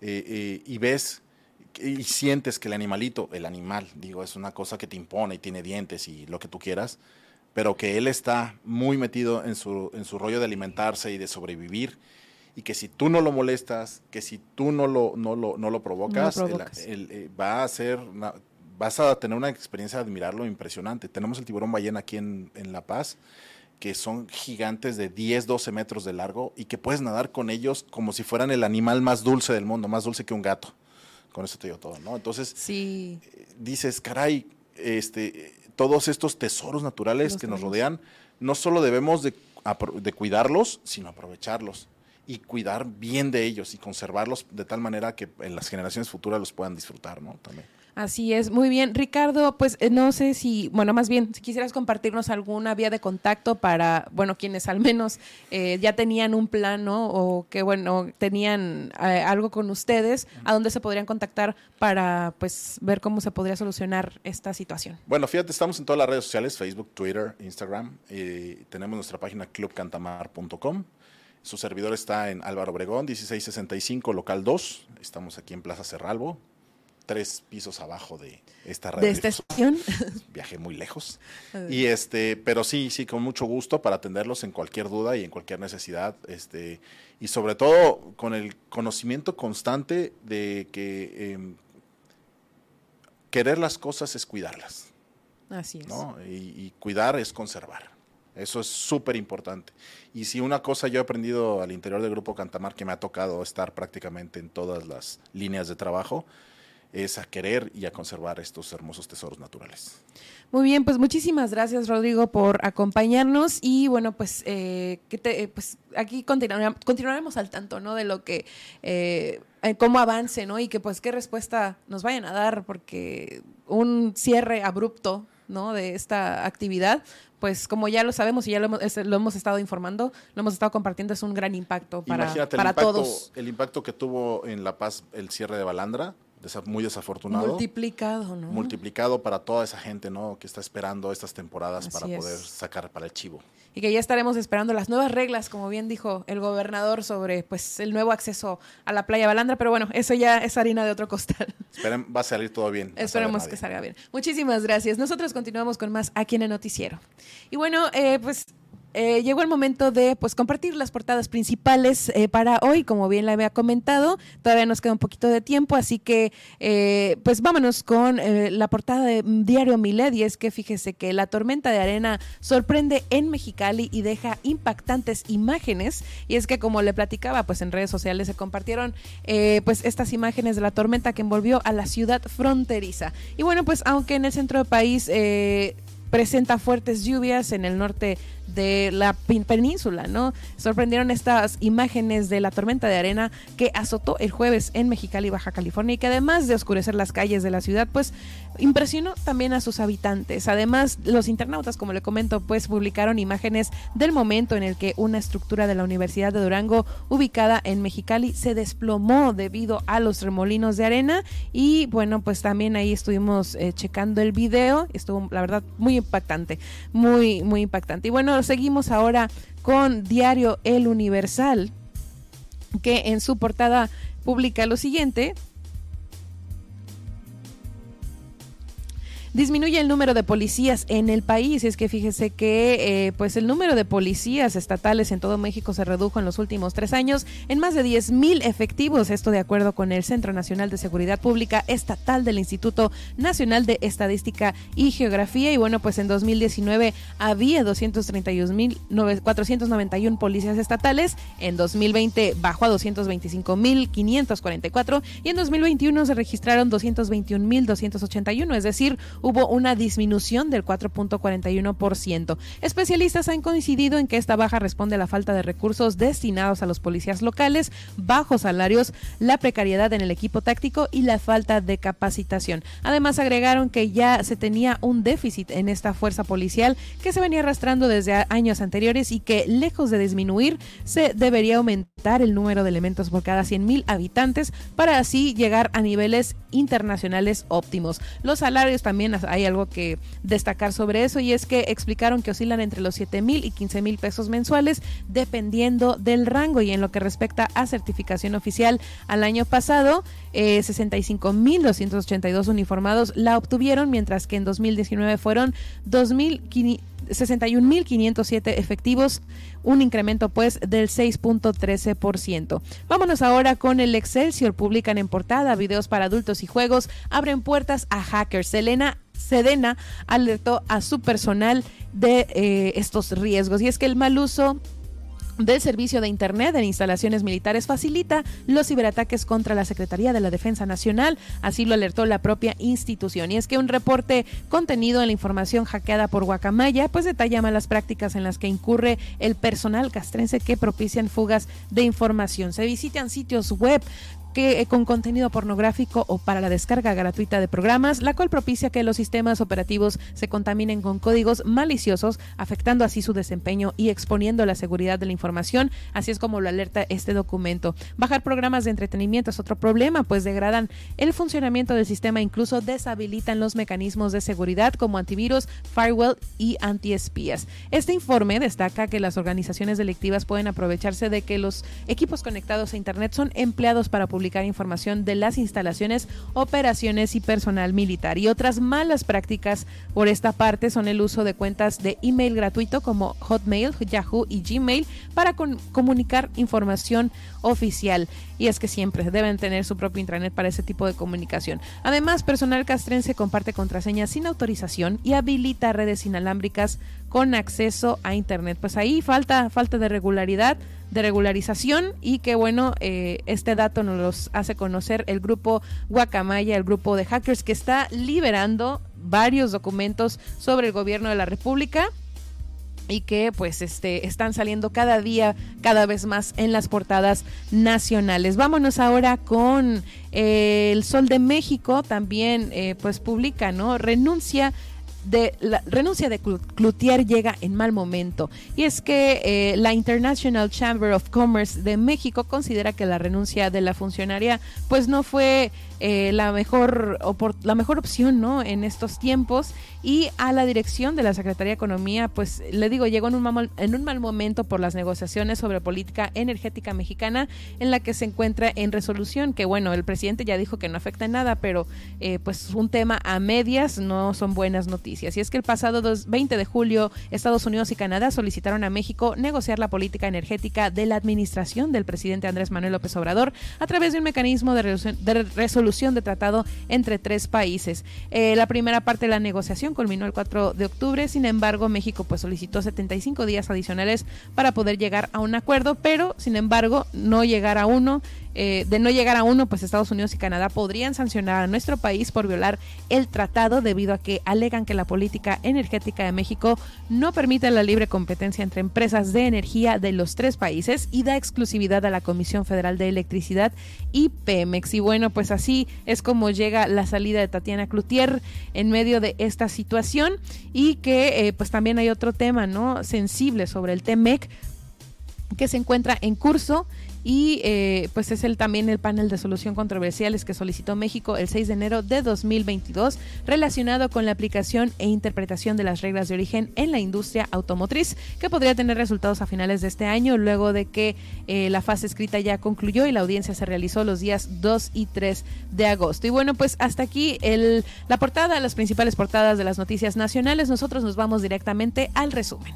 y ves y sientes que el animalito, el animal, digo, es una cosa que te impone y tiene dientes y lo que tú quieras, pero que él está muy metido en su, en su rollo de alimentarse y de sobrevivir, y que si tú no lo molestas, que si tú no lo, no lo, no lo provocas, eh, va a ser, vas a tener una experiencia de admirarlo impresionante. Tenemos el tiburón ballena aquí en, en La Paz, que son gigantes de 10, 12 metros de largo y que puedes nadar con ellos como si fueran el animal más dulce del mundo, más dulce que un gato. Con eso te digo todo, ¿no? Entonces, sí. Eh, dices, caray, este, todos estos tesoros naturales que nos rodean, no solo debemos de, de cuidarlos, sino aprovecharlos y cuidar bien de ellos y conservarlos de tal manera que en las generaciones futuras los puedan disfrutar, ¿no? También. Así es, muy bien. Ricardo, pues eh, no sé si, bueno, más bien, si quisieras compartirnos alguna vía de contacto para, bueno, quienes al menos eh, ya tenían un plano o que, bueno, tenían eh, algo con ustedes, ¿a dónde se podrían contactar para, pues, ver cómo se podría solucionar esta situación? Bueno, fíjate, estamos en todas las redes sociales, Facebook, Twitter, Instagram, y tenemos nuestra página clubcantamar.com. Su servidor está en Álvaro Obregón, 1665, local 2. Estamos aquí en Plaza Cerralbo, tres pisos abajo de esta radio. De esta estación. Viajé muy lejos. y este, pero sí, sí, con mucho gusto para atenderlos en cualquier duda y en cualquier necesidad. Este, y sobre todo con el conocimiento constante de que em, querer las cosas es cuidarlas. Así es. Y, y cuidar es conservar. Eso es súper importante. Y si una cosa yo he aprendido al interior del Grupo Cantamar, que me ha tocado estar prácticamente en todas las líneas de trabajo, es a querer y a conservar estos hermosos tesoros naturales. Muy bien, pues muchísimas gracias Rodrigo por acompañarnos y bueno, pues, eh, que te, pues aquí continuaremos, al tanto, ¿no? De lo que, eh, eh, cómo avance, ¿no? Y que pues qué respuesta nos vayan a dar porque un cierre abrupto, ¿no? De esta actividad, pues como ya lo sabemos y ya lo hemos, estado informando, lo hemos estado compartiendo, es un gran impacto para, para el impacto, todos. El impacto que tuvo en La Paz el cierre de Balandra, muy desafortunado. Multiplicado, ¿no? Multiplicado para toda esa gente, ¿no? Que está esperando estas temporadas para poder sacar para el chivo. Y que ya estaremos esperando las nuevas reglas, como bien dijo el gobernador, sobre pues el nuevo acceso a la playa Balandra, pero bueno, eso ya es harina de otro costal. Esperen, va a salir todo bien. Esperemos que salga bien. Muchísimas gracias. Nosotros continuamos con más aquí en el noticiero. Y bueno, eh, pues eh, llegó el momento de pues compartir las portadas principales eh, para hoy, como bien le había comentado. Todavía nos queda un poquito de tiempo, así que eh, pues vámonos con la portada de Diario Milet. Y es que fíjese que la tormenta de arena sorprende en Mexicali y deja impactantes imágenes. Y es que como le platicaba, pues en redes sociales se compartieron pues estas imágenes de la tormenta que envolvió a la ciudad fronteriza. Y bueno, pues aunque en el centro del país presenta fuertes lluvias en el norte de la península, ¿no? Sorprendieron estas imágenes de la tormenta de arena que azotó el jueves en Mexicali, Baja California, y que además de oscurecer las calles de la ciudad, pues impresionó también a sus habitantes. Además, los internautas, como le comento, pues publicaron imágenes del momento en el que una estructura de la Universidad de Durango, ubicada en Mexicali, se desplomó debido a los remolinos de arena. Y bueno, pues también ahí estuvimos eh, checando el video. Estuvo, la verdad, muy impactante, muy, muy impactante. Y bueno, seguimos ahora con Diario El Universal, que en su portada publica lo siguiente. Disminuye el número de policías en el país. Es que fíjese que eh, pues el número de policías estatales en todo México se redujo en los últimos tres años en más de 10 mil efectivos. Esto de acuerdo con el Centro Nacional de Seguridad Pública Estatal del Instituto Nacional de Estadística y Geografía. Y bueno, pues en 2019 había 231.491 policías estatales. En 2020 bajó a 225.544 y en 2021 se registraron 221.281, es decir, hubo una disminución del 4.41%. Especialistas han coincidido en que esta baja responde a la falta de recursos destinados a los policías locales, bajos salarios, la precariedad en el equipo táctico y la falta de capacitación. Además, agregaron que ya se tenía un déficit en esta fuerza policial que se venía arrastrando desde años anteriores y que, lejos de disminuir, se debería aumentar el número de elementos por cada 100.000 habitantes para así llegar a niveles internacionales óptimos. Los salarios también hay algo que destacar sobre eso y es que explicaron que oscilan entre los 7 mil y 15 mil pesos mensuales dependiendo del rango y en lo que respecta a certificación oficial al año pasado eh, 65 mil 282 uniformados la obtuvieron mientras que en 2019 fueron 61.507 efectivos, un incremento pues del 6.13%. Vámonos ahora con el Excelsior. Publican en portada videos para adultos y juegos, abren puertas a hackers. Selena Sedena alertó a su personal de eh, estos riesgos y es que el mal uso del servicio de Internet en instalaciones militares facilita los ciberataques contra la Secretaría de la Defensa Nacional, así lo alertó la propia institución. Y es que un reporte contenido en la información hackeada por Guacamaya, pues detalla malas prácticas en las que incurre el personal castrense que propician fugas de información. Se visitan sitios web que eh, con contenido pornográfico o para la descarga gratuita de programas, la cual propicia que los sistemas operativos se contaminen con códigos maliciosos, afectando así su desempeño y exponiendo la seguridad de la información, así es como lo alerta este documento. Bajar programas de entretenimiento es otro problema, pues degradan el funcionamiento del sistema, incluso deshabilitan los mecanismos de seguridad como antivirus, firewall y antiespías. Este informe destaca que las organizaciones delictivas pueden aprovecharse de que los equipos conectados a Internet son empleados para publicar información de las instalaciones, operaciones y personal militar. Y otras malas prácticas por esta parte son el uso de cuentas de email gratuito como Hotmail, Yahoo y Gmail para comunicar información oficial. Y es que siempre deben tener su propio intranet para ese tipo de comunicación. Además, personal castrense comparte contraseñas sin autorización y habilita redes inalámbricas con acceso a internet. Pues ahí falta falta de regularidad de regularización y que bueno, eh, este dato nos los hace conocer el grupo Guacamaya, el grupo de hackers que está liberando varios documentos sobre el gobierno de la República y que pues este están saliendo cada día cada vez más en las portadas nacionales. Vámonos ahora con eh, el Sol de México también eh, pues publica, ¿no? Renuncia de la renuncia de Cloutier llega en mal momento. Y es que eh, la International Chamber of Commerce de México considera que la renuncia de la funcionaria pues no fue eh, la mejor la mejor opción no en estos tiempos. Y a la dirección de la Secretaría de Economía pues le digo llegó en un mal, en un mal momento por las negociaciones sobre política energética mexicana en la que se encuentra en resolución que bueno el presidente ya dijo que no afecta en nada pero eh, pues un tema a medias no son buenas noticias. Y es que el pasado 20 de julio Estados Unidos y Canadá solicitaron a México negociar la política energética de la administración del presidente Andrés Manuel López Obrador a través de un mecanismo de resolución tratado entre tres países. Eh, la primera parte de la negociación culminó el 4 de octubre, sin embargo México pues solicitó 75 días adicionales para poder llegar a un acuerdo, pero sin embargo no llegar a uno eh, de no llegar a uno, pues Estados Unidos y Canadá podrían sancionar a nuestro país por violar el tratado debido a que alegan que la política energética de México no permite la libre competencia entre empresas de energía de los tres países y da exclusividad a la Comisión Federal de Electricidad y Pemex. Y bueno, pues así es como llega la salida de Tatiana Cloutier en medio de esta situación y que eh, pues también hay otro tema, ¿no? Sensible sobre el TEMEC que se encuentra en curso y eh, pues es el también el panel de solución controversiales que solicitó México el 6 de enero de 2022 relacionado con la aplicación e interpretación de las reglas de origen en la industria automotriz que podría tener resultados a finales de este año luego de que eh, la fase escrita ya concluyó y la audiencia se realizó los días 2 y 3 de agosto. Y bueno, pues hasta aquí el, la portada, las principales portadas de las noticias nacionales. Nosotros nos vamos directamente al resumen.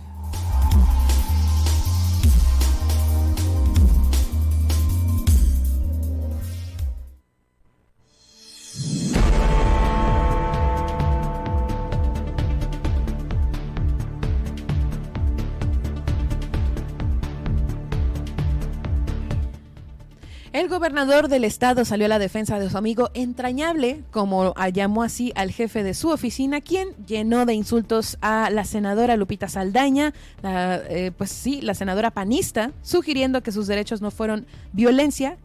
El gobernador del estado salió a la defensa de su amigo entrañable, como llamó así al jefe de su oficina, quien llenó de insultos a la senadora Lupita Saldaña, eh, pues sí, la senadora panista, sugiriendo que sus derechos no fueron violencia,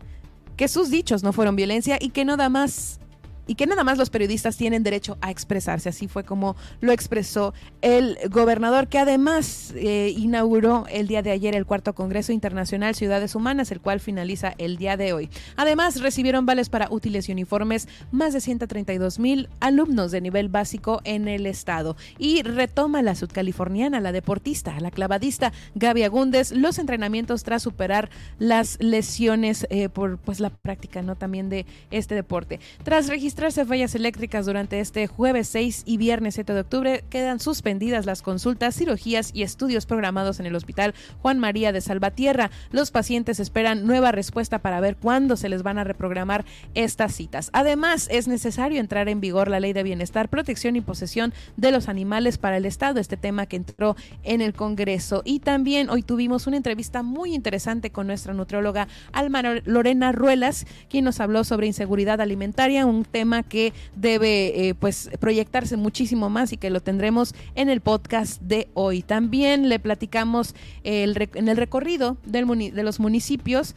que sus dichos no fueron violencia y que no da más y que nada más los periodistas tienen derecho a expresarse. Así fue como lo expresó el gobernador, que además eh, inauguró el día de ayer el cuarto Congreso Internacional Ciudades Humanas, el cual finaliza el día de hoy. Además, recibieron vales para útiles y uniformes más de 132 mil alumnos de nivel básico en el estado. Y retoma la sudcaliforniana, la deportista, la clavadista Gaby Agúndez, los entrenamientos tras superar las lesiones eh, por pues la práctica no también de este deporte. Tras registrar registrarse fallas eléctricas durante este jueves 6 y viernes 7 de octubre, quedan suspendidas las consultas, cirugías y estudios programados en el Hospital Juan María de Salvatierra. Los pacientes esperan nueva respuesta para ver cuándo se les van a reprogramar estas citas. Además, es necesario entrar en vigor la Ley de Bienestar, Protección y Posesión de los Animales para el Estado, este tema que entró en el Congreso. Y también hoy tuvimos una entrevista muy interesante con nuestra nutrióloga Alma Lorena Ruelas, quien nos habló sobre inseguridad alimentaria, un tema que debe eh, pues proyectarse muchísimo más y que lo tendremos en el podcast de hoy. También le platicamos el, en el recorrido del, de los municipios.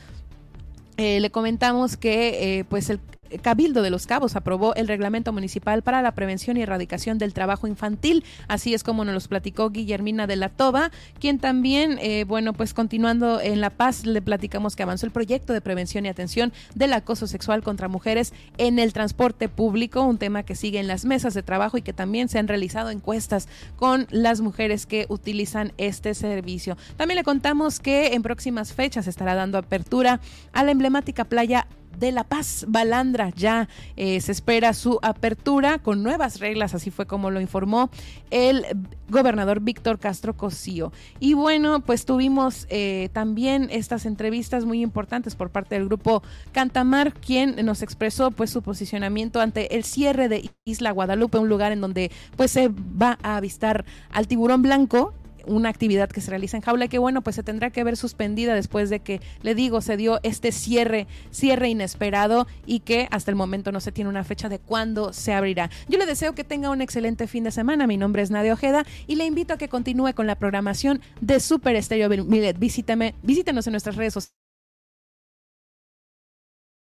Eh, le comentamos que eh, pues el, Cabildo de los Cabos aprobó el reglamento municipal para la prevención y erradicación del trabajo infantil. Así es como nos los platicó Guillermina de la Toba, quien también, eh, bueno, pues continuando en La Paz, le platicamos que avanzó el proyecto de prevención y atención del acoso sexual contra mujeres en el transporte público, un tema que sigue en las mesas de trabajo y que también se han realizado encuestas con las mujeres que utilizan este servicio. También le contamos que en próximas fechas estará dando apertura a la emblemática playa de La Paz, Balandra. Ya eh, se espera su apertura con nuevas reglas, así fue como lo informó el gobernador Víctor Castro Cosío. Y bueno, pues tuvimos eh, también estas entrevistas muy importantes por parte del grupo Cantamar, quien nos expresó pues su posicionamiento ante el cierre de Isla Guadalupe, un lugar en donde pues se va a avistar al tiburón blanco una actividad que se realiza en jaula que bueno, pues se tendrá que ver suspendida después de que, le digo, se dio este cierre, cierre inesperado y que hasta el momento no se tiene una fecha de cuándo se abrirá. Yo le deseo que tenga un excelente fin de semana. Mi nombre es Nadia Ojeda y le invito a que continúe con la programación de Super Estéreo Milet. Visítame, visítenos en nuestras redes sociales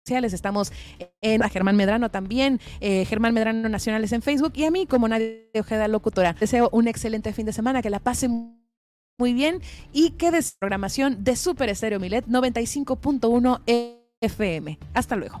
Estamos en Germán Medrano también, eh, Germán Medrano Nacionales en Facebook y a mí como Nadia Ojeda Locutora. Deseo un excelente fin de semana, que la pasen muy bien y que des programación de Super Estéreo Milet 95.1 FM. Hasta luego.